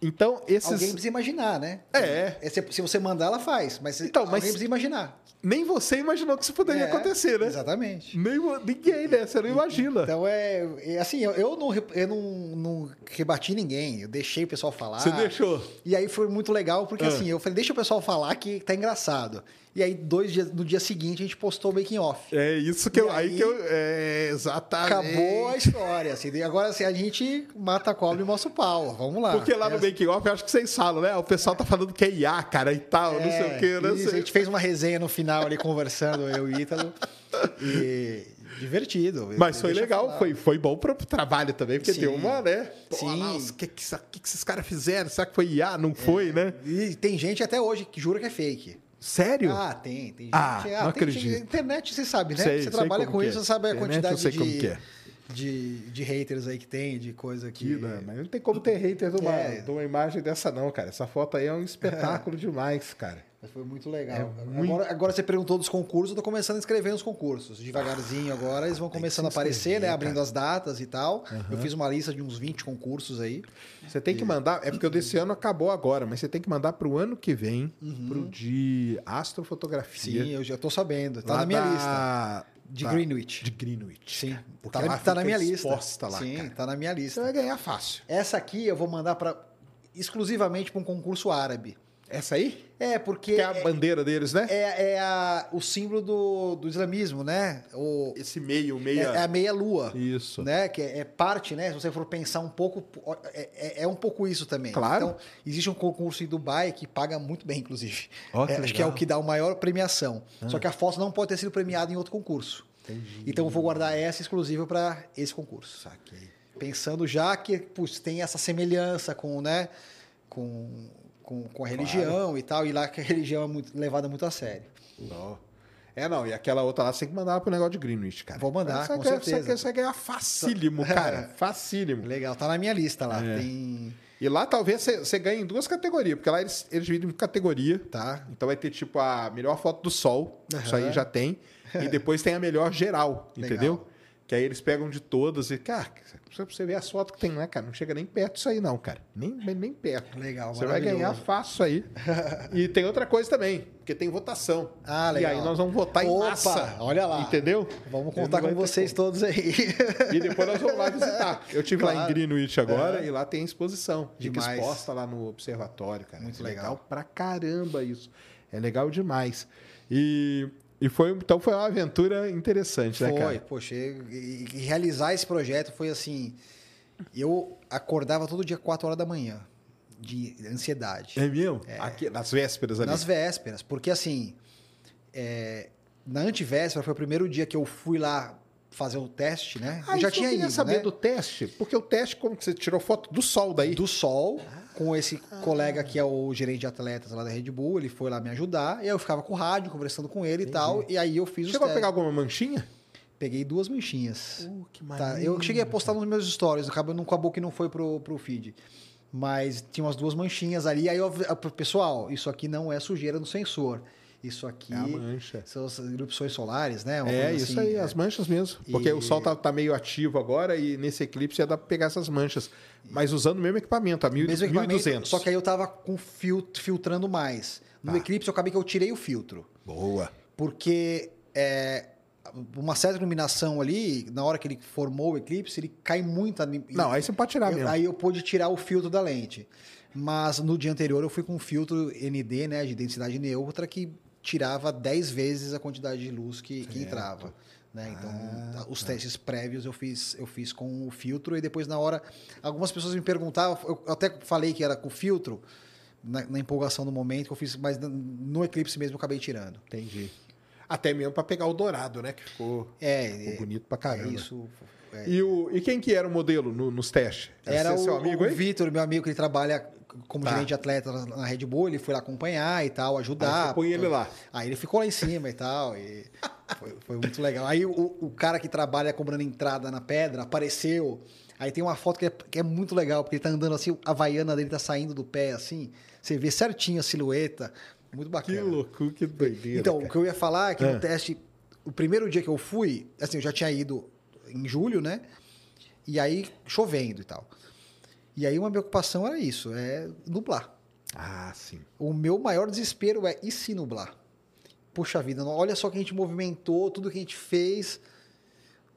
Então, esses. Alguém precisa imaginar, né? É. Se, se você mandar, ela faz. Mas Então, alguém mas- precisa imaginar. Nem você imaginou que isso poderia É, acontecer, né? Exatamente. Nem, ninguém, né? Você não imagina. Então é, é assim, eu, eu, não, eu não, não rebati ninguém, eu deixei o pessoal falar. Você deixou. E aí foi muito legal, porque Ah. assim, eu falei, deixa o pessoal falar que tá engraçado. E aí, dois dias, no dia seguinte, a gente postou o making off. É isso que E eu. Aí, aí- que eu. É, exatamente. Acabou a história. Assim, e agora assim, a gente mata a cobra e mostra o pau. Vamos lá. Porque lá no É, Making Off, eu acho que vocês falam, né? O pessoal tá falando que é IA, cara, e tal, não sei o quê, né? isso, a gente fez uma resenha no final ali conversando, eu e o Ítalo. E divertido. Mas foi legal, foi, foi bom pro trabalho também, porque Sim. tem uma, né? Pô, Sim. O que, que, que que esses caras fizeram? Será que foi IA? Não foi, né? E tem gente até hoje que jura que é fake. Sério? Ah, tem, tem gente. Ah, tem não acredito. gente- internet, você sabe, né? Sei, você trabalha com isso, é. você sabe a Internet quantidade de, é. de, de haters aí que tem, de coisa que. Que, né? Mas não tem como ter hater de uma, É. de uma imagem dessa, não, cara. Essa foto aí é um espetáculo demais, cara. Mas foi muito legal. É muito- Agora, agora você perguntou dos concursos, eu tô começando a escrever nos concursos. Devagarzinho agora, eles vão começando a aparecer, inscrever, né? Abrindo cara. as datas e tal. Eu fiz uma lista de uns 20 concursos aí. Você tem que mandar, é porque o desse ano acabou agora, mas você tem que mandar pro ano que vem, pro de astrofotografia. Sim, eu já tô sabendo. Tá lá na minha da- lista. De da- Greenwich. De Greenwich. Sim. Porque Tá, lá na, tá na fica minha lista. lá, Sim, cara. tá na minha Você lista. vai ganhar fácil. Essa aqui eu vou mandar para exclusivamente para um concurso árabe. Essa aí? É, porque Que é a bandeira deles, né? é, é a- o símbolo do, do islamismo, né? O, Esse meio, é, meia. é a meia-lua. Isso. Né? Que é, é parte, né? Se você for pensar um pouco, é, é- é um pouco isso também. Claro. Então, existe um concurso em Dubai que paga muito bem, inclusive. Ó, que É, acho que é. Ah. o que dá a maior premiação. Só que a foto não pode ter sido premiada em outro concurso. Entendi. Então eu vou guardar essa exclusiva para esse concurso. Saquei. Pensando já que putz, tem essa semelhança com, né, com, com, com a religião e tal, e lá que a religião é muito, levada muito a sério. Ó. É, não, e aquela outra lá você tem que mandar pro negócio de Greenwich, cara. Vou mandar, Você com quer- certeza. Você quer, você ganhar facílimo, [LAUGHS] cara. Facílimo. Legal, tá na minha lista lá. É. Tem. E lá talvez você, ganhe em duas categorias, porque lá eles, eles dividem em categoria. Tá. Então vai ter tipo a melhor foto do sol, isso aí já tem. E depois tem a melhor geral, Legal. entendeu? Que aí eles pegam de todas e, cara, você ver as fotos que tem lá, cara, não chega nem perto disso aí, não, cara. Nem, nem perto. Legal, Você vai ganhar fácil aí. [LAUGHS] e tem outra coisa também, porque tem votação. Ah, E legal. aí nós vamos votar em Opa, massa. olha lá. Entendeu? Vamos contar com vocês todos aí. [LAUGHS] E depois nós vamos lá visitar. Eu tive lá em Claro. Greenwich agora É. e lá tem exposição. Fica Demais. exposta lá no observatório, cara. Muito É legal. pra caramba isso. É legal demais. E, e foi, então foi uma aventura interessante, né, Foi, cara? poxa, e, e realizar esse projeto foi assim. Eu acordava todo dia 4 horas da manhã, de ansiedade. É mesmo? Aqui, nas vésperas ali. Nas vésperas, porque assim, é, na antivéspera foi o primeiro dia que eu fui lá fazer o teste, né? Ah, eu já tinha eu queria ido, saber né? do teste, porque o teste, como que você tirou foto do sol daí? do sol com esse colega que é o gerente de atletas lá da Red Bull, ele foi lá me ajudar, e aí eu ficava com o rádio, conversando com ele e tal, e aí eu fiz Chegou a pegar alguma manchinha? Peguei duas manchinhas. Uh, que Tá, eu cheguei a postar nos meus stories, acabou, não acabou que não foi pro, pro feed. Mas tinha umas duas manchinhas ali. Aí eu- pessoal, isso aqui não é sujeira no sensor. Isso aqui É a mancha. são as erupções solares, né? Uma É, isso assim, aí, é. as manchas mesmo. Porque E- o sol tá, tá meio ativo agora e nesse eclipse ia dar pra pegar essas manchas. Mas usando o mesmo equipamento, a mil- Mesmo 1200. equipamento, só que aí eu tava com fil- filtrando mais. No Tá. eclipse eu acabei que eu tirei o filtro. Boa. Porque é, uma certa iluminação ali, na hora que ele formou o eclipse, ele cai muito. Não, aí você pode tirar Eu- mesmo. aí eu pude tirar o filtro da lente. Mas no dia anterior eu fui com um filtro ND, né, de densidade neutra, que tirava 10 vezes a quantidade de luz que, que entrava. Né? Então, Ah, os tá. testes prévios eu fiz, eu fiz com o filtro e depois na hora. Algumas pessoas me perguntavam, eu até falei que era com filtro, na, na empolgação do momento que eu fiz, mas no- no eclipse mesmo eu acabei tirando. Entendi. Até mesmo pra pegar o dourado, né? Que ficou, É, ficou é, bonito pra caramba. é isso. é. E, o, e quem que era o modelo no- nos testes? Era Esse o, seu amigo o aí? Vitor, meu amigo, que ele trabalha como Tá. gerente de atleta na- Red Bull, ele foi lá acompanhar e tal, Aí ajudar. você põe ele lá. Aí ele ficou lá em cima e tal. E [LAUGHS] foi, foi muito legal. Aí o, o cara que trabalha cobrando entrada na pedra apareceu. Aí tem uma foto que é, que é muito legal, porque ele tá andando assim, a vaiana dele tá saindo do pé assim. Você vê certinho a silhueta. Muito Que bacana. loucura, que doideira. Então, o cara. que eu ia falar é que Ah. no teste, o primeiro dia que eu fui, assim, eu já tinha ido em julho, né? E aí chovendo e tal. E aí uma preocupação era isso, é nublar. Ah, sim. O meu maior desespero é e se nublar? Puxa vida, não- olha só que a gente movimentou, tudo que a gente fez.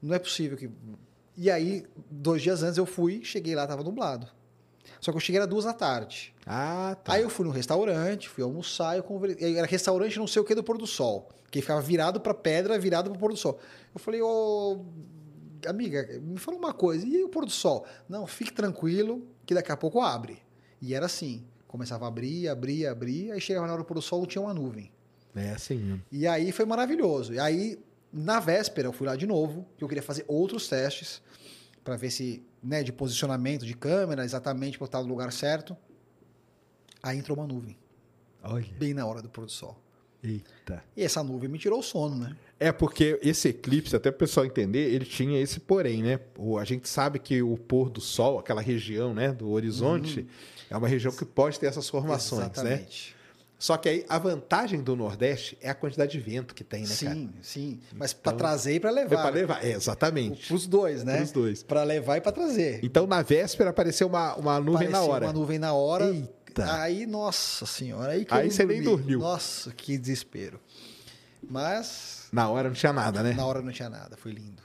Não é possível que. E aí, dois dias antes eu fui, cheguei lá, tava nublado. Só que eu cheguei era duas da tarde. Ah, tá. Aí eu fui no restaurante, fui almoçar, eu conversei. Era restaurante não sei o que do pôr do sol. Que ficava virado pra pedra, virado pro pôr do sol. Eu falei, ô. Amiga, me fala uma coisa, e aí o pôr do sol? Não, fique tranquilo, que daqui a pouco abre. E era assim. Começava a abrir, abrir, abrir, aí chegava na hora do pôr do sol, não tinha uma nuvem. É assim mesmo. E aí foi maravilhoso. E aí, na véspera, eu fui lá de novo, que eu queria fazer outros testes para ver se, né, de posicionamento de câmera, exatamente para estar no lugar certo. Aí entrou uma nuvem, Olha. bem na hora do pôr do sol. Eita. E essa nuvem me tirou o sono, né? É porque esse eclipse, até para o pessoal entender, ele tinha esse porém, né? O, a gente sabe que o pôr do sol, aquela região né, do horizonte, é uma região que pode ter essas formações, né? Só que aí a vantagem do Nordeste é a quantidade de vento que tem, né, cara? sim, sim. Mas Então, para trazer e para É levar. para levar, é, exatamente. Para os dois, né? Pros dois. Para levar e para trazer. Então, na véspera, apareceu uma, uma nuvem na Parecia hora. uma nuvem na hora. Eita. Aí, nossa senhora. Aí, que Aí eu você nem dormi. dormiu. Nossa, que desespero. Mas Na hora não tinha nada, né? na hora não tinha nada. Foi lindo.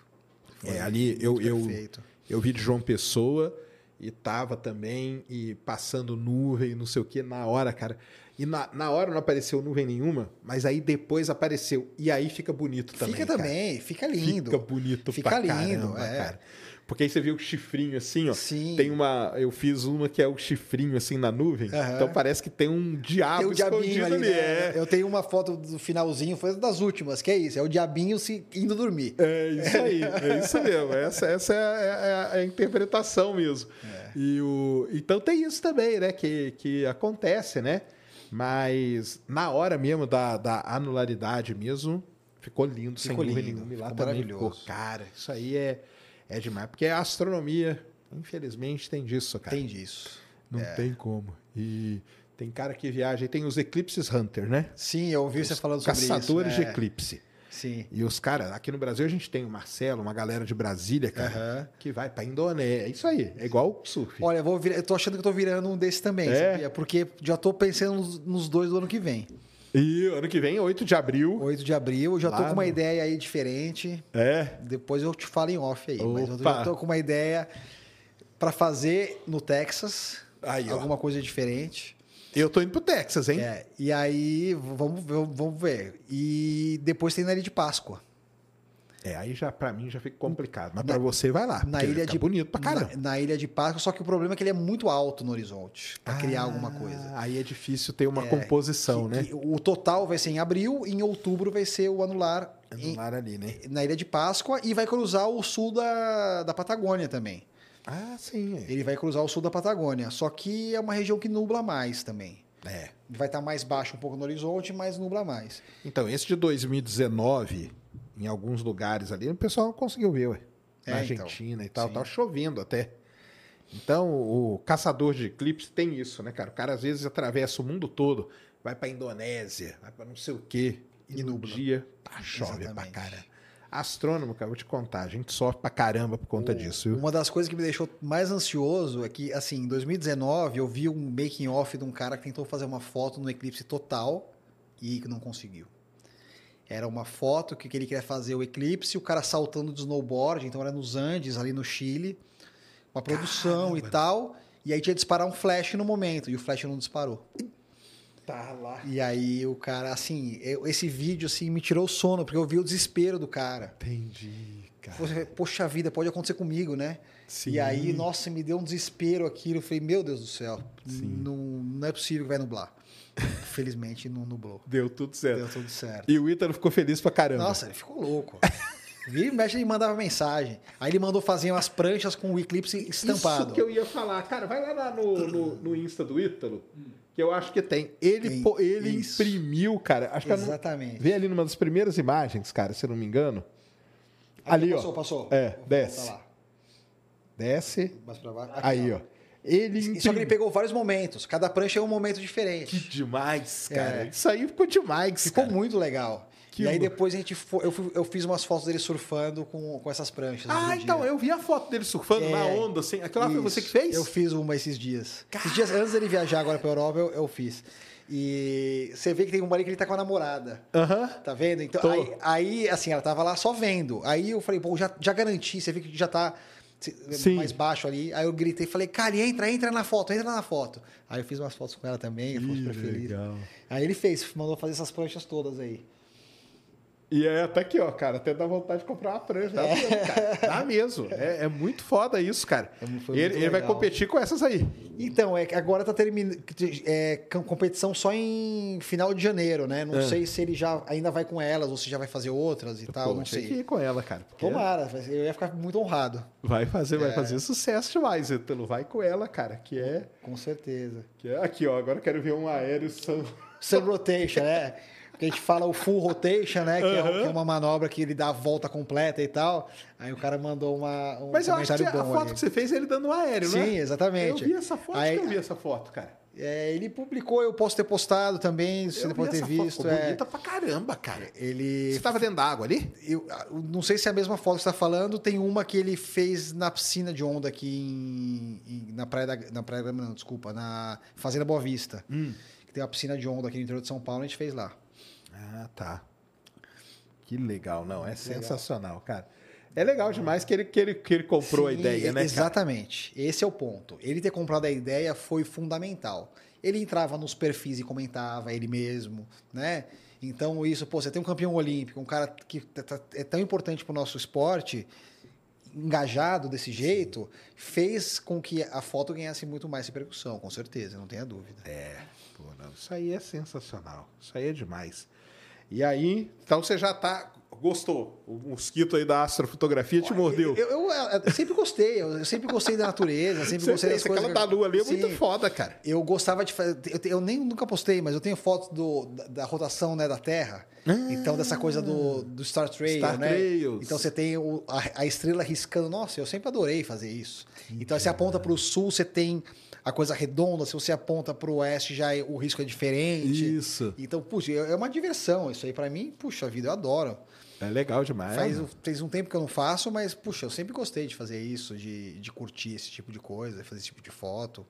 Foi É, ali eu, eu, perfeito. eu vi de João Pessoa e tava também e passando nuvem, não sei o que, na hora, cara. E na, na hora não apareceu nuvem nenhuma, mas aí depois apareceu. E aí fica bonito também. Fica cara. também, fica lindo. Fica bonito Fica pra lindo, caramba, é. cara. Porque aí você viu o chifrinho assim, ó. Sim. Tem uma. Eu fiz uma que é o chifrinho assim na nuvem. Aham. Então parece que tem um diabo Tem diabinho escondido ali, ali. né? É. Eu tenho uma foto do finalzinho, foi das últimas, que é isso. É o diabinho se indo dormir. É isso aí, é isso mesmo. Essa, essa é, a, é a- é a interpretação mesmo. É. E o, então tem isso também, né? Que, que acontece, né? Mas na hora mesmo da, da anularidade mesmo, ficou lindo, sem Ficou dúvida lindo, nenhuma. E lá também ficou, maravilhoso. cara, isso aí é, é demais. Porque a astronomia, infelizmente, tem disso, cara. Tem disso. Não tem como. E tem cara que viaja, e tem os Eclipses Hunter, né? Sim, eu ouvi você falando sobre isso. Caçadores de é. eclipse. Sim. E os caras, aqui no Brasil a gente tem o Marcelo, uma galera de Brasília, cara, Aham. que vai pra Indonésia. É isso aí, é igual o surf. Olha, eu, vou vir- eu tô achando que eu tô virando um desses também, É? sabia? Porque já tô pensando nos, dois do ano que vem. E ano que vem, 8 de abril. 8 de abril, eu já tô com uma ideia aí diferente. É. Depois eu te falo em off aí. Mas eu Opa. já tô com uma ideia pra fazer no Texas. Aí, ó. alguma coisa diferente. Eu tô indo pro Texas, hein? É, e aí, vamos, ver- vamos ver. E depois tem na Ilha de Páscoa. É, aí já pra mim já fica complicado. Mas pra você vai lá. Na ilha de bonito pra caramba. Na, na Ilha de Páscoa, só que o problema é que ele é muito alto no horizonte pra criar alguma coisa. Ah, Aí é difícil ter uma É, composição, Que- né? que o total vai ser em abril, em outubro vai ser o anular em- Anular ali, né? na Ilha de Páscoa e vai cruzar o sul da, da Patagônia também. Ah, sim. Ele vai cruzar o sul da Patagônia, só que é uma região que nubla mais também. É. Vai estar mais baixo um pouco no horizonte, mas nubla mais. Então, esse de 2019, em alguns lugares ali, o pessoal não conseguiu ver, ué. Na É, então. Argentina e tal. Sim. Tá chovendo até. Então, o caçador de eclipse tem isso, né, cara? O cara às vezes atravessa o mundo todo, vai pra Indonésia, vai pra não sei o quê. E, E no nubla. dia, tá, chove pra Exatamente. cara. Astrônomo, cara, vou te contar, a gente sofre pra caramba por conta disso, viu? Uma das coisas que me deixou mais ansioso é que, assim, em 2019 eu vi um making off de um cara que tentou fazer uma foto no eclipse total e que não conseguiu. Era uma foto que ele queria fazer o eclipse, o cara saltando de snowboard, então era nos Andes, ali no Chile, uma produção Caramba. e tal, e aí tinha que disparar um flash no momento, e o flash não disparou. Tá lá. E aí o cara, assim, eu- esse vídeo assim me tirou o sono, porque eu vi o desespero do cara. Entendi, cara. Poxa, Poxa vida, pode acontecer comigo, né? Sim. E aí, nossa, me deu um desespero aquilo. Eu falei, meu Deus do céu, não, não é possível que vai nublar. [LAUGHS] Felizmente não nublou. Deu tudo certo. Deu tudo certo. E o Ítalo ficou feliz pra caramba. Nossa, ele ficou louco. [LAUGHS] Vira e mexe, ele mandava mensagem. Aí ele mandou fazer umas pranchas com o eclipse estampado. Isso que eu ia falar. Cara, vai lá no, no, no Insta do Ítalo, que eu acho que tem. Ele, Tem pô- ele isso. imprimiu, cara. Acho que eu não- Exatamente. Vê ali numa das primeiras imagens, cara, se eu não me engano. Ali, passou, ó. Passou, É, Volta desce. Desce. Mais pra baixo. Aqui, Aí, ó. Ele Só que ele imprimiu. pegou vários momentos. Cada prancha é um momento Que diferente. demais, cara. É. Isso aí ficou demais, Ficou cara. muito legal. Que e aí depois a gente foi, eu, fui- eu fiz umas fotos dele surfando com, com essas pranchas. Ah, então, dia. eu vi a foto dele surfando É, na onda, assim. Aquela foi Isso. você que fez? Eu fiz uma esses dias. Esses dias antes dele viajar agora pra Europa, eu, eu fiz. E você vê que tem um ali que ele tá com a namorada. Aham. Tá vendo? Então, aí, aí, assim, ela tava lá só vendo. Aí eu falei, pô, já, já garanti, você vê que já tá Sim. mais baixo ali. Aí eu gritei, falei, cara, entra, entra na foto, entra na foto. Aí eu fiz umas fotos com ela também, ela ficou super feliz. Aí ele fez, mandou fazer essas pranchas todas aí. E é até aqui, ó, cara, até dá vontade de comprar uma prancha. Dá mesmo, cara. Dá mesmo. É, é muito foda isso, cara. É ele ele vai competir com essas aí. Então, é agora tá terminando. É, com- competição só em final de janeiro, né? Não É. sei se ele já ainda vai com elas ou se já vai fazer outras e tal, Pô, não tem que sei. ir com ela, cara. porque Tomara, eu ia ficar muito honrado, Vai fazer, vai É. fazer sucesso demais, Ítalo. Vai com ela, cara. Que é, com certeza. que é. Aqui, ó. Agora quero ver um aéreo Sun. Sun rotation, né? [LAUGHS] Porque a gente fala o full rotation, né? Que, é, Aham. que é uma manobra que ele dá a volta completa e tal. Aí o cara mandou uma, um Mas eu acho que a foto ali. que você fez é ele dando um aéreo, né? Sim, exatamente. Eu vi essa foto, Aí- eu vi essa foto, cara. É, ele publicou, eu posso ter postado também, se você pode ter foto, visto. ficou é, bonita pra caramba, cara. ele Você tava dentro da água ali? Eu eu não sei se é a mesma foto que você está falando. Tem uma que ele fez na piscina de onda aqui em, em- na praia da, na praia da- não, desculpa, na Fazenda Boa Vista. Hum. Que tem uma piscina de onda aqui no interior de São Paulo, a gente fez lá. Ah, tá. Que legal, não, é sensacional, cara. É legal demais que ele, que ele, que ele comprou a Sim, ideia, né, cara? Exatamente. Esse é o ponto. Ele ter comprado a ideia foi fundamental. Ele entrava nos perfis e comentava ele mesmo, né? Então, isso, pô, você tem um campeão olímpico, um cara que tá- tá- é tão importante para o nosso esporte, engajado desse jeito, fez com que a foto ganhasse muito mais repercussão, com certeza, não tenha dúvida. É, pô, não, isso aí é sensacional. Isso aí é demais. E aí, então você já tá. Gostou? O mosquito aí da astrofotografia te mordeu. Eu, eu- eu sempre gostei, eu, sempre gostei da natureza, sempre Você gostei das coisas. aquela da lua ali é muito Sim. foda, cara. Eu gostava de fazer. Eu, eu nem nunca postei, mas eu tenho fotos do, da, da rotação né, da Terra. Então, dessa coisa do, do Star Trail, Star né? Trails. Então, você tem o- a, a estrela riscando. Nossa, eu sempre adorei fazer isso. então, você aponta para o sul, você tem a coisa redonda. Se você aponta para o oeste, já é- o risco é diferente. Isso. Então, puxa, é é uma diversão. Isso aí, para mim, puxa vida, eu adoro. É legal demais. Faz, faz um tempo que eu não faço, mas, puxa, eu sempre gostei de fazer isso, de, de curtir esse tipo de coisa, fazer esse tipo de foto.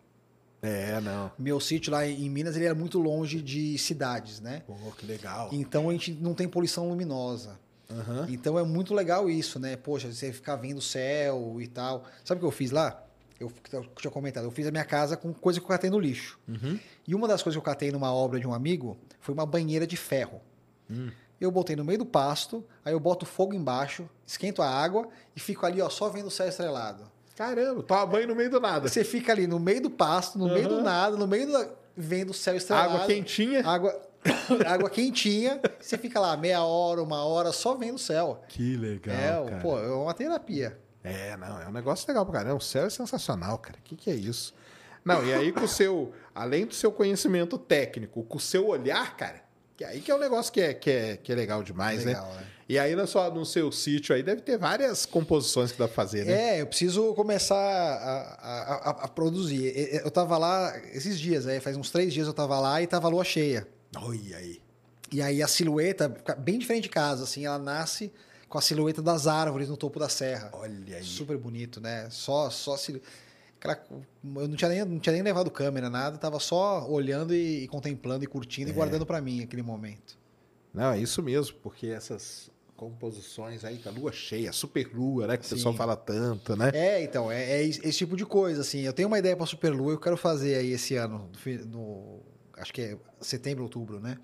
É, não. Meu sítio lá em Minas, ele era muito longe de cidades, né? Pô, que legal. Então a gente não tem poluição luminosa. Aham. Então é muito legal isso, né? Poxa, você ficar vendo o céu e tal. Sabe o que eu fiz lá? Eu, tinha comentado, eu fiz a minha casa com coisa que eu catei no lixo. Uhum. E uma das coisas que eu catei numa obra de um amigo foi uma banheira de ferro. Hum. Eu botei no meio do pasto, aí eu boto fogo embaixo, esquento a água e fico ali, ó, só vendo o céu estrelado. Caramba, toma banho no meio do nada. Você fica ali no meio do pasto, no meio do nada, no meio da... vendo o céu estrelado. Água quentinha. Água, [COUGHS] água quentinha. Você fica lá meia hora, uma hora, só vendo o céu. Que legal, é, cara. pô, é uma terapia. É, não, é um negócio legal pra caramba. O céu é sensacional, cara. O que, que é isso? Não, e aí com o seu, além do seu conhecimento técnico, com o seu olhar, cara, que aí que é um negócio que é, que é, que é legal demais, Legal, né? né? E aí na sua, no seu sítio aí deve ter várias composições que dá pra fazer, né? É, eu preciso começar a, a, a- a produzir. Eu tava lá esses dias, aí faz uns três dias eu tava lá e tava a lua cheia. Olha aí. E aí a silhueta, fica bem diferente de casa, assim, ela nasce com a silhueta das árvores no topo da serra. Olha aí. Super bonito, né? Só, só. Aquela- Eu não tinha, nem, não tinha nem levado câmera, nada, tava só olhando e, e contemplando e curtindo e guardando pra mim aquele momento. Não, é isso mesmo, porque essas composições aí, com a lua cheia, super lua, né? Que o Sim. pessoal fala tanto, né? É, então, é, é esse tipo de coisa, assim. Eu tenho uma ideia pra Superlua, eu quero fazer aí esse ano, no acho que é setembro, outubro, né?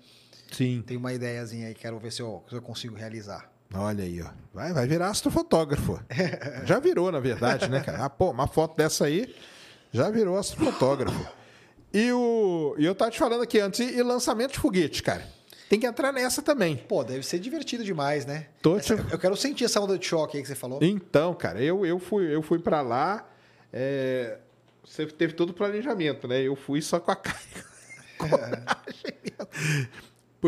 Sim. Tenho uma ideiazinha aí, quero ver se eu, se eu consigo realizar. Olha aí, ó. Vai, vai virar astrofotógrafo. [LAUGHS] já virou, na verdade, né, cara? Ah, pô, uma foto dessa aí já virou astrofotógrafo. E, o, e eu tava te falando aqui antes, e, e lançamento de foguete, cara. Tem que entrar nessa também. Pô, deve ser divertido demais, né? Tô te- Eu quero sentir essa onda de choque aí que você falou. Então, cara, eu, eu fui, eu fui para lá. é, você teve todo o planejamento, né? Eu fui só com a [LAUGHS] cara. Pô,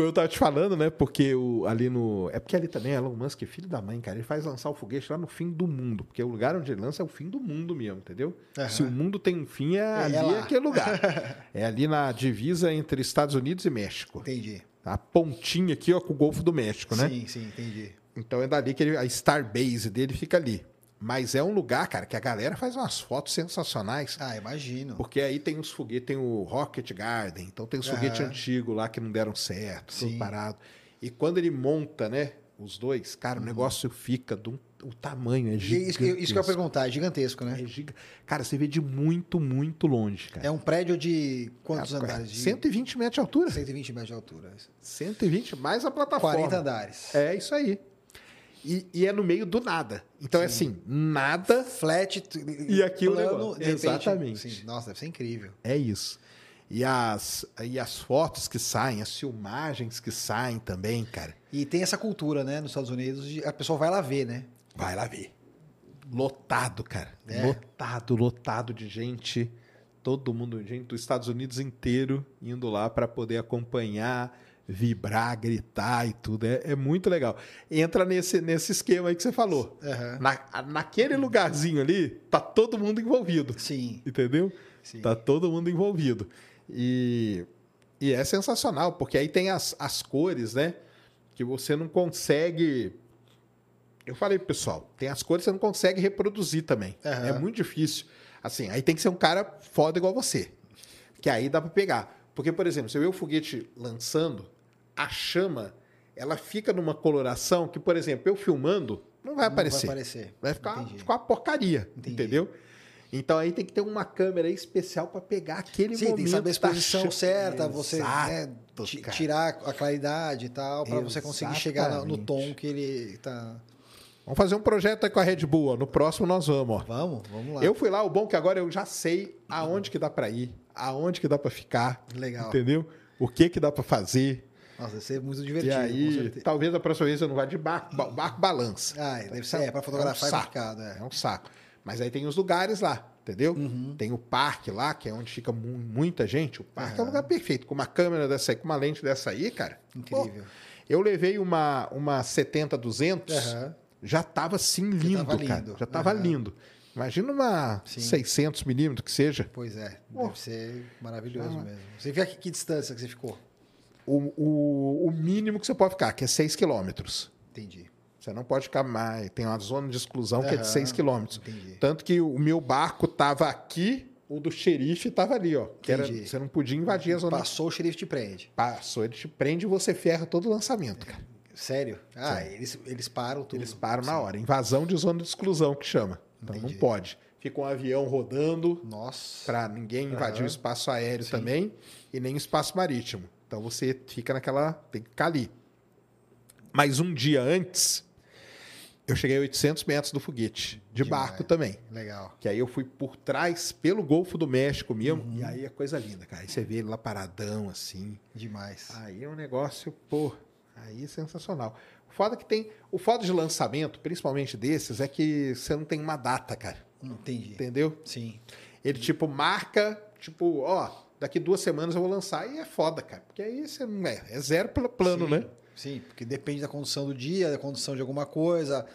eu tava te falando, né? Porque o, ali no. É porque ali também Elon Musk é filho da mãe, cara. Ele faz lançar o foguete lá no fim do mundo. Porque o lugar onde ele lança é o fim do mundo mesmo, entendeu? Aham. Se o mundo tem um fim, é, ali lá. aquele lugar. [LAUGHS] é ali na divisa entre Estados Unidos e México. Entendi. A pontinha aqui, ó, com o Golfo do México, né? Sim, sim, entendi. Então é dali que ele, a Starbase dele fica ali. Mas é um lugar, cara, que a galera faz umas fotos sensacionais. Ah, imagino. Porque aí tem os foguetes, tem o Rocket Garden, então tem os foguetes Aham. antigos lá que não deram certo, tudo parado. E quando ele monta, né, os dois, cara, o negócio fica do o tamanho é Uhum. E gigante. Isso, que- isso que eu ia perguntar, é gigantesco, né? É giga... Cara, você vê de muito, muito longe, cara. É um prédio de quantos Cara, andares? De 120 metros de altura. 120 metros de altura. 120 mais a plataforma. 40 andares. É isso aí. E, e é no meio do nada. Então é assim, nada Flat E aqui o plano, negócio. de repente- Exatamente. Sim, nossa, deve ser incrível. É isso. E as, e as fotos que saem, as filmagens que saem também, cara. E tem essa cultura, né, nos Estados Unidos, de- a pessoa vai lá ver, né? Vai lá ver. Lotado, cara. É. Lotado, lotado de gente. Todo mundo, gente dos Estados Unidos inteiro, indo lá para poder acompanhar, vibrar, gritar e tudo. É, é muito legal. Entra nesse, nesse esquema aí que você falou. Aham. Na, naquele lugarzinho ali, tá todo mundo envolvido. Sim, Entendeu? sim. Tá todo mundo envolvido. E, e é sensacional, porque aí tem as, as cores, né? Que você não consegue. Eu falei, pro pessoal, tem as cores que você não consegue reproduzir também. Aham. É muito difícil. Assim, aí tem que ser um cara foda igual você. Que aí dá pra pegar. Porque, por exemplo, se eu ver o foguete lançando, a chama, ela fica numa coloração que, por exemplo, eu filmando, não vai Não aparecer. Vai aparecer. Vai ficar, Entendi. ficar uma porcaria, Entendi. entendeu? Então aí tem que ter uma câmera especial para pegar aquele Sim, momento. tem que saber a exposição chama. certa, você né, Exato, ti- cara. tirar a claridade e tal, para você conseguir chegar no, tom que ele tá. Vamos fazer um projeto aí com a Red Bull. Ó. No próximo nós vamos. Ó. Vamos, vamos lá. Eu fui lá, o bom é que agora eu já sei aonde que dá para ir, aonde que dá para ficar, Legal. entendeu? O que que dá para fazer. Nossa, deve ser muito E divertido. com aí, talvez a próxima vez eu não vá de barco, barco balança. Ah, deve ser. É, para fotografar é, saco. complicado. É. É um saco. Mas aí tem os lugares lá, entendeu? Uhum. Tem o parque lá, que é onde fica mu- muita gente. O parque é um lugar perfeito. Com uma câmera dessa aí, com uma lente dessa aí, cara. Incrível. pô, Eu levei uma, uma 70-200, Aham. já tava assim lindo, tava cara. lindo. Já tava lindo. Imagina uma Sim. 600 milímetros que seja. Pois é, deve ser maravilhoso Ah. mesmo. Você vê aqui que distância que você ficou? O, o, o mínimo que você pode ficar, que é 6 quilômetros. Entendi. Você não pode ficar mais. Tem uma zona de exclusão que é de Aham, 6 quilômetros. Entendi. Tanto que o meu barco tava aqui, o do xerife tava ali, ó. Que era, Entendi. você não podia invadir a zona. Passou, o xerife te prende. Passou, ele te prende e você ferra todo o lançamento, cara. Sério? Ah, eles, eles param tudo. Eles param na hora. Invasão de zona de exclusão que chama. Então Entendi. não pode. Fica um avião rodando Nossa. para ninguém invadir Aham. o espaço aéreo também e nem o espaço marítimo. Então você fica naquela. tem que ficar ali. Mas um dia antes, eu cheguei a 800 metros do foguete, de Demais. barco também. Legal. Que aí eu fui por trás, pelo Golfo do México mesmo, Uhum. e aí é coisa linda, cara. Aí você vê ele lá paradão, assim. Demais. Aí é um negócio, pô, aí é sensacional. O foda que tem. O foda de lançamento, principalmente desses, é que você não tem uma data, cara. Entendi. Entendeu? Sim. Ele, tipo, marca, tipo, ó, daqui duas semanas eu vou lançar. E é foda, cara. Porque aí você é. É zero plano, Sim. né? Sim, porque depende da condição do dia, da condição de alguma coisa.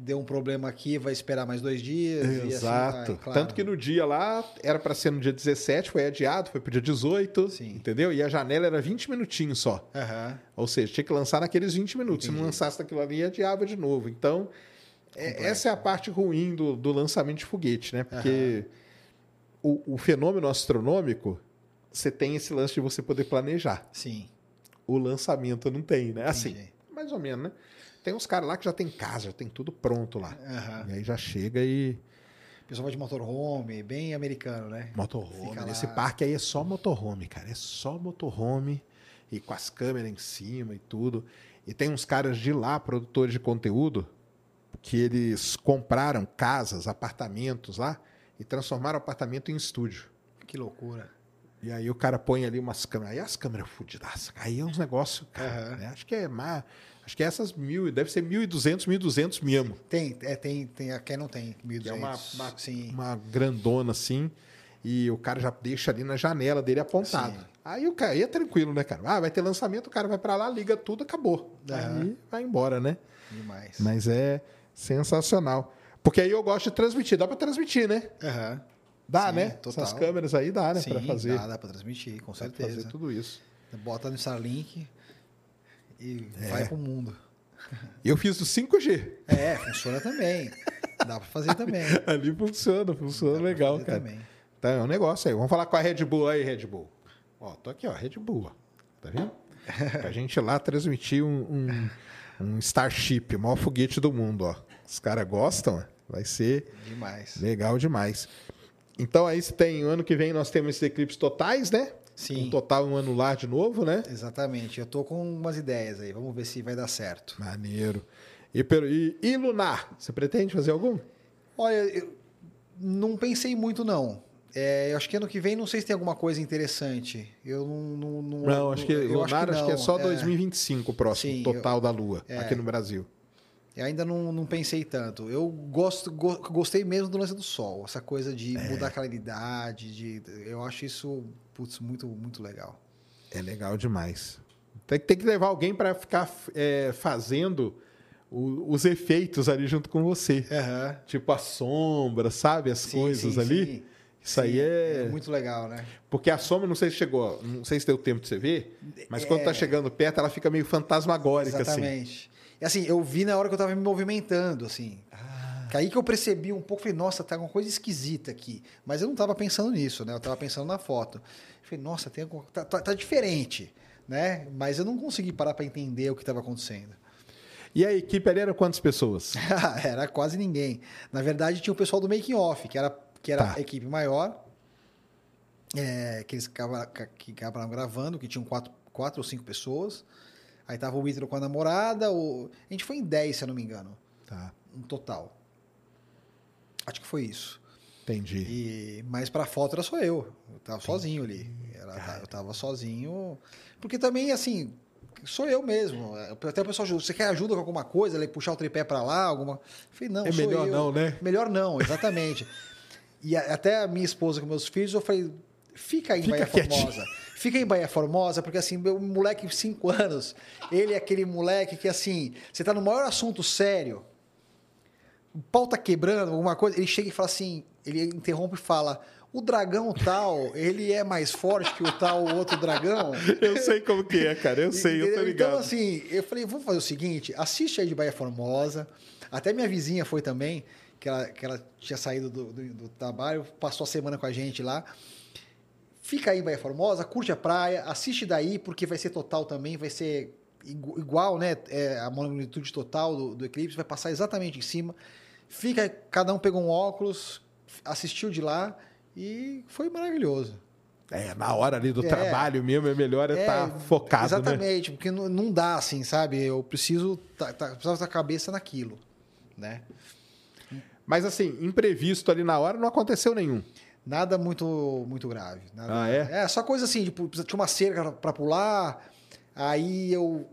Deu um problema aqui, vai esperar mais dois dias. e assim Exato. vai, claro. Tanto que no dia lá, era pra ser no dia 17, foi adiado, foi pro dia 18. Sim. Entendeu? E a janela era 20 minutinhos só. Aham. Ou seja, tinha que lançar naqueles 20 minutos. Se não Entendi. lançasse naquilo ali, adiava de novo. Então, é- essa é a parte ruim do, do lançamento de foguete, né? Porque o, o fenômeno astronômico, você tem esse lance de você poder planejar. Sim. O lançamento não tem, né? Assim, Entendi. mais ou menos, né? Tem uns caras lá que já tem casa, já tem tudo pronto lá. Aham. E aí já chega e. O pessoal vai de motorhome, bem americano, né? Motorhome. Fica lá. Nesse parque aí é só motorhome, cara. É só motorhome e com as câmeras em cima e tudo. E tem uns caras de lá, produtores de conteúdo, que eles compraram casas, apartamentos lá e transformaram o apartamento em estúdio. Que loucura. E aí o cara põe ali umas câmeras. Aí as câmeras fudidas. Aí é uns negócios, cara. Aham. né? Acho que é mais. Acho que é essas mil, deve ser 1.200, 1.200 mesmo. Tem, é, tem, tem, aqui não tem, 1.200. Que é uma, uma, Sim. uma grandona assim. E o cara já deixa ali na janela dele apontado. Sim. Aí o cara aí é tranquilo, né, cara? Ah, vai ter lançamento, o cara vai pra lá, liga tudo, acabou. Aham. Aí vai embora, né? Demais. Mas é sensacional. Porque aí eu gosto de transmitir. Dá pra transmitir, né? Aham. Dá, Sim, né? total. Essas câmeras aí dá, né? Pra fazer. Dá, dá pra transmitir, com Dá pra certeza. fazer tudo isso. Bota no Starlink e É. vai pro mundo. Eu fiz do 5G. É, funciona também. Dá pra fazer também. [LAUGHS] Ali funciona, funciona legal, cara. Também. Tá, é um negócio aí. Vamos falar com a Red Bull aí, Red Bull. Ó, tô aqui, ó, Red Bull, ó. Tá vendo? [LAUGHS] pra gente lá transmitir um, um, um Starship, o maior foguete do mundo, ó. Os caras gostam, vai ser Demais. legal demais. Então aí se tem, ano que vem nós temos esses eclipses totais, né? Sim. Um total um anular de novo, né? Exatamente. Eu tô com umas ideias aí. Vamos ver se vai dar certo. Maneiro. E, e, e lunar, você pretende fazer algum? Olha, eu não pensei muito, não. É, eu acho que ano que vem não sei se tem alguma coisa interessante. Eu não. Não, não- Não, acho que eu lunar acho que, é não. só 2025 o próximo Sim, total da Lua, é. aqui no Brasil. Eu ainda não, não pensei tanto. Eu gosto, go- gostei mesmo do lance do sol. Essa coisa de É. mudar a claridade. De, eu acho isso putz, muito, muito legal. É legal demais. Tem, tem que levar alguém para ficar é, fazendo o- os efeitos ali junto com você. Aham. Tipo a sombra, sabe? As Sim, coisas sim, ali. sim. Isso aí Sim, é... muito legal, né? Porque a sombra, não sei se chegou, não sei se deu tempo de você ver, mas quando É. tá chegando perto, ela fica meio fantasmagórica, assim. Exatamente. E assim, eu vi na hora que eu tava me movimentando, assim. Ah. Que aí que eu percebi um pouco, falei, nossa, tá uma coisa esquisita aqui. Mas eu não tava pensando nisso, né? Eu tava pensando na foto. Falei, nossa, tem alguma... tá, tá- tá diferente, né? Mas eu não consegui parar para entender o que estava acontecendo. E a equipe ali era quantas pessoas? [LAUGHS] era quase ninguém. Na verdade, tinha o pessoal do Making Off, que era, que era Tá. a equipe maior, é, que eles ficavam, acabaram gravando, que tinham quatro, quatro ou cinco pessoas. Aí tava o Ítalo com a namorada. O... A gente foi em 10, se eu não me engano, Tá, no total. Acho que foi isso. entendi. E mais pra foto era só eu. Eu tava sozinho ali. Era- eu tava sozinho. Porque também, assim, sou eu mesmo. Até o pessoal ajuda. Você quer ajuda com alguma coisa? Ele puxar o tripé pra lá? Alguma... Eu falei, não, É melhor eu. não, né? Melhor não, exatamente. [LAUGHS] e até a minha esposa com meus filhos, eu falei, fica aí, Fica Bahia quietinho. Formosa. Fica em Bahia Formosa, porque assim, meu moleque de 5 [LAUGHS] anos, ele é aquele moleque que assim, você tá no maior assunto sério, o pau tá quebrando, alguma coisa, ele chega e fala assim, ele interrompe e fala: o dragão tal, ele é mais forte que o tal outro dragão. [LAUGHS] Eu sei como que é, cara. Eu sei, eu tô Entendeu? ligado. Então, assim, eu falei, vamos fazer o seguinte: assiste aí de Bahia Formosa. Até minha vizinha foi também, que ela, que ela tinha saído do, do- do trabalho, passou a semana com a gente lá. Fica aí em Bahia Formosa, curte a praia, assiste daí, porque vai ser total também, vai ser igu- igual, né? É, a magnitude total do, do eclipse vai passar exatamente em cima. Fica, cada um pegou um óculos, assistiu de lá e foi maravilhoso. É, na hora ali do É. trabalho mesmo, é melhor É, estar focado, né? Exatamente, porque não, não dá assim, sabe? Eu preciso tá, tá, precisava estar a cabeça naquilo, né? Mas assim, imprevisto ali na hora não aconteceu nenhum. Nada muito muito grave. nada- Ah, é? É, só coisa assim, tipo, tinha uma cerca para pular, aí eu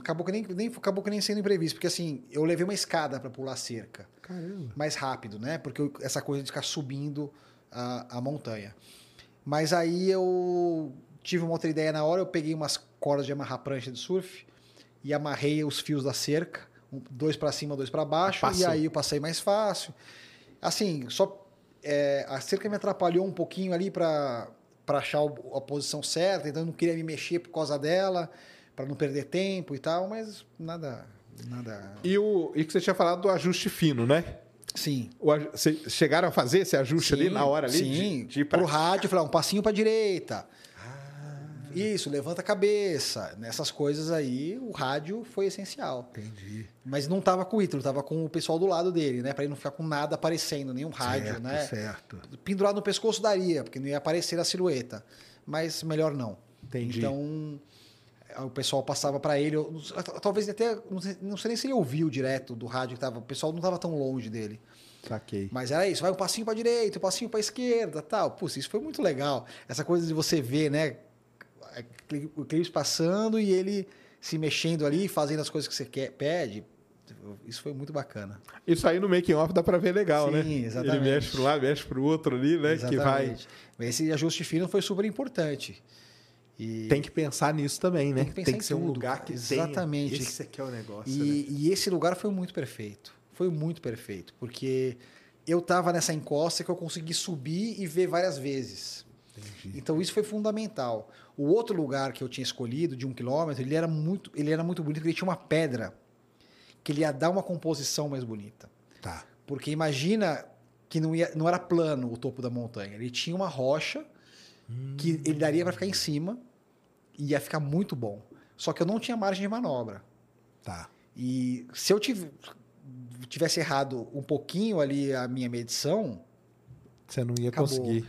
acabou que nem, nem acabou que nem sendo imprevisto, porque assim, eu levei uma escada para pular a cerca. Caramba. mais rápido, né? Porque eu- essa coisa de ficar subindo a, a montanha. Mas aí eu tive uma outra ideia na hora, eu peguei umas cordas de amarrar prancha de surf e amarrei os fios da cerca, dois para cima, dois para baixo, Passou. e aí eu passei mais fácil. Assim, só é, a cerca me atrapalhou um pouquinho ali para para achar a posição certa, então eu não queria me mexer por causa dela, para não perder tempo e tal, mas nada nada. E o e que você tinha falado do ajuste fino, né? Sim. O chegaram a fazer esse ajuste ali na hora ali? Sim, de, de ir pra- pro rádio, falar um passinho para direita. Ah. Isso, levanta a cabeça. Nessas coisas aí, o rádio foi essencial. Entendi. Mas não tava com o Ítalo, tava com o pessoal do lado dele, né? Para ele não ficar com nada aparecendo, nenhum rádio, certo, né? certo. Pendurado no pescoço daria, porque não ia aparecer a silhueta. Mas melhor não. Entendi. Então, o pessoal passava para ele. talvez até. Não sei, nem se ele ouviu direto do rádio que tava. O pessoal não tava tão longe dele. Saquei. Mas era isso, vai um passinho para direita, um passinho para esquerda, tal. Putz, isso foi muito legal. Essa coisa de você ver, né, o Eclipse passando e ele se mexendo ali, fazendo as coisas que você quer, pede. Isso foi muito bacana. Isso aí no making off dá pra ver legal, Sim, né? exatamente. Ele mexe para um lado, mexe para o outro ali, né? Que vai. Exatamente. Esse ajuste fino foi super importante. E, Tem que pensar nisso também, né? Tem que pensar em ser um tudo, lugar que exatamente. tenha. Esse aqui é o negócio. né? E, e esse lugar foi muito perfeito. Foi muito perfeito. Porque eu tava nessa encosta que eu consegui subir e ver várias vezes. Entendi. Então isso foi fundamental. O outro lugar que eu tinha escolhido, de um quilômetro, ele era muito, ele era muito bonito, porque ele tinha uma pedra que ele ia dar uma composição mais bonita. Tá. Porque imagina que não, ia, não era plano o topo da montanha. Ele tinha uma rocha que ele daria para ficar em cima e ia ficar muito bom. Só que eu não tinha margem de manobra. Tá. E se eu tiv- tivesse errado um pouquinho ali a minha medição, Você não ia Acabou. conseguir.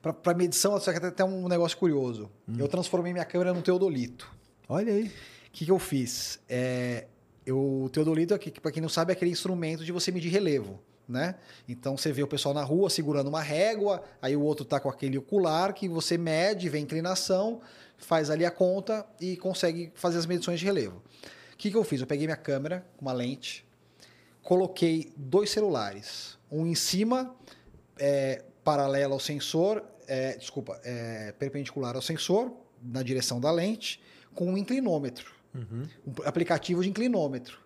Para medição, só que até um negócio curioso. Eu transformei minha câmera no teodolito. Olha aí. O que, que eu fiz? É, eu, o teodolito, aqui, para quem não sabe, é aquele instrumento de você medir relevo. Né? Então você vê o pessoal na rua segurando uma régua, aí o outro tá com aquele ocular que você mede, vê a inclinação, faz ali a conta e consegue fazer as medições de relevo. O que, que eu fiz? Eu peguei minha câmera, uma lente, coloquei dois celulares, um em cima, é, paralelo ao sensor, é, desculpa, é, perpendicular ao sensor, na direção da lente, com um inclinômetro, Uhum. um aplicativo de inclinômetro.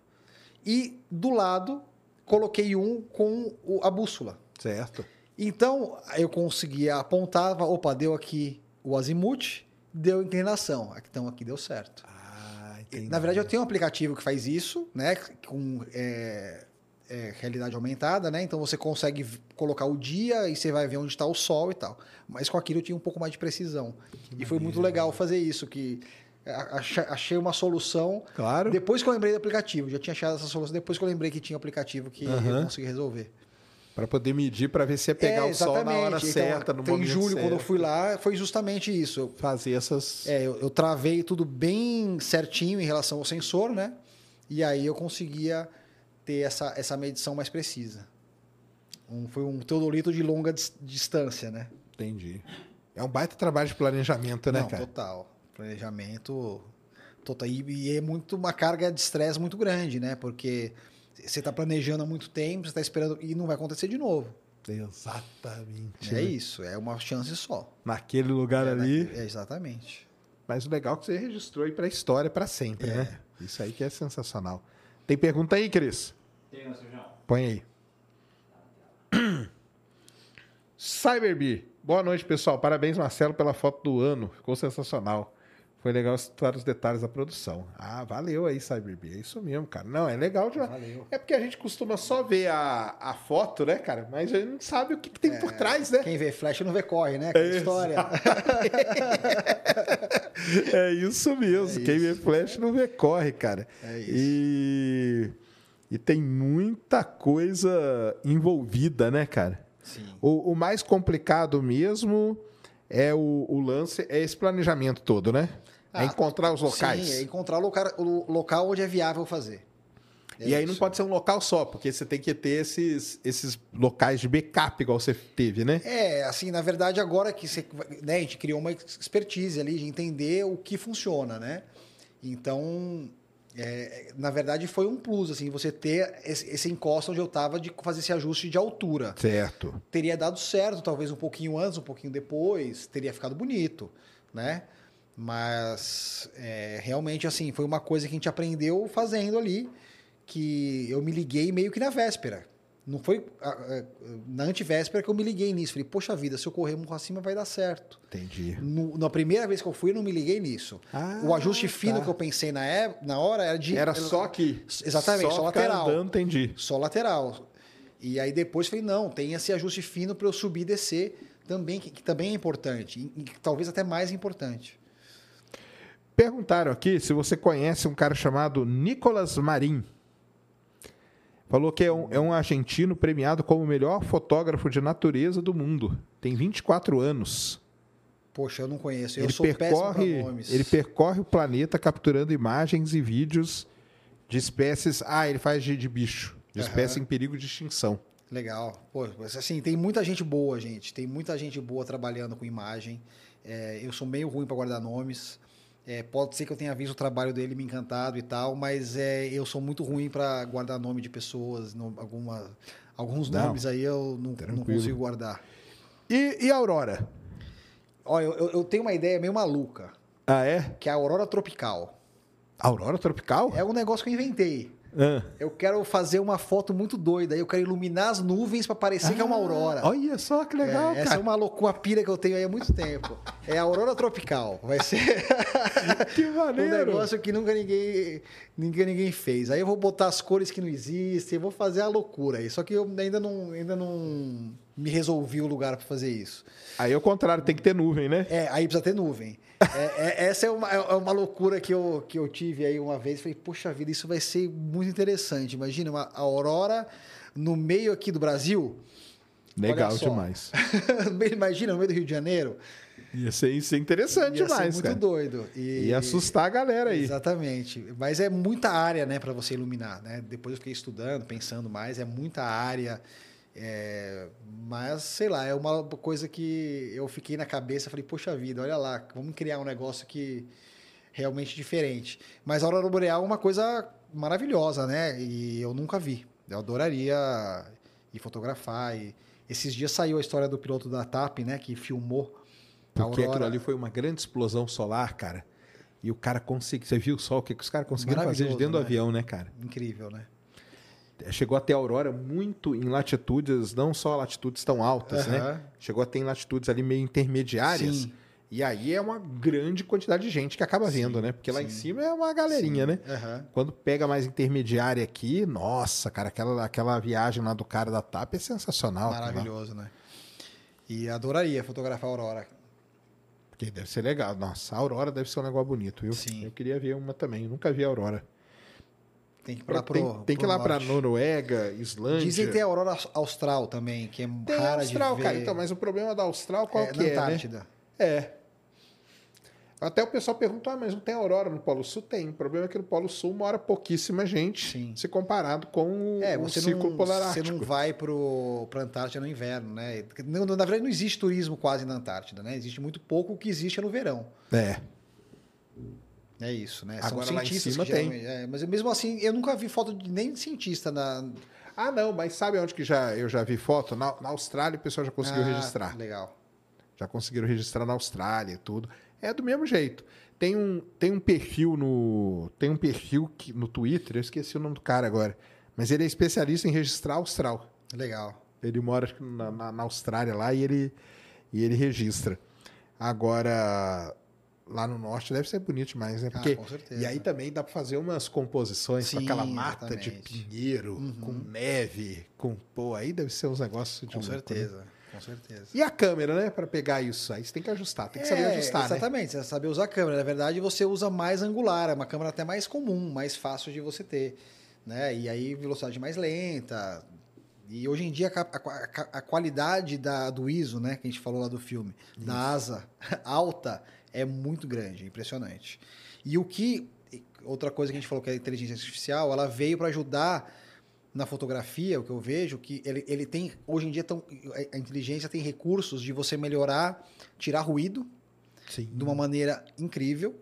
E do lado, coloquei um com a bússola. Certo. Então, eu conseguia apontar, opa, deu aqui o azimuth, deu inclinação. Então, aqui deu certo. Ah, entendi. Na verdade, eu tenho um aplicativo que faz isso, né? Com é, é, realidade aumentada, né? Então você consegue colocar o dia e você vai ver onde está o sol e tal. Mas com aquilo eu tinha um pouco mais de precisão. e foi muito legal fazer isso, que achei uma solução. Claro. Depois que eu lembrei do aplicativo, já tinha achado essa solução, depois que eu lembrei que tinha um aplicativo que Aham. eu consegui resolver. Para poder medir, para ver se ia pegar É, o sol na hora exatamente. certa, no então, momento Em julho, quando eu certo. fui lá, foi justamente isso. Fazer essas... É, eu, eu travei tudo bem certinho em relação ao sensor, né? E aí eu conseguia ter essa, essa medição mais precisa. Um- foi um teodolito de longa dis- distância, né? Entendi. É um baita trabalho de planejamento, né, Não, cara? total. Planejamento total. E, é muito uma carga de estresse muito grande, né? Porque você está planejando há muito tempo, você está esperando e não vai acontecer de novo. Exatamente. É né? isso, é uma chance só. Naquele lugar É, ali. naquele- é, exatamente. Mas o legal é que você registrou aí pra história pra sempre, É. né? Isso aí que é sensacional. Tem pergunta aí, Cris? Tem Sujão. Põe aí. Cyberbee. Boa noite, pessoal. Parabéns, Marcelo, pela foto do ano. Ficou sensacional. Foi legal citar os detalhes da produção. Ah, valeu aí, Cyberbee. É isso mesmo, cara. Não, é legal já. Valeu. É porque a gente costuma só ver a, a foto, né, cara? Mas a gente não sabe o que, que tem por trás, né? Quem vê flash não vê corre, né? Aquela É, história. [LAUGHS] É isso mesmo. É Quem vê isso. flash não vê corre, cara. É isso. E, e tem muita coisa envolvida, né, cara? Sim. O, o mais complicado mesmo é o, o lance, é esse planejamento todo, né? é Ah, encontrar os locais. Sim, é encontrar o local, o local onde é viável fazer. É e aí não isso. pode ser um local só, porque você tem que ter esses, esses locais de backup, igual você teve, né? É, assim, na verdade, agora que você, né, a gente criou uma expertise ali de entender o que funciona, né? Então, é, na verdade, foi um plus, assim, você ter esse, encosto onde eu estava de fazer esse ajuste de altura. Certo. Teria dado certo, talvez um pouquinho antes, um pouquinho depois, teria ficado bonito, né? Mas, é, realmente, assim, foi uma coisa que a gente aprendeu fazendo ali, que eu me liguei meio que na véspera. Não foi na antivéspera que eu me liguei nisso. Falei, poxa vida, se eu correr um pra cima vai dar certo. Entendi. No- na primeira vez que eu fui, eu não me liguei nisso. Ah, o ajuste fino tá. que eu pensei na, é- na hora era de. Era só aqui. Exatamente, só ficar lateral. andando, entendi. Só lateral. E aí depois falei, não, tem esse ajuste fino para eu subir e descer também, que, que também é importante. E, e talvez até mais importante. Perguntaram aqui se você conhece um cara chamado Nicolas Marim. Falou que é um, é um argentino premiado como o melhor fotógrafo de natureza do mundo. Tem 24 anos. Poxa, eu não conheço. Eu ele sou péssimo percorre, nomes. ele percorre o planeta capturando imagens e vídeos de espécies. Ah, ele faz de, de bicho, de Aham. espécie em perigo de extinção. Legal. Pô, assim, tem muita gente boa, gente. Tem muita gente boa trabalhando com imagem. É, eu sou meio ruim para guardar nomes. É, pode ser que eu tenha visto o trabalho dele me encantado e tal, mas é, eu sou muito ruim para guardar nome de pessoas. no- alguma, alguns Não, nomes aí eu não, não consigo guardar. E, e a Aurora? Olha, eu, eu- eu tenho uma ideia meio maluca, Ah, é? que é a aurora tropical. Aurora tropical? É um negócio que eu inventei. Ah. Eu quero fazer uma foto muito doida. Eu quero iluminar as nuvens para parecer que é uma aurora. Olha só que legal, É, essa cara. é uma loucura, uma pira que eu tenho aí há muito tempo. É a aurora tropical. Vai ser [LAUGHS] Que [LAUGHS] um maneiro. negócio que nunca ninguém, ninguém, ninguém fez. Aí eu vou botar as cores que não existem, vou fazer a loucura aí. Só que eu ainda não, ainda não me resolvi o lugar para fazer isso. Aí ao contrário, tem que ter nuvem, né? É, aí precisa ter nuvem. É, é- essa é uma, é uma loucura que eu, que eu tive aí uma vez. Falei, poxa vida, isso vai ser muito interessante. Imagina uma aurora no meio aqui do Brasil. Legal demais. [LAUGHS] Imagina no meio do Rio de Janeiro. Ia ser, isso é interessante Ia demais, ser muito cara. doido. E- Ia assustar a galera aí. Exatamente. Mas é muita área, né, para você iluminar, né? Depois eu fiquei estudando, pensando mais, é muita área. É, Mas, sei lá, é uma coisa que eu fiquei na cabeça, falei, poxa vida, olha lá, vamos criar um negócio que realmente diferente. Mas a Aurora Boreal é uma coisa maravilhosa, né? E eu nunca vi. Eu adoraria ir fotografar. E esses dias saiu a história do piloto da TAP, né? Que filmou a Porque aquilo ali foi uma grande explosão solar, cara. E o cara conseguiu. Você viu só o que, que os caras conseguiram fazer de dentro do né? avião, né, cara? Incrível, né? Chegou até a aurora muito em latitudes, não só latitudes tão altas, né? Aham. Chegou até em latitudes ali meio intermediárias. Sim. E aí é uma grande quantidade de gente que acaba vendo, né? Porque lá em sim. cima é uma galerinha, né? Aham. Quando pega mais intermediária aqui, nossa, cara, aquela, aquela viagem lá do cara da TAP é sensacional. lá. Maravilhoso, né? E adoraria fotografar a Aurora. Porque deve ser legal. Nossa, a Aurora deve ser um negócio bonito, viu? Sim. Eu queria ver uma também. Eu nunca vi a Aurora. Tem que ir lá pro, tem, tem que ir pro lá pra norte. Noruega, Islândia. Dizem que tem a Aurora Austral também, que é Tem a rara Austral, de ver. cara. Então, mas o problema da Austral qual é, que na é, né? Antártida. É. Até o pessoal pergunta, ah, mas não tem aurora no Polo Sul? Tem. O problema é que no Polo Sul mora pouquíssima gente, Sim. se comparado com o, É, o você ciclo não, polar você ártico. não vai pro, pra Antártida no inverno, né? Não, na verdade, não existe turismo quase na Antártida, né? Existe muito pouco, o que existe é no verão. É. É isso, né? Agora, lá em cientistas cima geralmente- é, mas mesmo assim, eu nunca vi foto de nem cientista na. Ah, não, mas sabe onde que já, eu já vi foto? Na, na Austrália o pessoal já conseguiu Ah, registrar. Legal. Já conseguiram registrar na Austrália e tudo. É do mesmo jeito. Tem um, tem um perfil no. Tem um perfil que, no Twitter, eu esqueci o nome do cara agora. Mas ele é especialista em registrar austral. Legal. Ele mora na, na- na Austrália lá e ele, e ele registra. Agora, lá no norte deve ser bonito demais, né? Ah, Porque, com certeza. E aí também dá para fazer umas composições com Sim, aquela mata de exatamente. Uhum. pinheiro, com neve, com. Pô, aí deve ser uns negócios de Com louco, né? certeza. Com certeza. E a câmera, né? Para pegar isso. Aí você tem que ajustar, tem que saber É, ajustar, né? Exatamente, você saber usar a câmera. Na verdade, você usa mais angular, é uma câmera até mais comum, mais fácil de você ter. Né? E aí, velocidade mais lenta. E hoje em dia, a, a a qualidade da, do ISO, né, que a gente falou lá do filme, da asa [LAUGHS] alta, é muito grande, impressionante. E o que. Outra coisa que a gente falou que é a inteligência artificial, ela veio para ajudar na fotografia, o que eu vejo, que ele, ele tem. Hoje em dia, tão, a inteligência tem recursos de você melhorar, tirar ruído Sim. de uma maneira incrível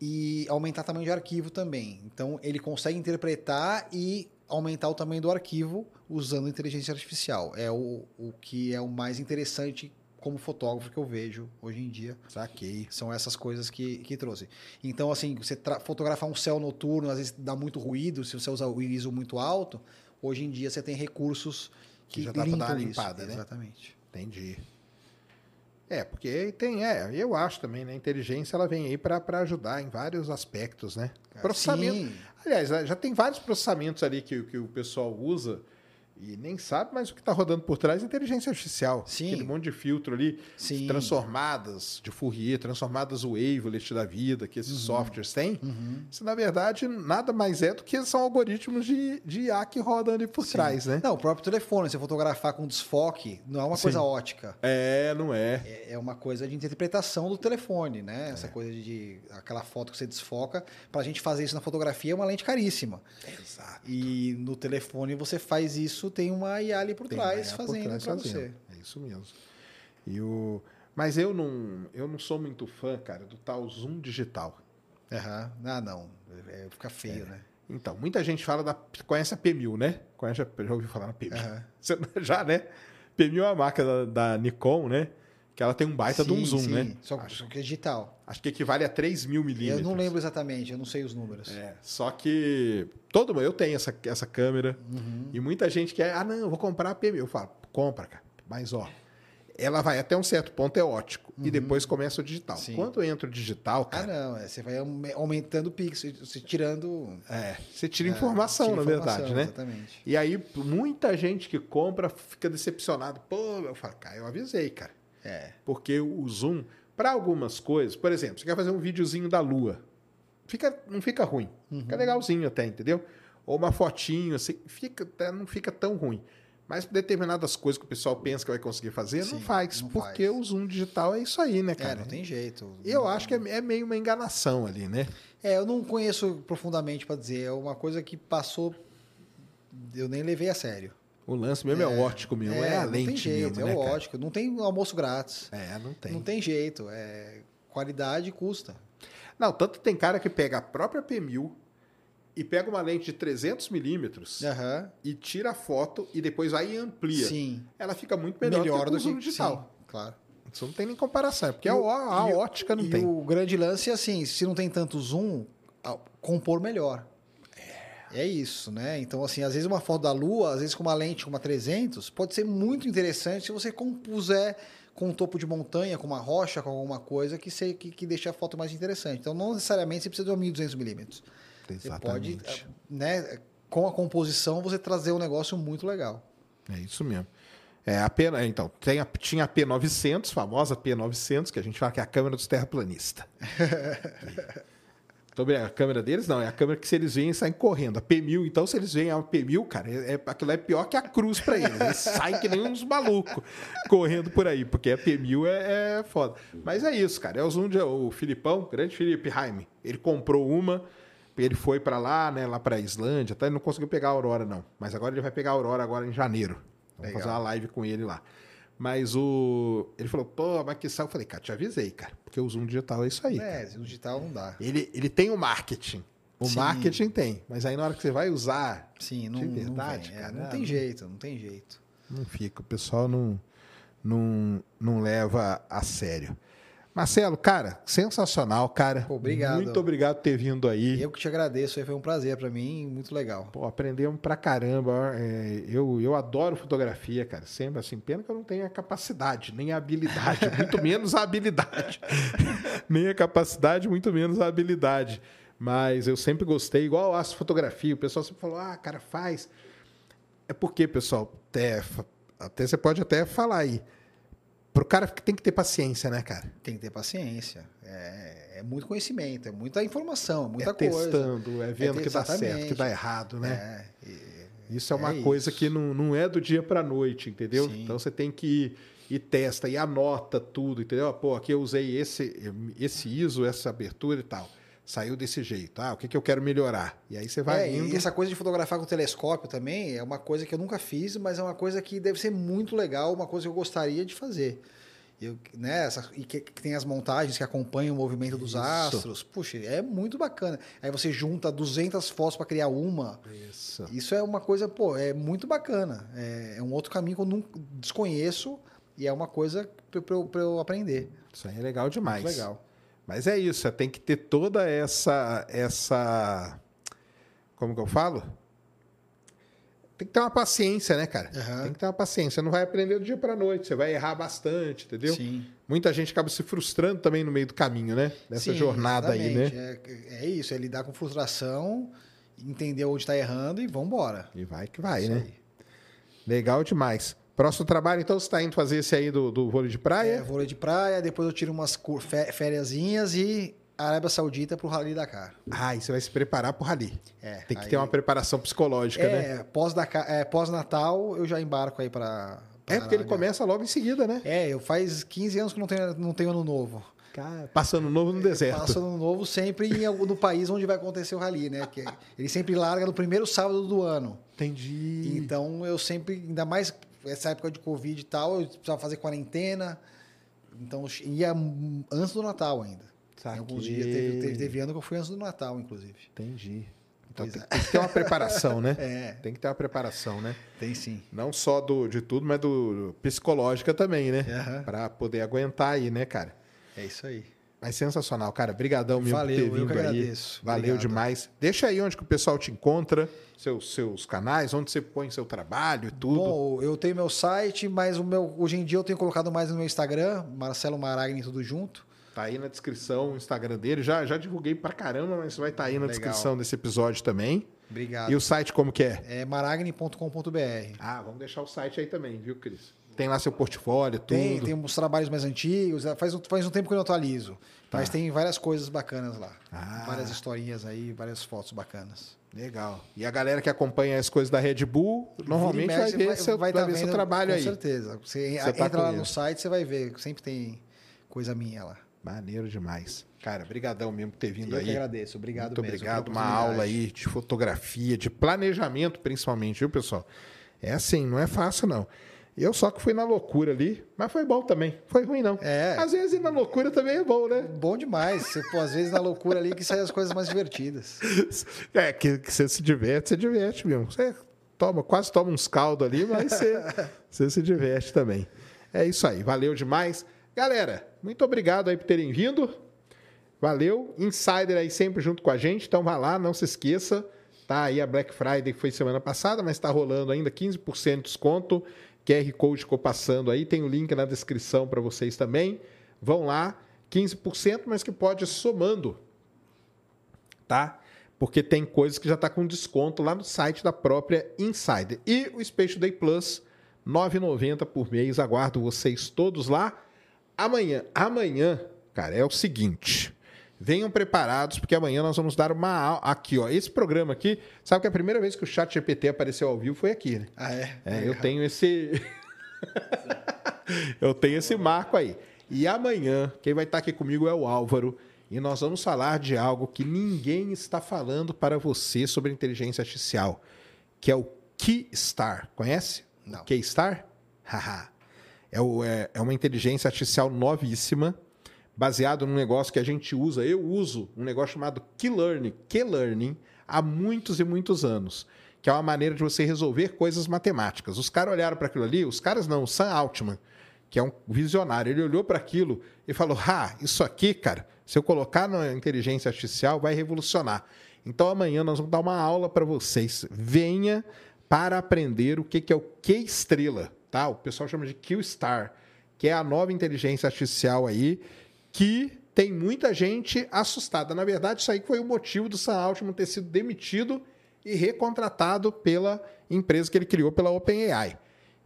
e aumentar o tamanho de arquivo também. Então, ele consegue interpretar e aumentar o tamanho do arquivo usando inteligência artificial. É o, o que é o mais interessante como fotógrafo que eu vejo hoje em dia. Saquei. São essas coisas que, que trouxe. Então, assim, você fotografar um céu noturno, às vezes dá muito ruído, se você usar o ISO muito alto, hoje em dia você tem recursos Que que, já dá pra dar uma limpada, isso. né? Exatamente. Entendi. É, porque tem, é, eu acho também, né? A inteligência ela vem aí para ajudar em vários aspectos, né? Processamento. Sim. Aliás, já tem vários processamentos ali que, que o pessoal usa e nem sabe, mas o que está rodando por trás é inteligência artificial. Sim. Aquele monte de filtro ali, Sim. transformadas de Fourier, transformadas wavelet da vida que esses softwares têm. Isso, na verdade, nada mais é do que são algoritmos de, de IA que rodam ali por trás, né? Não, o próprio telefone, você fotografar com desfoque, não é uma Sim. coisa ótica. É, não é. É é uma coisa de interpretação do telefone, né? Essa coisa de, aquela foto que você desfoca. Pra gente fazer isso na fotografia é uma lente caríssima. Exato. E no telefone você faz isso, tem uma IA ali por Tem trás fazendo fazendo. você. É isso mesmo. E o... Mas eu não, eu não sou muito fã, cara, do tal zoom digital. Aham. Ah, não. É, fica feio, né? Então, muita gente fala da. Conhece a P1000, né? Conhece, já ouviu falar na P1000? Aham. [LAUGHS] Você- Já, né? P1000 é a marca da, da Nikon, né? Que ela tem um baita de um Sim, zoom, sim. né? Só, Acho, só que é digital. acho que equivale a 3 mil milímetros. Eu não lembro exatamente, eu não sei os números. É, só que todo mundo, eu tenho essa, essa câmera Uhum. e muita gente quer, ah, não, eu vou comprar a P1000. Eu falo, compra, cara. Mas, ó, ela vai até um certo ponto, é ótico. E depois começa o digital. Uhum. Sim. Quando entra o digital, Ah, cara, não. é, você vai aume- aumentando o pixel, você tirando. é, você tira é, informação, tira na informação, verdade, né? Exatamente. E aí, muita gente que compra fica decepcionado. Pô, eu falo, cara, eu avisei, cara. É. Porque o zoom, para algumas coisas, por exemplo, você quer fazer um videozinho da lua, fica, não fica ruim. Fica Uhum. legalzinho até, entendeu? Ou uma fotinho, assim, fica, até não fica tão ruim. Mas determinadas coisas que o pessoal pensa que vai conseguir fazer, não Sim, faz. não porque faz. o zoom digital é isso aí, né, É, cara? não tem jeito. Eu acho que é, é meio uma enganação ali, né? É, eu não conheço profundamente pra dizer. É uma coisa que passou. Eu nem levei a sério. O lance mesmo é, ótico mesmo, é, a não lente tem jeito, mesmo, é né, o cara? ótico. Não tem almoço grátis. É, não tem. Não tem jeito. É qualidade custa. Não, tanto tem cara que pega a própria P1000 e pega uma lente de 300 milímetros Aham. e tira a foto e depois vai e amplia. Sim. Ela fica muito melhor, Melhor do que o zoom digital. Sim, claro. Isso não tem nem comparação, é porque a, E a e o- ótica não e tem. o grande lance é assim, se não tem tanto zoom, a- compor melhor. É isso, né? Então, assim, às vezes uma foto da Lua, às vezes com uma lente com uma 300, pode ser muito interessante se você compuser com um topo de montanha, com uma rocha, com alguma coisa que, se, que, que deixa a foto mais interessante. Então, não necessariamente você precisa de uma 1200 milímetros. Você pode, Exatamente. né, com a composição, você trazer um negócio muito legal. É isso mesmo. É a P, então, tem a- tinha a P900, famosa P900, que a gente fala que é a câmera dos terraplanistas. [LAUGHS] Sobre a câmera deles, não, é a câmera que se eles veem, saem correndo. A P1000, então, se eles veem a P1000, cara, é, é- aquilo é pior que a cruz pra eles. Eles [LAUGHS] saem que nem uns malucos correndo por aí, porque a P1000 é, é foda. Mas é isso, cara. É o zoom de, o Filipão, grande Felipe Jaime, ele comprou uma, ele foi pra lá, né, lá pra Islândia, tá? ele não conseguiu pegar a Aurora, não. Mas agora ele vai pegar a Aurora agora em janeiro. Vamos Legal. fazer uma live com ele lá. Mas o. Ele falou, pô, mas que sal. Eu falei, cara, te avisei, cara. Porque o zoom digital é isso aí. cara. É, no digital não dá. Ele, ele tem o marketing. O Sim. marketing tem, mas aí na hora que você vai usar, Sim, não, De não verdade. É, cara, não é, tem não- jeito, não tem jeito. não fica. O pessoal não, não, não leva a sério. Marcelo, cara, sensacional, cara. Pô, obrigado. Muito obrigado por ter vindo aí. Eu que te agradeço, foi um prazer pra mim, muito legal. Pô, aprendemos pra caramba. É, eu, eu adoro fotografia, cara. Sempre assim. Pena que eu não tenho a capacidade, nem a habilidade, [LAUGHS] muito menos a habilidade. [LAUGHS] nem a capacidade, muito menos a habilidade. Mas eu sempre gostei, igual a fotografia. O pessoal sempre falou, ah, cara, faz. É porque, pessoal, até, até você pode até falar aí. Pro cara que tem que ter paciência, né, cara? Tem que ter paciência. É, é muito conhecimento, é muita informação, é muita é coisa. testando, é vendo te- que dá certo, que dá errado, né? É, e- Isso é uma É coisa isso. que não, não é do dia para noite, entendeu? Sim. Então você tem que ir e testa e anota tudo, entendeu? Pô, aqui eu usei esse, esse ISO, essa abertura e tal. Saiu desse jeito. Ah, o que, que eu quero melhorar? E aí você vai É, indo. e essa coisa de fotografar com telescópio também é uma coisa que eu nunca fiz, mas é uma coisa que deve ser muito legal, uma coisa que eu gostaria de fazer. Eu, né, essa- e que, que tem as montagens que acompanham o movimento dos Isso. astros. Puxa, é muito bacana. Aí você junta 200 fotos para criar uma. Isso. Isso é uma coisa, pô, é muito bacana. É, é um outro caminho que eu nunca desconheço e é uma coisa para eu, pra eu aprender. Isso aí é legal demais. Muito legal. Mas é isso, você tem que ter toda essa. essa como que eu falo? Tem que ter uma paciência, né, cara? Aham. Tem que ter uma paciência. Você não vai aprender do dia para noite, você vai errar bastante, entendeu? Sim. Muita gente acaba se frustrando também no meio do caminho, né? Nessa Sim, jornada aí, né? exatamente. É, é isso, é lidar com frustração, entender onde está errando e vamos embora. E vai que vai, né? aí. Legal demais. Próximo trabalho, então, você está indo fazer esse aí do, do vôlei de É, praia? vôlei de praia, depois eu tiro umas cur- fé- fériasinhas e Arábia Saudita pro Rally Dakar. Ah, e você vai se preparar pro rally. É, Tem que aí- ter uma preparação psicológica, né? É, pós-Dakar- é, pós-Natal eu já embarco aí para É, porque ele começa logo em seguida, né? É, eu faz 15 anos que não tenho, não tenho ano novo. Cara, passando novo no deserto. Passo ano novo sempre em no país onde vai acontecer o rally, né? Que ele sempre larga no primeiro sábado do ano. Entendi. Então eu sempre, ainda mais essa época de Covid e tal, eu precisava fazer quarentena. Então ia antes do Natal ainda. Em alguns Saquei. dias. Teve, teve, teve ano que eu fui antes do Natal, inclusive. Entendi. Então tem, é. tem que ter uma preparação, né? [LAUGHS] É, Tem que ter uma preparação, né? tem sim. Não só do, de tudo, mas do psicológica também, né? Aham. Pra poder aguentar aí, né, cara? É isso aí. Mas sensacional, cara. Brigadão mesmo Valeu, por eu ter vindo que aí. agradeço. Valeu Obrigado. demais. Deixa aí onde que o pessoal te encontra, seus, seus canais, onde você põe seu trabalho e tudo. Bom, eu tenho meu site, mas o meu, hoje em dia eu tenho colocado mais no meu Instagram, Marcelo Maragni, tudo junto. Tá aí na descrição o Instagram dele. Já, já divulguei pra caramba, mas vai estar aí na Legal. descrição desse episódio também. Obrigado. E o site como que é? É maragni.com.br. Ah, vamos deixar o site aí também, viu, Cris? Tem lá seu portfólio, tudo. Tem, tem uns trabalhos mais antigos, faz, um- faz um tempo que eu não atualizo. Tá. Mas tem várias coisas bacanas lá. Ah. Várias historinhas aí, várias fotos bacanas. Legal. E a galera que acompanha as coisas da Red Bull, normalmente Vira e vai mexe, ver, seu, vai tá ver seu vendo, trabalho com aí. certeza. Você, Você tá entra com lá no site, você vai ver. Sempre tem coisa minha lá. Maneiro demais. Cara, brigadão mesmo por ter vindo Eu aí. que agradeço. Obrigado Muito mesmo obrigado. Uma aula aí de fotografia, de planejamento, principalmente, viu, pessoal? É assim, não é fácil, não. Eu só que fui na loucura ali, mas foi bom também. Foi ruim, não. É. Às vezes ir na loucura também é bom, né? Bom demais. Você, pô, às vezes na loucura ali que saem as coisas mais divertidas. [LAUGHS] É, que, que você se diverte, você diverte mesmo. Você toma, quase toma uns caldos ali, mas você, [LAUGHS] você se diverte também. É isso aí, valeu demais. Galera, muito obrigado aí por terem vindo. Valeu. Insider aí sempre junto com a gente, então vá lá, não se esqueça. Tá aí a Black Friday que foi semana passada, mas está rolando ainda 15% de desconto. QR Code ficou passando aí, tem o link na descrição para vocês também. Vão lá, 15%, mas que pode ir somando tá? Porque tem coisas que já está com desconto lá no site da própria Insider. E o Space Day Plus, R$ 9,90 por mês. Aguardo vocês todos lá. Amanhã, amanhã, cara, é o seguinte. Venham preparados, porque amanhã nós vamos dar uma aula. Aqui, ó. Esse programa aqui, sabe que a primeira vez que o Chat GPT apareceu ao vivo foi aqui, né? Ah, é? É, eu tenho esse. [LAUGHS] eu tenho esse marco aí. E amanhã, quem vai estar aqui comigo é o Álvaro. E nós vamos falar de algo que ninguém está falando para você sobre inteligência artificial, que é o Keystar. Conhece? Não. Keystar? Haha. É, o- é- é uma inteligência artificial novíssima, baseado num negócio que a gente usa, eu uso um negócio chamado Key-Learning, Key-Learning, há muitos e muitos anos, que é uma maneira de você resolver coisas matemáticas. Os caras olharam para aquilo ali, os caras não, o Sam Altman, que é um visionário, ele olhou para aquilo e falou: "Ah, isso aqui, cara, se eu colocar na inteligência artificial vai revolucionar". Então amanhã nós vamos dar uma aula para vocês. Venha para aprender o que é o Q estrela, tá? O pessoal chama de Q Star, que é a nova inteligência artificial aí que tem muita gente assustada. Na verdade, isso aí foi o motivo do Sam Altman ter sido demitido e recontratado pela empresa que ele criou, pela OpenAI.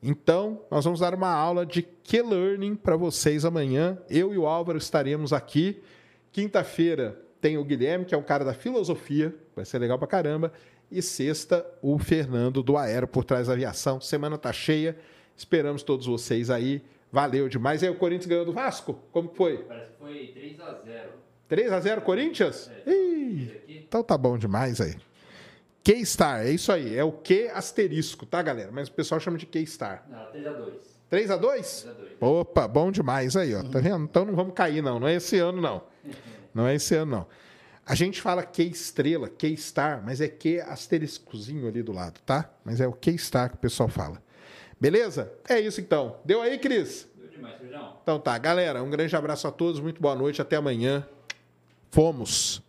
Então, nós vamos dar uma aula de Q-Learning para vocês amanhã. Eu e o Álvaro estaremos aqui. Quinta-feira tem o Guilherme, que é um cara da filosofia, vai ser legal pra caramba. E sexta, o Fernando do Aero por trás da aviação. Semana tá cheia. Esperamos todos vocês aí. Valeu demais. E aí, o Corinthians ganhou do Vasco? Como foi? Parece que foi 3x0. 3 a 0 Corinthians? É. Ih, então tá bom demais aí. K-Star, é isso aí. É o Q asterisco, tá, galera? Mas o pessoal chama de K-Star. Não, 3x2. 3 a 2 3x2. Opa, bom demais aí, ó. Tá vendo? Então não vamos cair, não. Não é esse ano, não. [LAUGHS] Não é esse ano, não. A gente fala Q estrela, Q star, mas é Q asteriscozinho ali do lado, tá? Mas é o Q star que o pessoal fala. Beleza? É isso então. Deu aí, Cris? Deu demais, Sérgio. Então tá, galera, um grande abraço a todos, muito boa noite, até amanhã. Fomos.